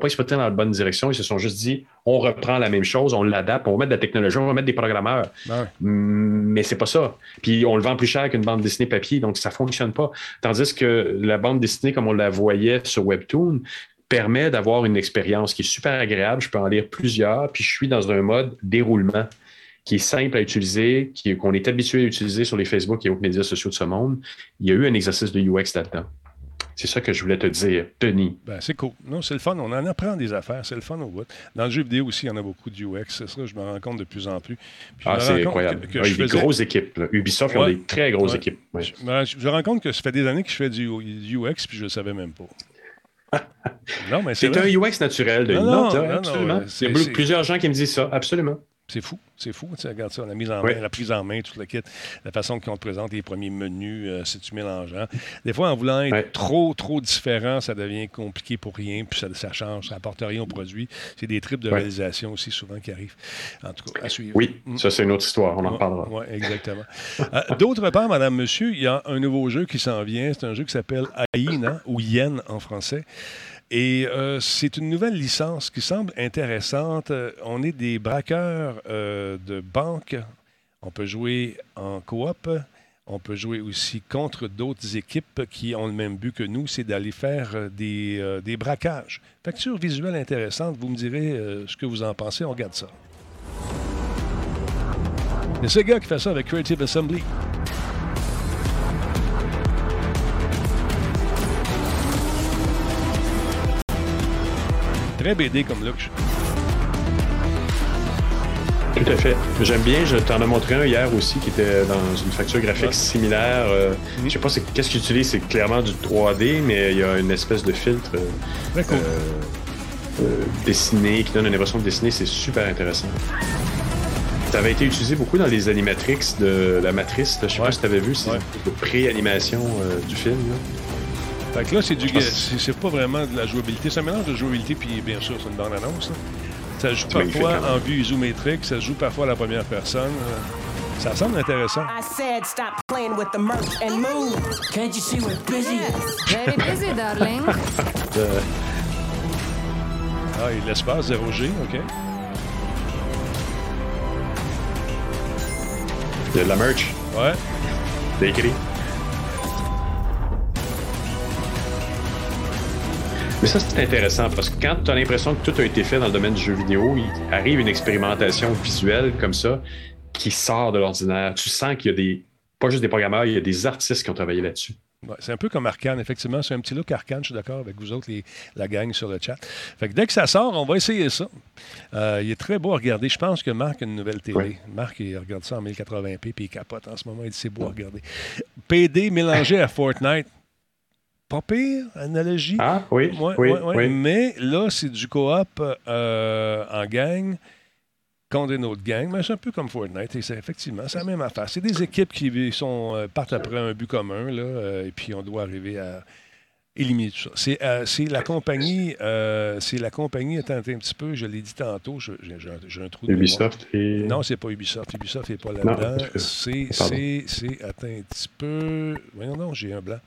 Speaker 3: exploité dans la bonne direction. Ils se sont juste dit, on reprend la même chose, on l'adapte, on va mettre de la technologie, on va mettre des programmeurs. Mais Mais c'est pas ça. Puis on le vend plus cher qu'une bande dessinée papier, donc ça fonctionne pas. Tandis que la bande dessinée, comme on la voyait sur Webtoon, permet d'avoir une expérience qui est super agréable. Je peux en lire plusieurs, puis je suis dans un mode déroulement qui est simple à utiliser, qu'on est, habitué à utiliser sur les Facebook et autres médias sociaux de ce monde. Il y a eu un exercice de UX là-dedans. C'est ça que je voulais te dire, Denis.
Speaker 2: Ben, c'est cool. Non, c'est le fun. On en apprend des affaires. C'est le fun au bout. Dans le jeu vidéo aussi, il y en a beaucoup de UX. C'est ça, je me rends compte de plus en plus.
Speaker 3: ah, c'est incroyable. il y a des grosses équipes. Ubisoft, ils ont des très grosses équipes.
Speaker 2: Je, me rends compte que ça fait des années que je fais du UX, puis je ne le savais même pas.
Speaker 3: non, mais c'est un UX naturel. De... Non, non, non, absolument. Il y a plusieurs gens qui me disent ça. Absolument.
Speaker 2: C'est fou, c'est fou. Tu regarde ça, la mise en main, la prise en main, tout le kit, la façon qu'on te présente les premiers menus, euh, si tu. Des fois, en voulant être trop, trop différent, ça devient compliqué pour rien, puis ça, ça change, ça n'apporte rien au produit. C'est des tripes de réalisation aussi souvent qui arrivent. En tout cas, à suivre.
Speaker 3: Oui, mm. ça c'est une autre histoire, on en parlera.
Speaker 2: Oui, exactement. Euh, d'autre part, Madame, Monsieur, il y a un nouveau jeu qui s'en vient. C'est un jeu qui s'appelle Aïna, ou Yen en français. Et euh, c'est une nouvelle licence qui semble intéressante. Euh, on est des braqueurs euh, de banque. On peut jouer en coop. On peut jouer aussi contre d'autres équipes qui ont le même but que nous, c'est d'aller faire des, des, braquages. Facture visuelle intéressante. Vous me direz ce que vous en pensez. On regarde ça. C'est ce gars qui fait ça avec Creative Assembly. Très BD comme look.
Speaker 3: Tout à fait. J'aime bien. Je t'en ai montré un hier aussi qui était dans une facture graphique similaire. Euh, mhm. Je sais pas qu'est-ce qu'il utilise. C'est clairement du 3D, mais il y a une espèce de filtre euh, euh, dessiné qui donne une impression de dessiner. C'est super intéressant. Ça avait été utilisé beaucoup dans les animatrix de la matrice. Je sais pas si tu avais vu. C'est une pré-animation du film.
Speaker 2: Fait que là, c'est du c'est pas vraiment de la jouabilité. C'est un mélange de jouabilité, puis bien sûr, c'est une bande-annonce. Ça joue parfois hein. en vue isométrique, ça joue parfois à la première personne. Ça semble intéressant. I said stop playing with the merch and move. Can't you see we're busy? Very busy, darling. ah, il l'espace 0G, OK.
Speaker 3: De la merch?
Speaker 2: Ouais.
Speaker 3: Écrit. Mais ça, c'est intéressant parce que quand tu as l'impression que tout a été fait dans le domaine du jeu vidéo, il arrive une expérimentation visuelle comme ça qui sort de l'ordinaire. Tu sens qu'il y a des, pas juste des programmeurs, il y a des artistes qui ont travaillé là-dessus.
Speaker 2: c'est un peu comme Arcane, effectivement. C'est un petit look Arcane, je suis d'accord avec vous autres, la gang sur le chat. Fait que dès que ça sort, on va essayer ça. Euh, il est très beau à regarder. Je pense que Marc a une nouvelle télé. Marc, il regarde ça en 1080p, puis il capote en ce moment. Il dit c'est beau à regarder. PD mélangé à Fortnite pas pire, analogie.
Speaker 3: Ah, oui, oui, oui,
Speaker 2: Mais là, c'est du coop euh, en gang contre une autre gang. Mais c'est un peu comme Fortnite. Et c'est, effectivement, c'est la même affaire. C'est des équipes qui sont, euh, partent après un but commun, là, euh, et puis on doit arriver à éliminer tout ça. C'est, c'est la compagnie, c'est la compagnie, attends un petit peu, je l'ai dit tantôt, j'ai, un trou de
Speaker 3: Ubisoft et...
Speaker 2: Non, c'est pas Ubisoft. Ubisoft n'est pas là-dedans. c'est, c'est, c'est, attends un petit peu, voyons donc, j'ai un blanc.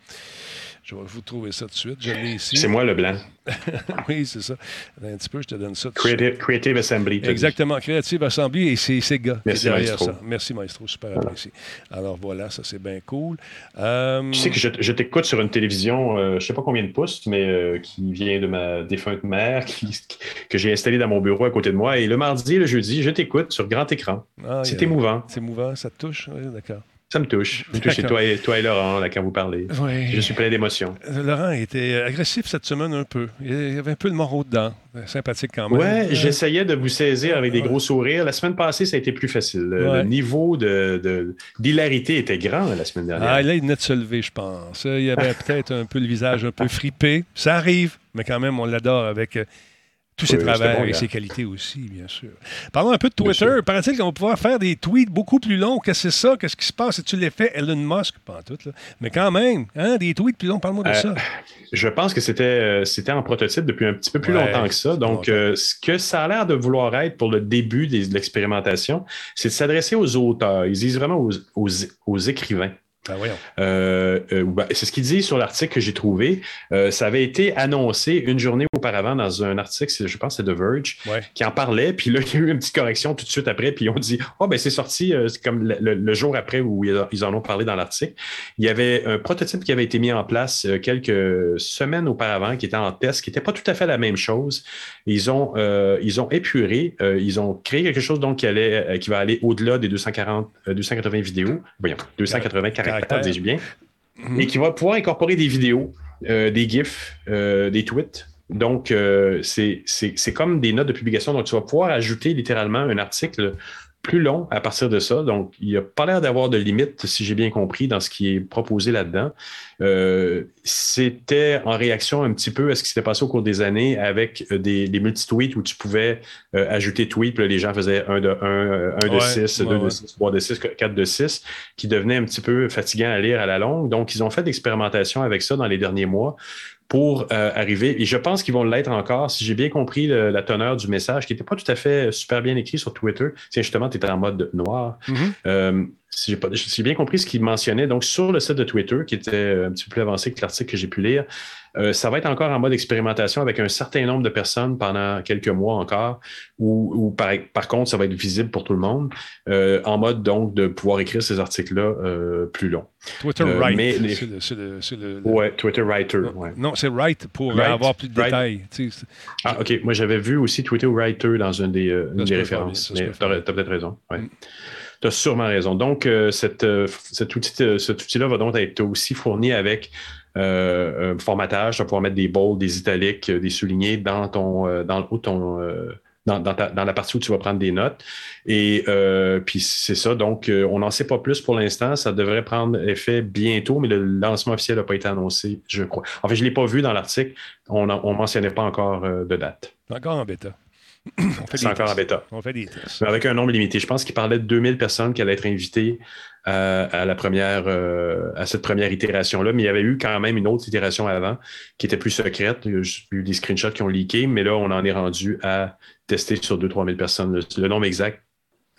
Speaker 2: Je vais vous trouver ça tout de suite. Je l'ai ici.
Speaker 3: C'est moi le blanc.
Speaker 2: oui, c'est ça. Un petit peu, je te donne ça.
Speaker 3: Creative, Creative, Assembly.
Speaker 2: Exactement, Creative Assembly et c'est ces gars
Speaker 3: Merci, Maestro.
Speaker 2: ça. Merci, Maestro. Super apprécié. Alors voilà, ça c'est bien cool. Euh,
Speaker 3: Tu sais que je, je t'écoute sur une télévision, euh, je ne sais pas combien de pouces, mais euh, qui vient de ma défunte mère, qui, que j'ai installée dans mon bureau à côté de moi. Et le mardi et le jeudi, je t'écoute sur grand écran.
Speaker 2: ah,
Speaker 3: C'est émouvant.
Speaker 2: C'est émouvant, ça te touche? Oui, d'accord.
Speaker 3: Ça me touche. Vous me
Speaker 2: D'accord.
Speaker 3: toi et, toi et Laurent, là, quand vous parlez.
Speaker 2: Oui.
Speaker 3: Je suis plein d'émotions.
Speaker 2: Laurent était agressif cette semaine un peu. Il y avait un peu de moraux dedans. Sympathique quand même.
Speaker 3: Ouais,
Speaker 2: Euh,
Speaker 3: j'essayais de vous saisir avec des
Speaker 2: Ouais.
Speaker 3: gros sourires. La semaine passée, ça a été plus facile. Le,
Speaker 2: Ouais.
Speaker 3: le niveau de, de- d'hilarité était grand la semaine dernière.
Speaker 2: Ah, là, il venait de se lever, je pense. Il y avait peut-être un peu le visage un peu fripé. Ça arrive, mais quand même, on l'adore avec euh, tous ses travers
Speaker 3: bon,
Speaker 2: et ses qualités aussi, bien sûr. Parlons un peu de Twitter. Paraît-il qu'on va pouvoir faire des tweets beaucoup plus longs. Qu'est-ce que c'est ça? Qu'est-ce qui se passe? Est-tu l'effet Elon Musk? Pas en tout, là. Mais quand même, hein, des tweets plus longs. Parle-moi de
Speaker 3: Euh,
Speaker 2: ça.
Speaker 3: Je pense que c'était, euh, c'était en prototype depuis un petit peu plus
Speaker 2: Ouais,
Speaker 3: longtemps que ça. Donc, euh, ce que ça a l'air de vouloir être pour le début des- de l'expérimentation, c'est de s'adresser aux auteurs. Ils disent vraiment aux, aux- aux écrivains.
Speaker 2: Ben.
Speaker 3: Euh, euh, ben, c'est ce qu'il dit sur l'article que j'ai trouvé. Euh, ça avait été annoncé une journée auparavant dans un article, je pense que c'est The Verge,
Speaker 2: Ouais.
Speaker 3: qui en parlait. Puis là, il y a eu une petite correction tout de suite après. Puis ont dit Oh, ben c'est sorti comme le, le- le jour après où ils en ont parlé dans l'article. Il y avait un prototype qui avait été mis en place quelques semaines auparavant, qui était en test, qui n'était pas tout à fait la même chose. Ils ont, ils ont épuré, ils ont créé quelque chose donc qui, allait, qui va aller au-delà des 240, euh, 280 vidéos. Voyons, 280 caractères,
Speaker 2: Caractères.
Speaker 3: dis-je bien
Speaker 2: Mhm.
Speaker 3: et qui va pouvoir incorporer des vidéos, euh, des GIFs, euh, des tweets. Donc, euh, c'est comme des notes de publication. Donc, tu vas pouvoir ajouter littéralement un article plus long à partir de ça. Donc, il n'y a pas l'air d'avoir de limite, si j'ai bien compris, dans ce qui est proposé là-dedans. Euh, C'était en réaction un petit peu à ce qui s'était passé au cours des années avec euh, des, des multi-tweets où tu pouvais euh, ajouter tweets, puis là, les gens faisaient un de 1, un de
Speaker 2: Ouais,
Speaker 3: 6,
Speaker 2: ouais,
Speaker 3: 2 de
Speaker 2: ouais.
Speaker 3: 6, 3 de 6, 4 de 6, qui devenait un petit peu fatigant à lire à la longue. Donc, ils ont fait d'expérimentation avec ça dans les derniers mois pour euh, arriver. Et je pense qu'ils vont l'être encore. Si j'ai bien compris le- la teneur du message, qui n'était pas tout à fait super bien écrit sur Twitter, c'est justement, tu étais en mode noir.
Speaker 2: Mhm.
Speaker 3: Euh, si j'ai pas- si j'ai bien compris ce qu'il mentionnait, donc sur le site de Twitter, qui était euh, un petit peu plus avancé que l'article que j'ai pu lire, euh, ça va être encore en mode expérimentation avec un certain nombre de personnes pendant quelques mois encore, ou, par, par contre, ça va être visible pour tout le monde, euh, en mode donc de pouvoir écrire ces articles-là euh, plus longs.
Speaker 2: Twitter
Speaker 3: mais les-
Speaker 2: C'est le- c'est le- c'est le- le-
Speaker 3: Ouais, Twitter Writer. ouais.
Speaker 2: Non, c'est Right pour avoir plus de détails. Tu sais, c'est-
Speaker 3: Ah, OK. Moi, j'avais vu aussi Twitter Writer dans une des, une références. Mais tu as, peut-être raison. Ouais.
Speaker 2: Mm.
Speaker 3: Tu as sûrement raison. Donc, euh, cette, euh, cet outil- euh, cet outil-là va donc être aussi fourni avec euh, un formatage. Tu vas pouvoir mettre des bold, des italiques, euh, des soulignés dans ton euh, dans de ton. euh, dans, la partie où tu vas prendre des notes. Et euh, puis c'est ça. Donc, euh, on n'en sait pas plus pour l'instant. Ça devrait prendre effet bientôt, mais le lancement officiel n'a pas été annoncé, je crois. En fait, je ne l'ai pas vu dans l'article. On ne mentionnait pas encore euh, de date.
Speaker 2: encore en bêta.
Speaker 3: C'est encore en bêta.
Speaker 2: On fait des tests.
Speaker 3: Mais avec un nombre limité. Je pense qu'il parlait de 2000 personnes qui allaient être invitées à, à la première, euh, à cette première itération-là. Mais il y avait eu quand même une autre itération avant qui était plus secrète. Il y a juste eu des screenshots qui ont leaké, mais là, on en est rendu à tester sur 2-3 000 personnes. Le, le nombre exact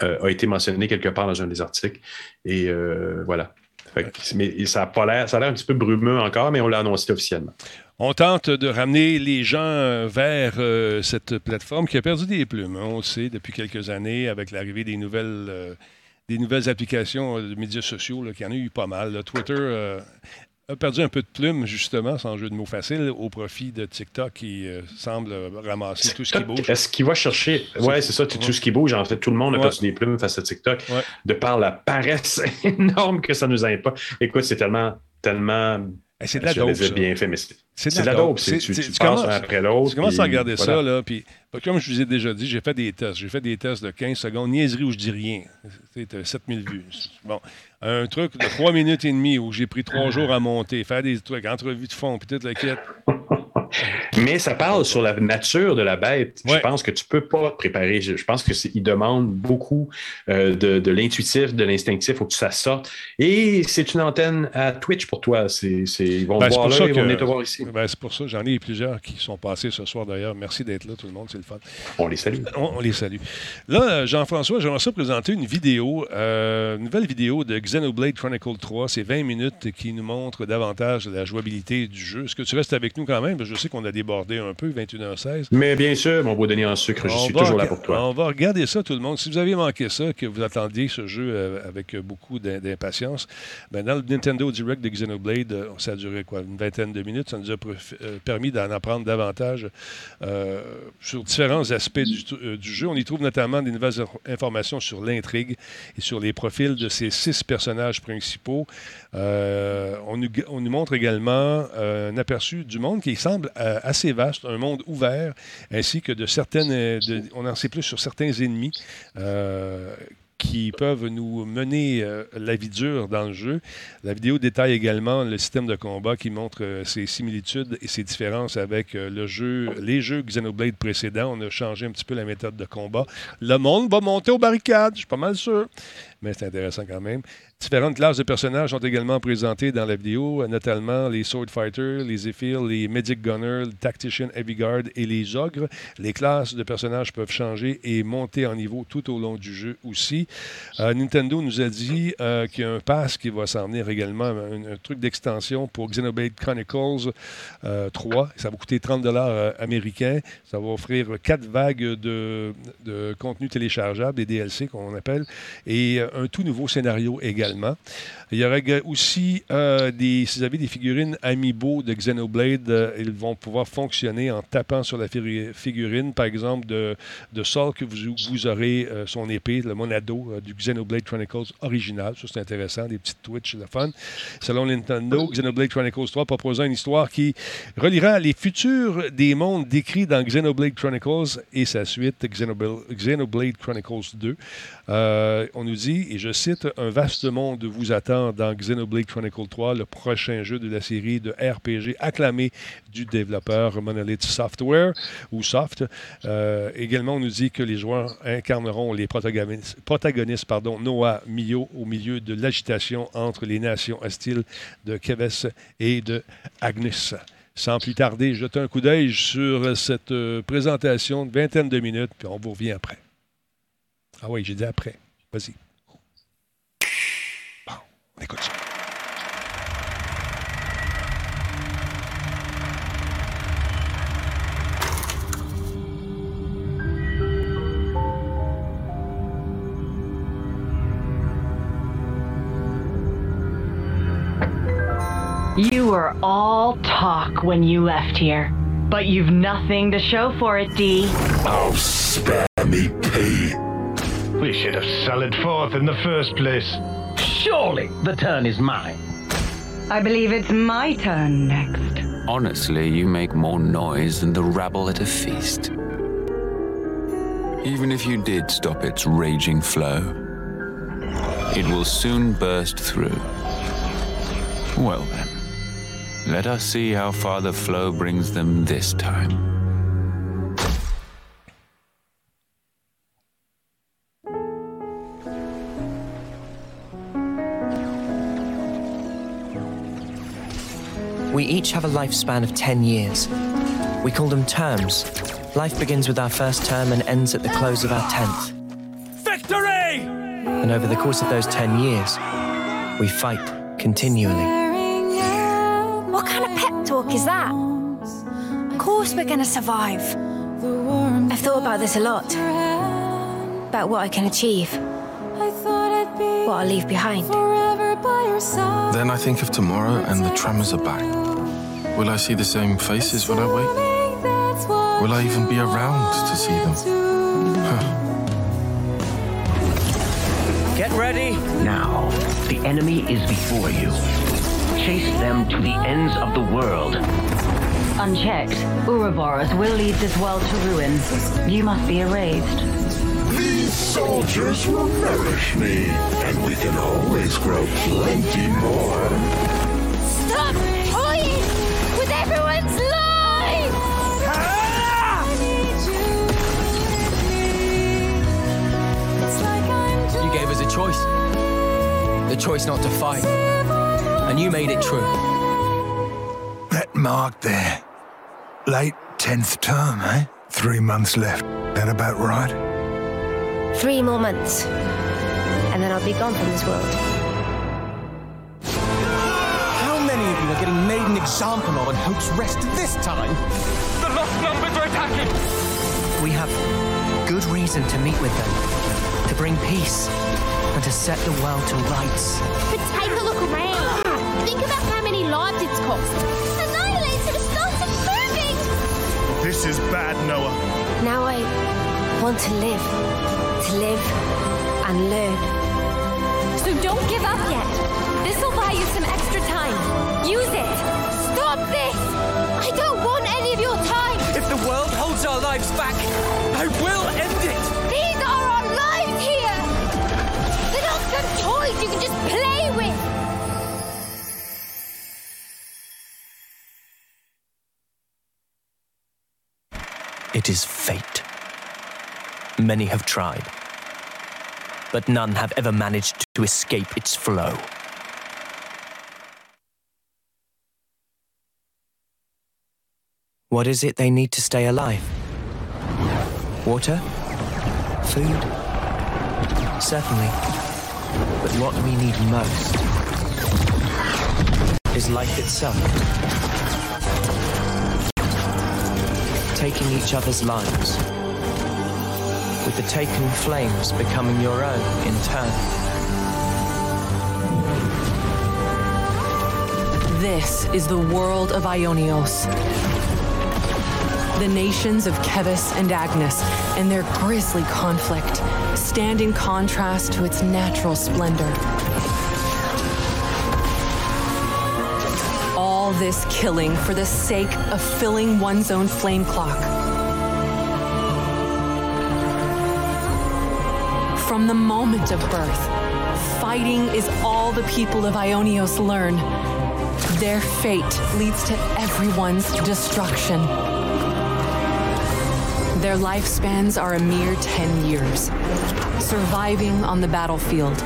Speaker 3: euh, a été mentionné quelque part dans un des articles. Et euh, voilà. Fait que- mais ça a pas l'air, ça a l'air un petit peu brumeux encore, mais on l'a annoncé officiellement.
Speaker 2: On tente de ramener les gens euh, vers euh, cette plateforme qui a perdu des plumes. hein, on le sait depuis quelques années avec l'arrivée des nouvelles, euh, des nouvelles applications de médias sociaux, là, qu'il y en a eu pas mal. là. Twitter a perdu un peu de plumes, justement, sans jeu de mots facile, au profit de TikTok qui euh, semble ramasser tout ce qui bouge.
Speaker 3: Est-ce qu'il va chercher? Ouais, c'est ça, tout
Speaker 2: Ouais.
Speaker 3: ce qui bouge. En fait, tout le monde a
Speaker 2: Ouais.
Speaker 3: perdu des plumes face à TikTok.
Speaker 2: Ouais.
Speaker 3: De par la paresse énorme que ça nous pas. Écoute, c'est tellement, tellement.
Speaker 2: C'est de la dope,
Speaker 3: bien fait, mais c'est de la dope. Tu, tu passes après l'autre.
Speaker 2: Tu commences à regarder ça, là, puis comme je vous ai déjà dit, j'ai fait des tests. J'ai fait des tests de 15 secondes, niaiserie où je dis rien. C'était 7000 vues. Bon, un truc de 3 minutes et demie où j'ai pris 3 jours à monter, faire des trucs, entrevues de fond, puis toute la quête.
Speaker 3: Mais ça parle sur la nature de la bête. Je pense que tu peux pas te préparer. Je, pense que il demande beaucoup euh, de, l'intuitif, de l'instinctif. faut que ça sorte. Et c'est une antenne à Twitch pour toi. C'est, ils vont
Speaker 2: Ben,
Speaker 3: voir là, ils vont venir te voir ici.
Speaker 2: Ben, c'est pour ça. J'en ai plusieurs qui sont passés ce soir d'ailleurs. Merci d'être là, tout le monde. C'est le fun.
Speaker 3: On les salue.
Speaker 2: On, on les salue. Là, euh, Jean-François, j'aimerais ça présenter une vidéo, euh, une nouvelle vidéo de Xenoblade Chronicle 3. C'est 20 minutes qui nous montre davantage la jouabilité du jeu. Est-ce que tu restes avec nous quand même? Je sais qu'on a débordé un peu, 21h16.
Speaker 3: Mais bien sûr, mon beau Denis en sucre, je
Speaker 2: On
Speaker 3: suis toujours là pour toi.
Speaker 2: On va regarder ça, tout le monde. Si vous avez manqué ça, que vous attendiez ce jeu euh, avec beaucoup d'im- d'impatience, ben, dans le Nintendo Direct de Xenoblade, euh, ça a duré quoi, une vingtaine de minutes. Ça nous a euh, permis d'en apprendre davantage euh, sur différents aspects du, euh, jeu. On y trouve notamment des nouvelles inf- informations sur l'intrigue et sur les profils de ces six personnages principaux. Euh, on, nous, on nous montre également un aperçu du monde qui semble euh, assez vaste, un monde ouvert, ainsi que de certaines. euh, on en sait plus sur certains ennemis. euh, qui peuvent nous mener euh, la vie dure dans le jeu. La vidéo détaille également le système de combat qui montre ses similitudes et ses différences avec le jeu, les jeux Xenoblade précédents. On a changé un petit peu la méthode de combat. Le monde va monter aux barricades, je suis pas mal sûr, mais c'est intéressant quand même. Différentes classes de personnages sont également présentées dans la vidéo, euh, notamment les Sword Fighters, les Zephyr, les Medic Gunners, le Tactician Heavy Guard et les Ogres. Les classes de personnages peuvent changer et monter en niveau tout au long du jeu aussi. Euh, Nintendo nous a dit euh, qu'il y a un pass qui va s'en venir également, un, truc d'extension pour Xenoblade Chronicles euh, 3. Ça va coûter 30 dollars américains. Ça va offrir quatre vagues de, de contenu téléchargeable, des DLC qu'on appelle, et euh, un tout nouveau scénario également. Il y aurait ga- aussi euh, des, des figurines Amiibo de Xenoblade, euh, ils vont pouvoir fonctionner en tapant sur la fi- figurine, par exemple, de, de Saul, que vous, vous aurez euh, son épée, le Monado euh, du Xenoblade Chronicles original. Ça, c'est intéressant, des petites Twitch, le fun. Selon Nintendo, Xenoblade Chronicles 3 proposant une histoire qui reliera les futurs des mondes décrits dans Xenoblade Chronicles et sa suite, Xenoblade, Xenoblade Chronicles 2. Euh, on nous dit, et je cite, un vaste monde vous attend dans Xenoblade Chronicle 3, le prochain jeu de la série de RPG acclamé du développeur Monolith Software ou Soft. Euh, également, on nous dit que les joueurs incarneront les protagonistes, pardon, Noah Mio au milieu de l'agitation entre les nations hostiles de Keves et de Agnus. Sans plus tarder, jetez un coup d'œil sur cette euh, présentation de vingtaine de minutes, puis on vous revient après. Ah oui, j'ai dit après. Vas-y. Bon, on écoute ça.
Speaker 5: You were all talk when you left here, but you've nothing to show for it, Dee.
Speaker 1: I'll spare me pee.
Speaker 6: We should have sallied forth in the first place.
Speaker 7: Surely the turn is mine.
Speaker 5: I believe it's my turn next.
Speaker 8: Honestly, you make more noise than the rabble at a feast. Even if you did stop its raging flow, it will soon burst through. Well then, let us see how far the flow brings them this time.
Speaker 9: We each have a lifespan of 10 years. We call them terms. Life begins with our first term and ends at the close of our 10th.
Speaker 7: Victory!
Speaker 9: And over the course of those 10 years, we fight continually.
Speaker 10: What kind of pep talk is that? Of course we're gonna survive. I've thought about this a lot. About what I can achieve. What I'll leave behind.
Speaker 11: Then I think of tomorrow and the tremors are back. Will I see the same faces when I wake? Will I even be around to see them?
Speaker 7: Get ready.
Speaker 12: Now, the enemy is before you. Chase them to the ends of the world.
Speaker 5: Unchecked, Ouroboros will lead this world to ruin. You must be erased.
Speaker 1: These soldiers will nourish me, and we can always grow plenty more.
Speaker 10: Life! You gave us a
Speaker 9: choice. The choice not to fight. And you made it true.
Speaker 13: That mark there. Late 10th term, eh? Three months left. That about right?
Speaker 10: Three more months. And then I'll be gone from this world.
Speaker 14: Many of you are getting made an example of and Hope's Rest this time?
Speaker 7: The lost numbers are attacking!
Speaker 9: We have good reason to meet with them, to bring peace, and to set the world to rights.
Speaker 15: But take a look around. Think about how many lives it's cost. Annihilated has started moving!
Speaker 16: This is bad, Noah.
Speaker 10: Now I want to live. To live and learn.
Speaker 15: So don't give up yet. This'll buy you some extra time. Use it. Stop this! I don't want any of your time!
Speaker 14: If the world holds our lives back, I will end it!
Speaker 15: These are our lives here! They're not some toys you can just play with!
Speaker 9: It is fate. Many have tried, but none have ever managed to escape its flow. What is it they need to stay alive? Water? Food? Certainly. But what we need most is life itself. Taking each other's lives. With the taken flames becoming your own in turn.
Speaker 17: This is the world of Ionios. The nations of Kevis and Agnes and their grisly conflict stand in contrast to its natural splendor. All this killing for the sake of filling one's own flame clock. From the moment of birth, fighting is all the people of Ionios learn. Their fate leads to everyone's destruction. Their lifespans are a mere 10 years. Surviving on the battlefield,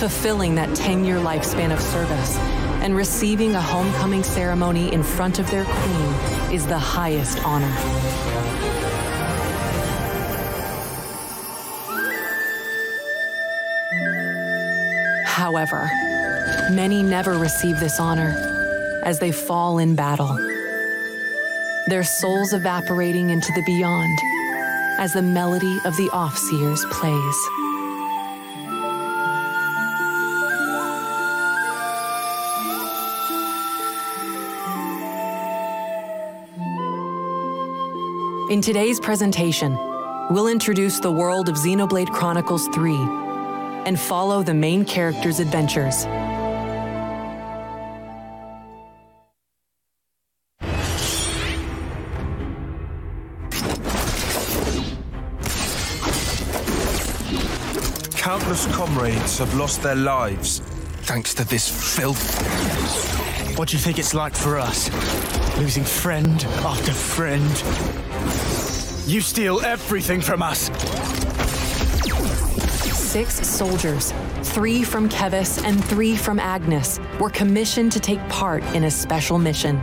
Speaker 17: fulfilling that 10 year lifespan of service, and receiving a homecoming ceremony in front of their queen is the highest honor. However, many never receive this honor as they fall in battle their souls evaporating into the beyond as the melody of the Offseers plays. In today's presentation, we'll introduce the world of Xenoblade Chronicles 3 and follow the main character's adventures.
Speaker 13: Countless comrades have lost their lives thanks to this filth.
Speaker 14: What do you think it's like for us? Losing friend after friend. You steal everything from us.
Speaker 17: Six soldiers, three from Kevis and three from Agnes, were commissioned to take part in a special mission.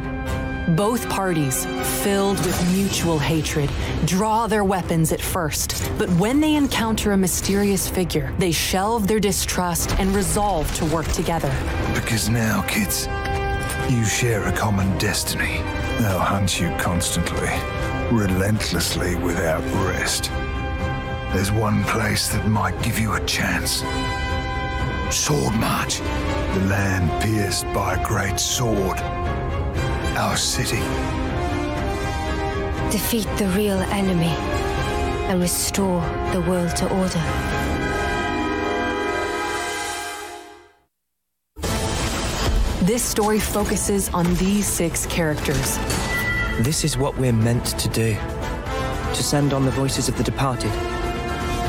Speaker 17: Both parties, filled with mutual hatred, draw their weapons at first, but when they encounter a mysterious figure, they shelve their distrust and resolve to work together.
Speaker 13: Because now, kids, you share a common destiny. They'll hunt you constantly, relentlessly without rest. There's one place that might give you a chance. Sword March, the land pierced by a great sword. Our city.
Speaker 10: Defeat the real enemy and restore the world to order.
Speaker 17: This story focuses on these six characters.
Speaker 9: This is what we're meant to do. To send on the voices of the departed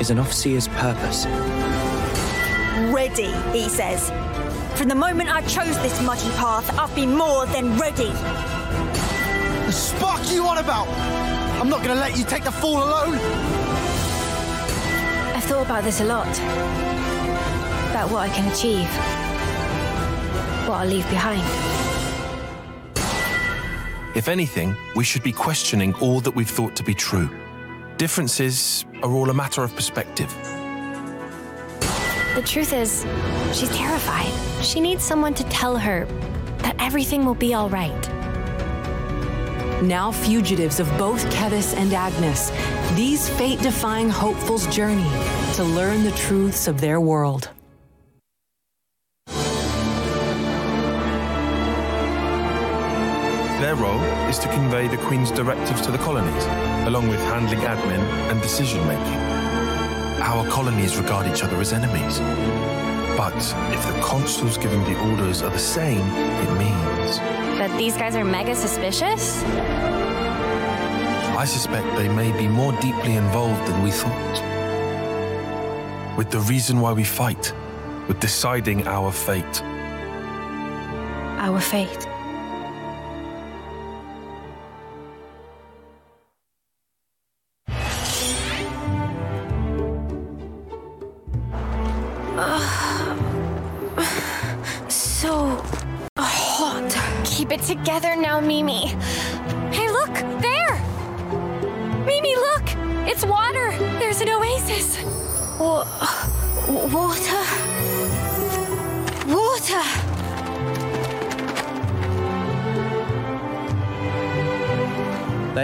Speaker 9: is an Offseer's purpose.
Speaker 18: Ready, he says. From the moment I chose this muddy path, I've been more than ready.
Speaker 14: The spark you on about? I'm not gonna let you take the fall alone.
Speaker 10: I've thought about this a lot. About what I can achieve. what I'll leave behind.
Speaker 11: If anything, we should be questioning all that we've thought to be true. Differences are all a matter of perspective.
Speaker 10: The truth is, she's terrified. She needs someone to tell her that everything will be all right.
Speaker 17: Now fugitives of both Kevis and Agnes, these fate defying hopefuls journey to learn the truths of their world.
Speaker 11: Their role is to convey the Queen's directives to the colonies, along with handling admin and decision making. Our colonies regard each other as enemies. But if the consuls giving the orders are the same, it means.
Speaker 10: That these guys are mega suspicious?
Speaker 11: I suspect they may be more deeply involved than we thought. With the reason why we fight, with deciding our fate.
Speaker 10: Our fate.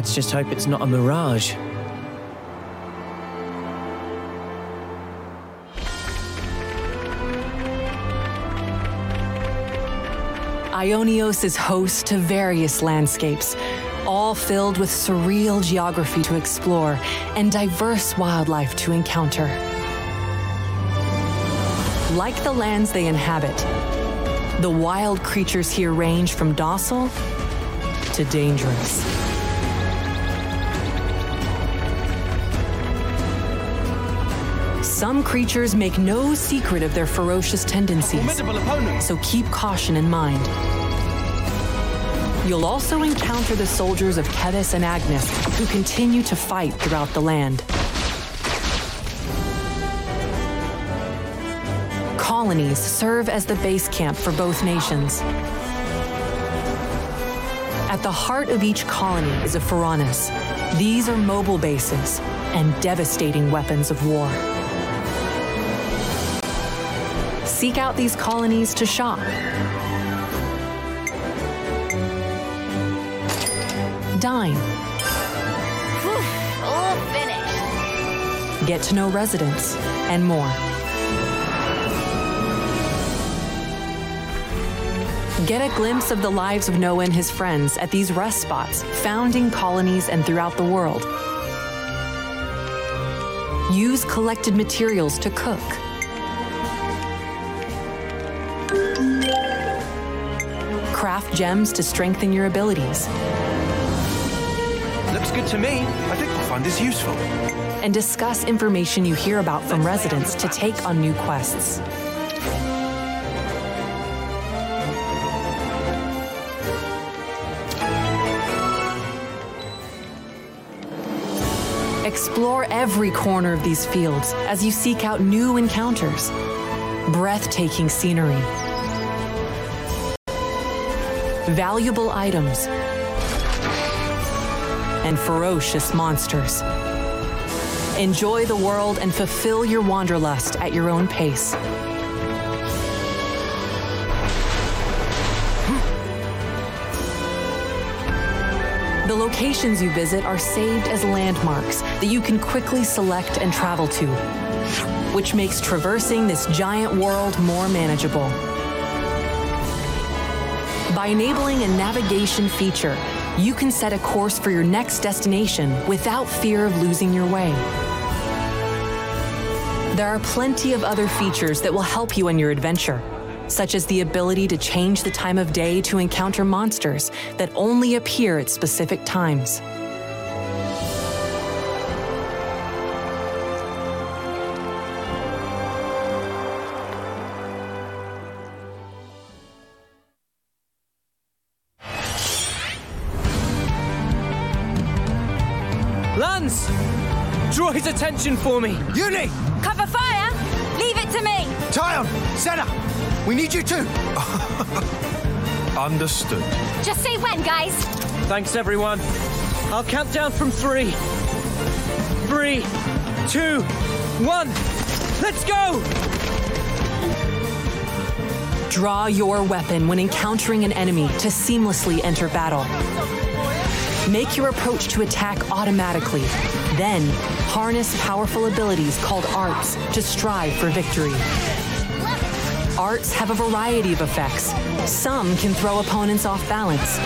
Speaker 9: Let's just hope it's not a mirage.
Speaker 17: Ionios is host to various landscapes, all filled with surreal geography to explore and diverse wildlife to encounter. Like the lands they inhabit, the wild creatures here range from docile to dangerous. Some creatures make no secret of their ferocious tendencies, so keep caution in mind. You'll also encounter the soldiers of Kevis and Agnes who continue to fight throughout the land. Colonies serve as the base camp for both nations. At the heart of each colony is a Pharaonis. These are mobile bases and devastating weapons of war. Seek out these colonies to shop. Dine.
Speaker 10: All finished.
Speaker 17: Get to know residents, and more. Get a glimpse of the lives of Noah and his friends at these rest spots found in colonies and throughout the world. Use collected materials to cook. Craft gems to strengthen your abilities.
Speaker 14: Looks good to me. I think we'll find this useful.
Speaker 17: and discuss information you hear about from residents to take on new quests. Explore every corner of these fields as you seek out new encounters, breathtaking scenery, valuable items, and ferocious monsters. Enjoy the world and fulfill your wanderlust at your own pace. The locations you visit are saved as landmarks that you can quickly select and travel to, which makes traversing this giant world more manageable. By enabling a navigation feature, you can set a course for your next destination without fear of losing your way. There are plenty of other features that will help you on your adventure, such as the ability to change the time of day to encounter monsters that only appear at specific times.
Speaker 14: Attention for me!
Speaker 19: Uni!
Speaker 18: Cover fire! Leave it to me!
Speaker 19: Tyon! Senna!
Speaker 14: We need you too.
Speaker 11: Understood.
Speaker 15: Just say when, guys.
Speaker 19: Thanks, everyone. I'll count down from three. Three, two, one. Let's go!
Speaker 17: Draw your weapon when encountering an enemy to seamlessly enter battle. Make your approach to attack automatically. Then, harness powerful abilities called arts to strive for victory. Arts have a variety of effects. Some can throw opponents off balance.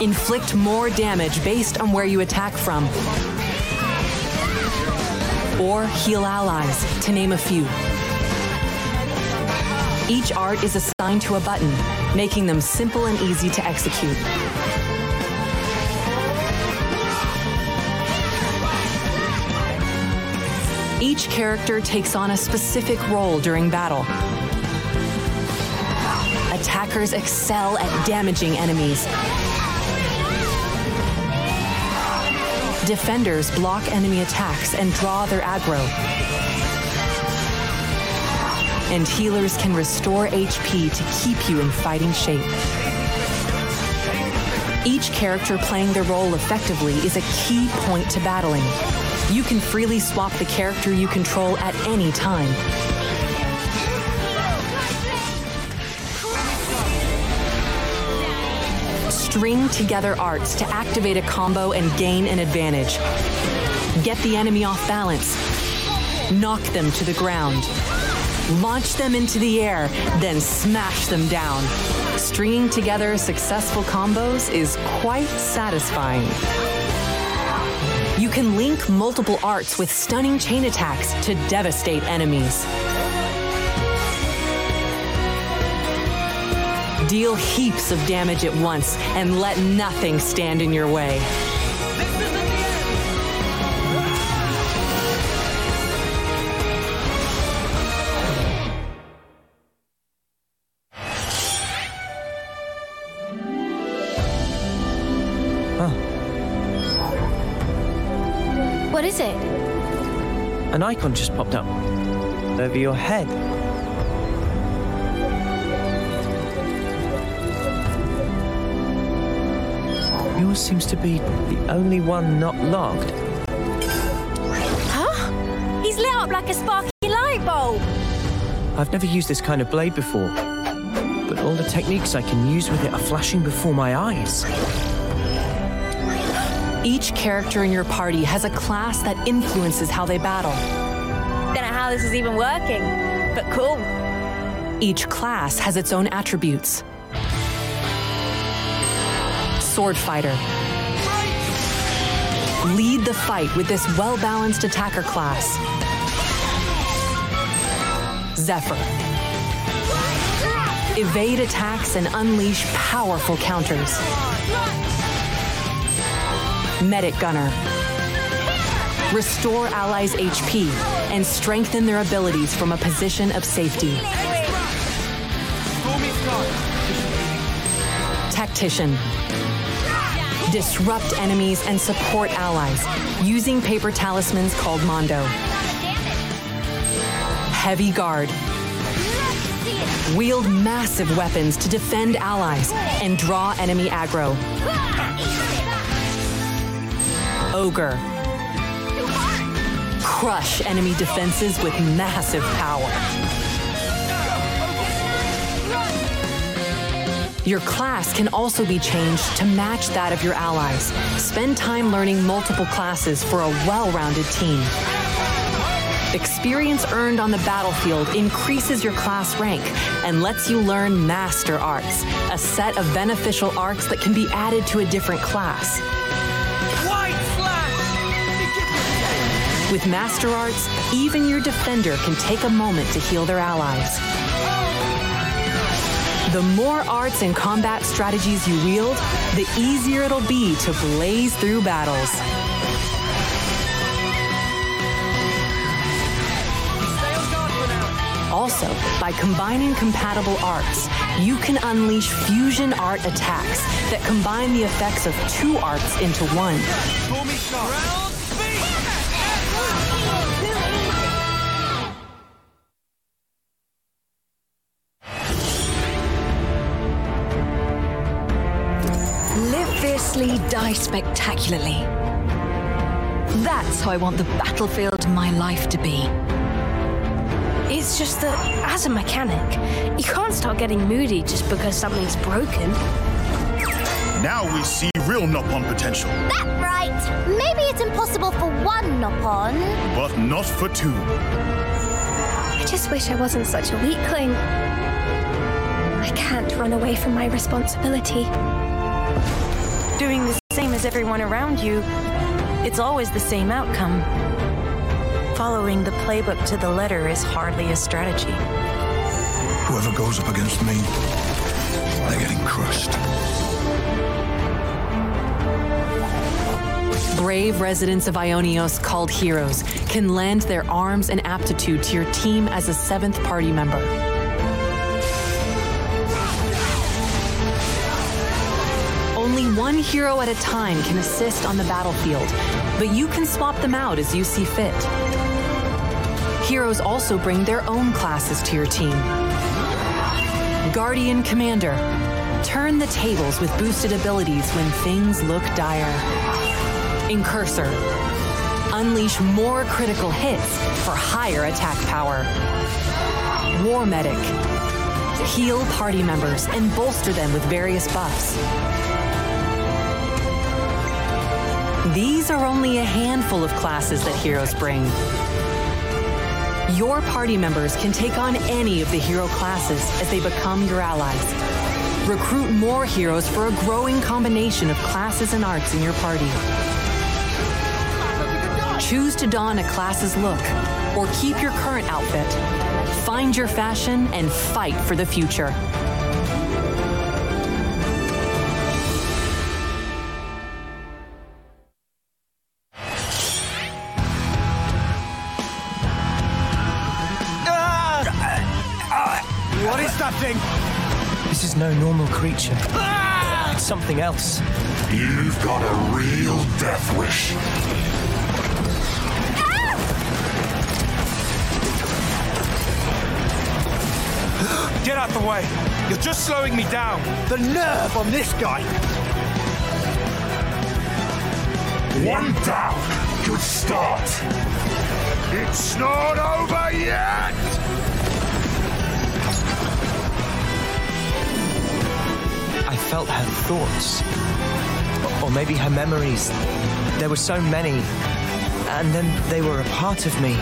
Speaker 17: Inflict more damage based on where you attack from. Or heal allies, to name a few. Each art is assigned to a button, making them simple and easy to execute. Each character takes on a specific role during battle. Attackers excel at damaging enemies. Defenders block enemy attacks and draw their aggro. And healers can restore HP to keep you in fighting shape. Each character playing their role effectively is a key point to battling. You can freely swap the character you control at any time. String together arts to activate a combo and gain an advantage. Get the enemy off balance. Knock them to the ground. Launch them into the air, then smash them down. Stringing together successful combos is quite satisfying. You can link multiple arts with stunning chain attacks to devastate enemies. Deal heaps of damage at once and let nothing stand in your way.
Speaker 19: Icon just popped up over your head. Yours seems to be the only one not logged.
Speaker 18: Huh? He's lit up like a sparky light bulb.
Speaker 19: I've never used this kind of blade before, but all the techniques I can use with it are flashing before my eyes.
Speaker 17: Each character in your party has a class that influences how they battle.
Speaker 18: Don't know how this is even working, but cool.
Speaker 17: Each class has its own attributes. Sword fighter. Lead the fight with this well balanced attacker class. Zephyr. Evade attacks and unleash powerful counters. Medic Gunner. Restore allies' HP and strengthen their abilities from a position of safety. Tactician. Disrupt enemies and support allies using paper talismans called Mondo. Heavy Guard. Wield massive weapons to defend allies and draw enemy aggro. Ogre. Crush enemy defenses with massive power. Your class can also be changed to match that of your allies. Spend time learning multiple classes for a well rounded team. Experience earned on the battlefield increases your class rank and lets you learn Master Arts, a set of beneficial arts that can be added to a different class. With Master Arts, even your defender can take a moment to heal their allies. The more arts and combat strategies you wield, the easier it'll be to blaze through battles. Also, by combining compatible arts, you can unleash fusion art attacks that combine the effects of two arts into one.
Speaker 20: Die spectacularly. That's how I want the battlefield of my life to be.
Speaker 21: It's just that, as a mechanic, you can't start getting moody just because something's broken.
Speaker 16: Now we see real Nopon potential,
Speaker 15: That right. Maybe it's impossible for one Nopon.
Speaker 16: but not for two.
Speaker 21: I just wish I wasn't such a weakling. I can't run away from my responsibility.
Speaker 22: Doing the same as everyone around you, it's always the same outcome. Following the playbook to the letter is hardly a strategy.
Speaker 13: Whoever goes up against me, they're getting crushed.
Speaker 17: Brave residents of Ionios called heroes can lend their arms and aptitude to your team as a seventh party member. One hero at a time can assist on the battlefield, but you can swap them out as you see fit. Heroes also bring their own classes to your team. Guardian Commander. Turn the tables with boosted abilities when things look dire. Incursor. Unleash more critical hits for higher attack power. War Medic. Heal party members and bolster them with various buffs. These are only a handful of classes that heroes bring. Your party members can take on any of the hero classes as they become your allies. Recruit more heroes for a growing combination of classes and arts in your party. Choose to don a class's look or keep your current outfit. Find your fashion and fight for the future.
Speaker 19: Creature. It's something else.
Speaker 1: You've got a real death wish.
Speaker 14: Get out the way. You're just slowing me down. The nerve on this guy.
Speaker 1: One down. Good start. It's not over yet.
Speaker 19: Felt her thoughts. Or maybe her memories. There were so many. And then they were a part of me.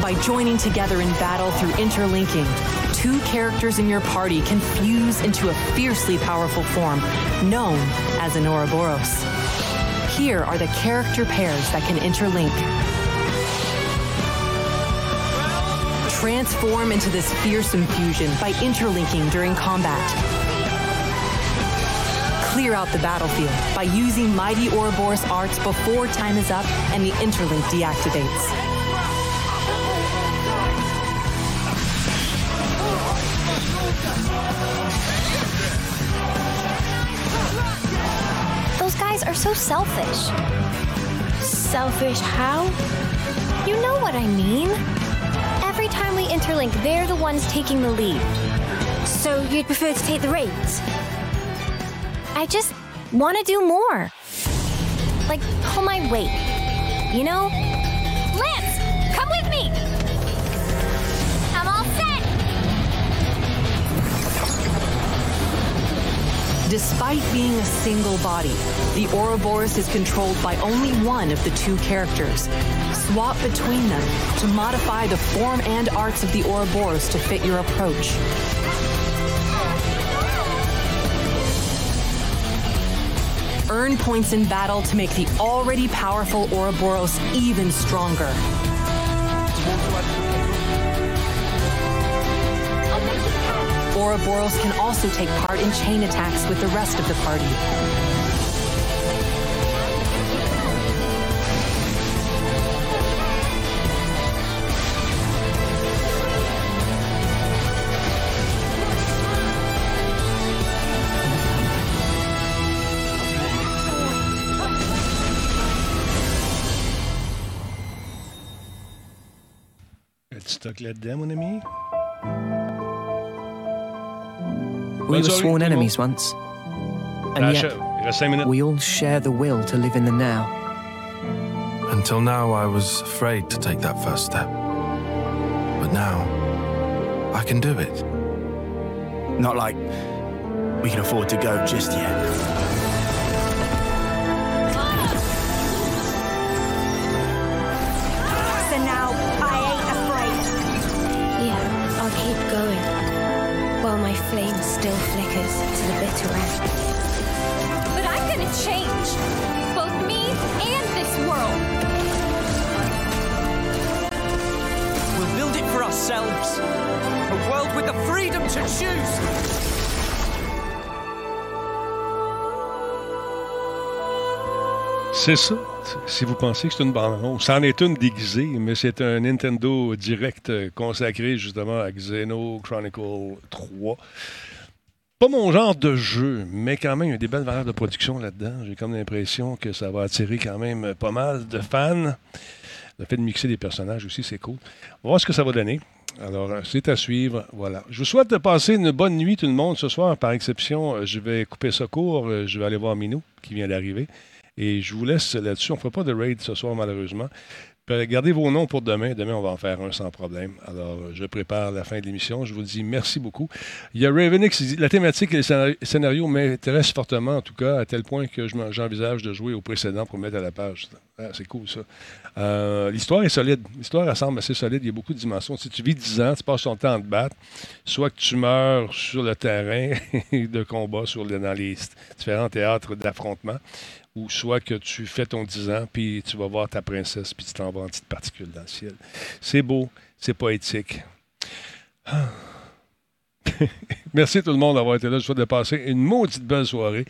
Speaker 17: By joining together in battle through interlinking, two characters in your party can fuse into a fiercely powerful form known as an Ouroboros. Here are the character pairs that can interlink. Transform into this fearsome fusion by interlinking during combat. Clear out the battlefield by using Mighty Ouroboros arts before time is up and the interlink deactivates.
Speaker 15: Those guys are so selfish.
Speaker 21: Selfish how?
Speaker 15: You know what I mean. Interlink, they're the ones taking the lead.
Speaker 21: So you'd prefer to take the reins?
Speaker 15: I just want to do more. Like, pull my weight. You know?
Speaker 17: Despite being a single body, the Ouroboros is controlled by only one of the two characters. Swap between them to modify the form and arts of the Ouroboros to fit your approach. Earn points in battle to make the already powerful Ouroboros even stronger. Ouroboros can also take part in chain attacks with the rest of the party.
Speaker 2: Là-dedans, mon ami?
Speaker 9: We were sworn enemies once. And yet,
Speaker 2: achève. Il reste cinq minutes.
Speaker 9: we all share the will to live in the now.
Speaker 11: Until now, I was afraid to take that first step. But now, I can do it.
Speaker 14: Not like we can afford to go just yet.
Speaker 2: C'est ça. Si vous pensez que c'est une bande c'en est une déguisée, mais c'est un Nintendo Direct euh, consacré justement à Xeno Chronicle 3. Pas mon genre de jeu, mais quand même, il y a des belles valeurs de production là-dedans. J'ai comme l'impression que ça va attirer quand même pas mal de fans. Le fait de mixer des personnages aussi, c'est cool. On va voir ce que ça va donner. Alors, c'est à suivre. Voilà. Je vous souhaite de passer une bonne nuit, tout le monde, ce soir. Par exception, euh, je vais couper ça court. Euh, Je vais aller voir Minou, qui vient d'arriver. Et je vous laisse là-dessus. On ne fera pas de raid ce soir, malheureusement. Gardez vos noms pour demain. Demain, on va en faire un sans problème. Alors, je prépare la fin de l'émission. Je vous dis merci beaucoup. Il y a Ravenix La thématique et le scénar- scénario m'intéressent fortement, en tout cas, à tel point que j'envisage de jouer au précédent pour mettre à la page. Ah, c'est cool, ça. Euh, L'histoire est solide. L'histoire, elle semble assez solide. Il y a beaucoup de dimensions. Si tu vis 10 ans, tu passes ton temps à te battre, soit que tu meurs sur le terrain de combat, sur dans les différents théâtres d'affrontement, ou soit que tu fais ton 10 ans, puis tu vas voir ta princesse, puis tu t'envoies en petite particule dans le ciel. C'est beau, c'est poétique. Ah. Merci tout le monde d'avoir été là. Je souhaite de passer une maudite belle soirée.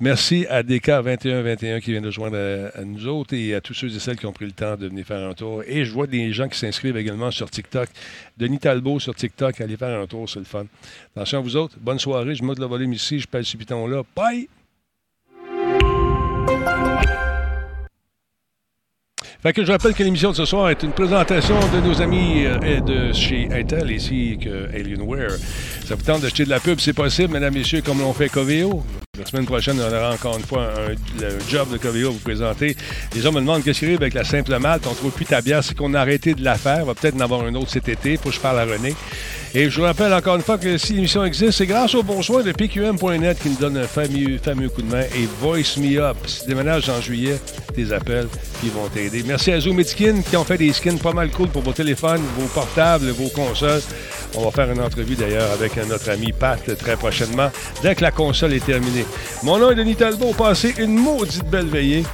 Speaker 2: Merci à DK2121 qui vient de joindre nous autres et à tous ceux et celles qui ont pris le temps de venir faire un tour. Et je vois des gens qui s'inscrivent également sur TikTok. Denis Talbot sur TikTok, allez faire un tour, c'est le fun. Attention à vous autres. Bonne soirée. Je monte le volume ici. Je pèse ce piton-là. Bye! Fait que je rappelle que l'émission de ce soir est une présentation de nos amis euh, de chez Intel, ici que Alienware. Ça vous tente d'acheter de la pub, c'est possible, mesdames, messieurs, comme l'on fait Coveo? La semaine prochaine, on aura encore une fois un, job de Coveo à vous présenter. Les gens me demandent qu'est-ce qui arrive avec la simple malte? On trouve plus ta bière, c'est qu'on a arrêté de la faire. On va peut-être en avoir un autre cet été. Faut que je parle à René. Et je vous rappelle encore une fois que si l'émission existe, c'est grâce au bon soin de PQM.net qui nous donne un fameux, fameux coup de main. Et Voice Me Up. Si tu déménages en juillet, tes appels, ils vont t'aider. Merci à Zoom et Skin qui ont fait des skins pas mal cool pour vos téléphones, vos portables, vos consoles. On va faire une entrevue d'ailleurs avec notre ami Pat très prochainement, dès que la console est terminée. Mon nom est Denis Talbot. Passez une maudite belle veillée.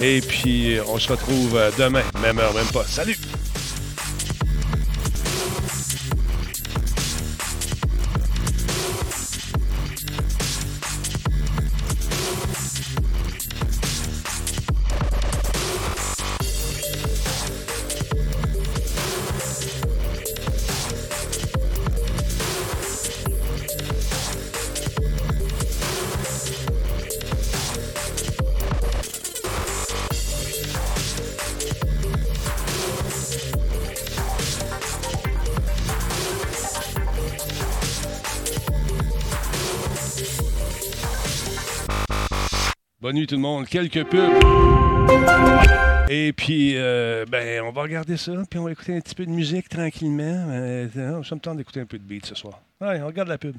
Speaker 2: Et puis, on se retrouve demain, même heure, même pas. Salut! Nuit tout le monde. Quelques pubs. Et puis, euh, ben, on va regarder ça, puis on va écouter un petit peu de musique tranquillement. Euh, ça me tente d'écouter un peu de beat ce soir. Allez, on regarde la pub.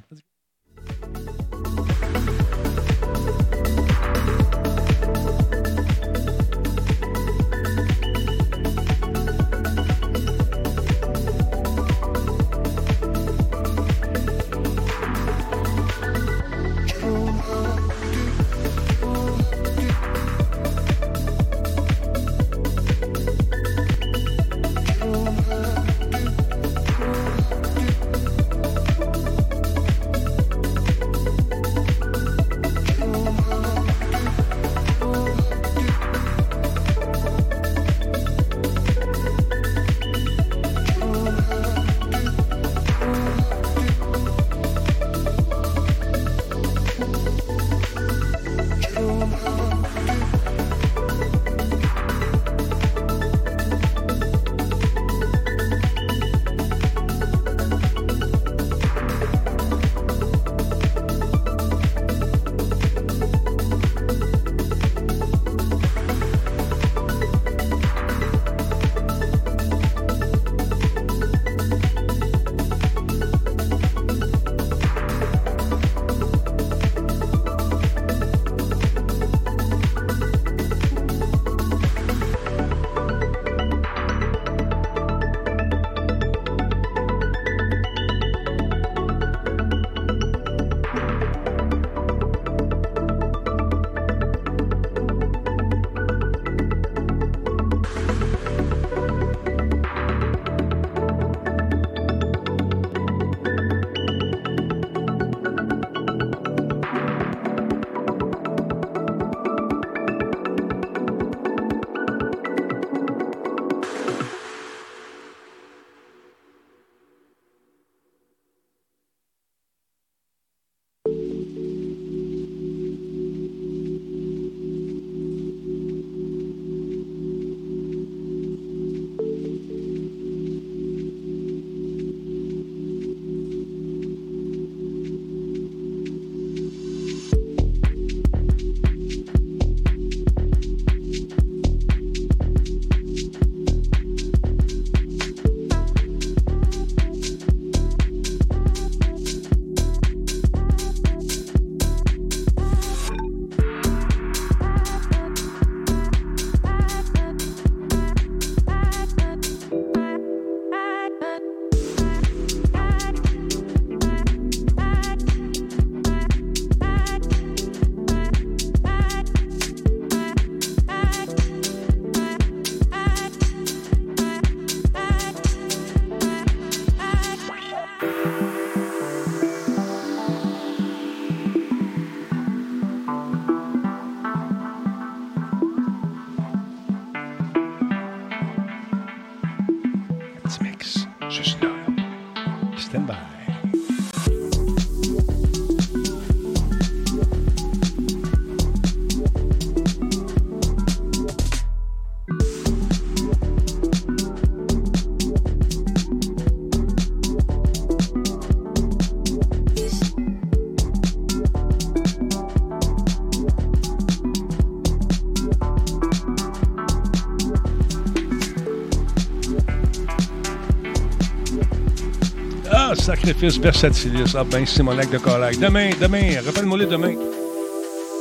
Speaker 2: Sacrifice versatilis. Ah, ben, c'est mon lac de collègue. Demain, demain, rappelle-moi le demain.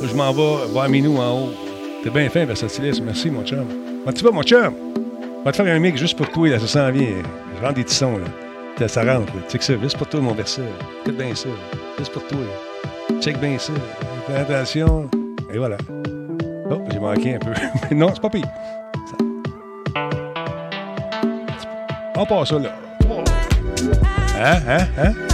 Speaker 2: Je m'en vais voir Minou en haut. T'es bien fin, versatilis. Merci, mon chum. Vas-tu vas, mon chum? On va te faire un mix juste pour toi, là. Ça s'en vient. Je rentre des petits sons, là. Ça, ça rentre, là. Check ça. Juste pour toi, mon verset. Écoute bien ça. Juste pour toi. Check bien ça. Fais attention. Et voilà. Oh, j'ai manqué un peu. Mais non, c'est pas pire. On passe ça, là. Hein, hein, hein?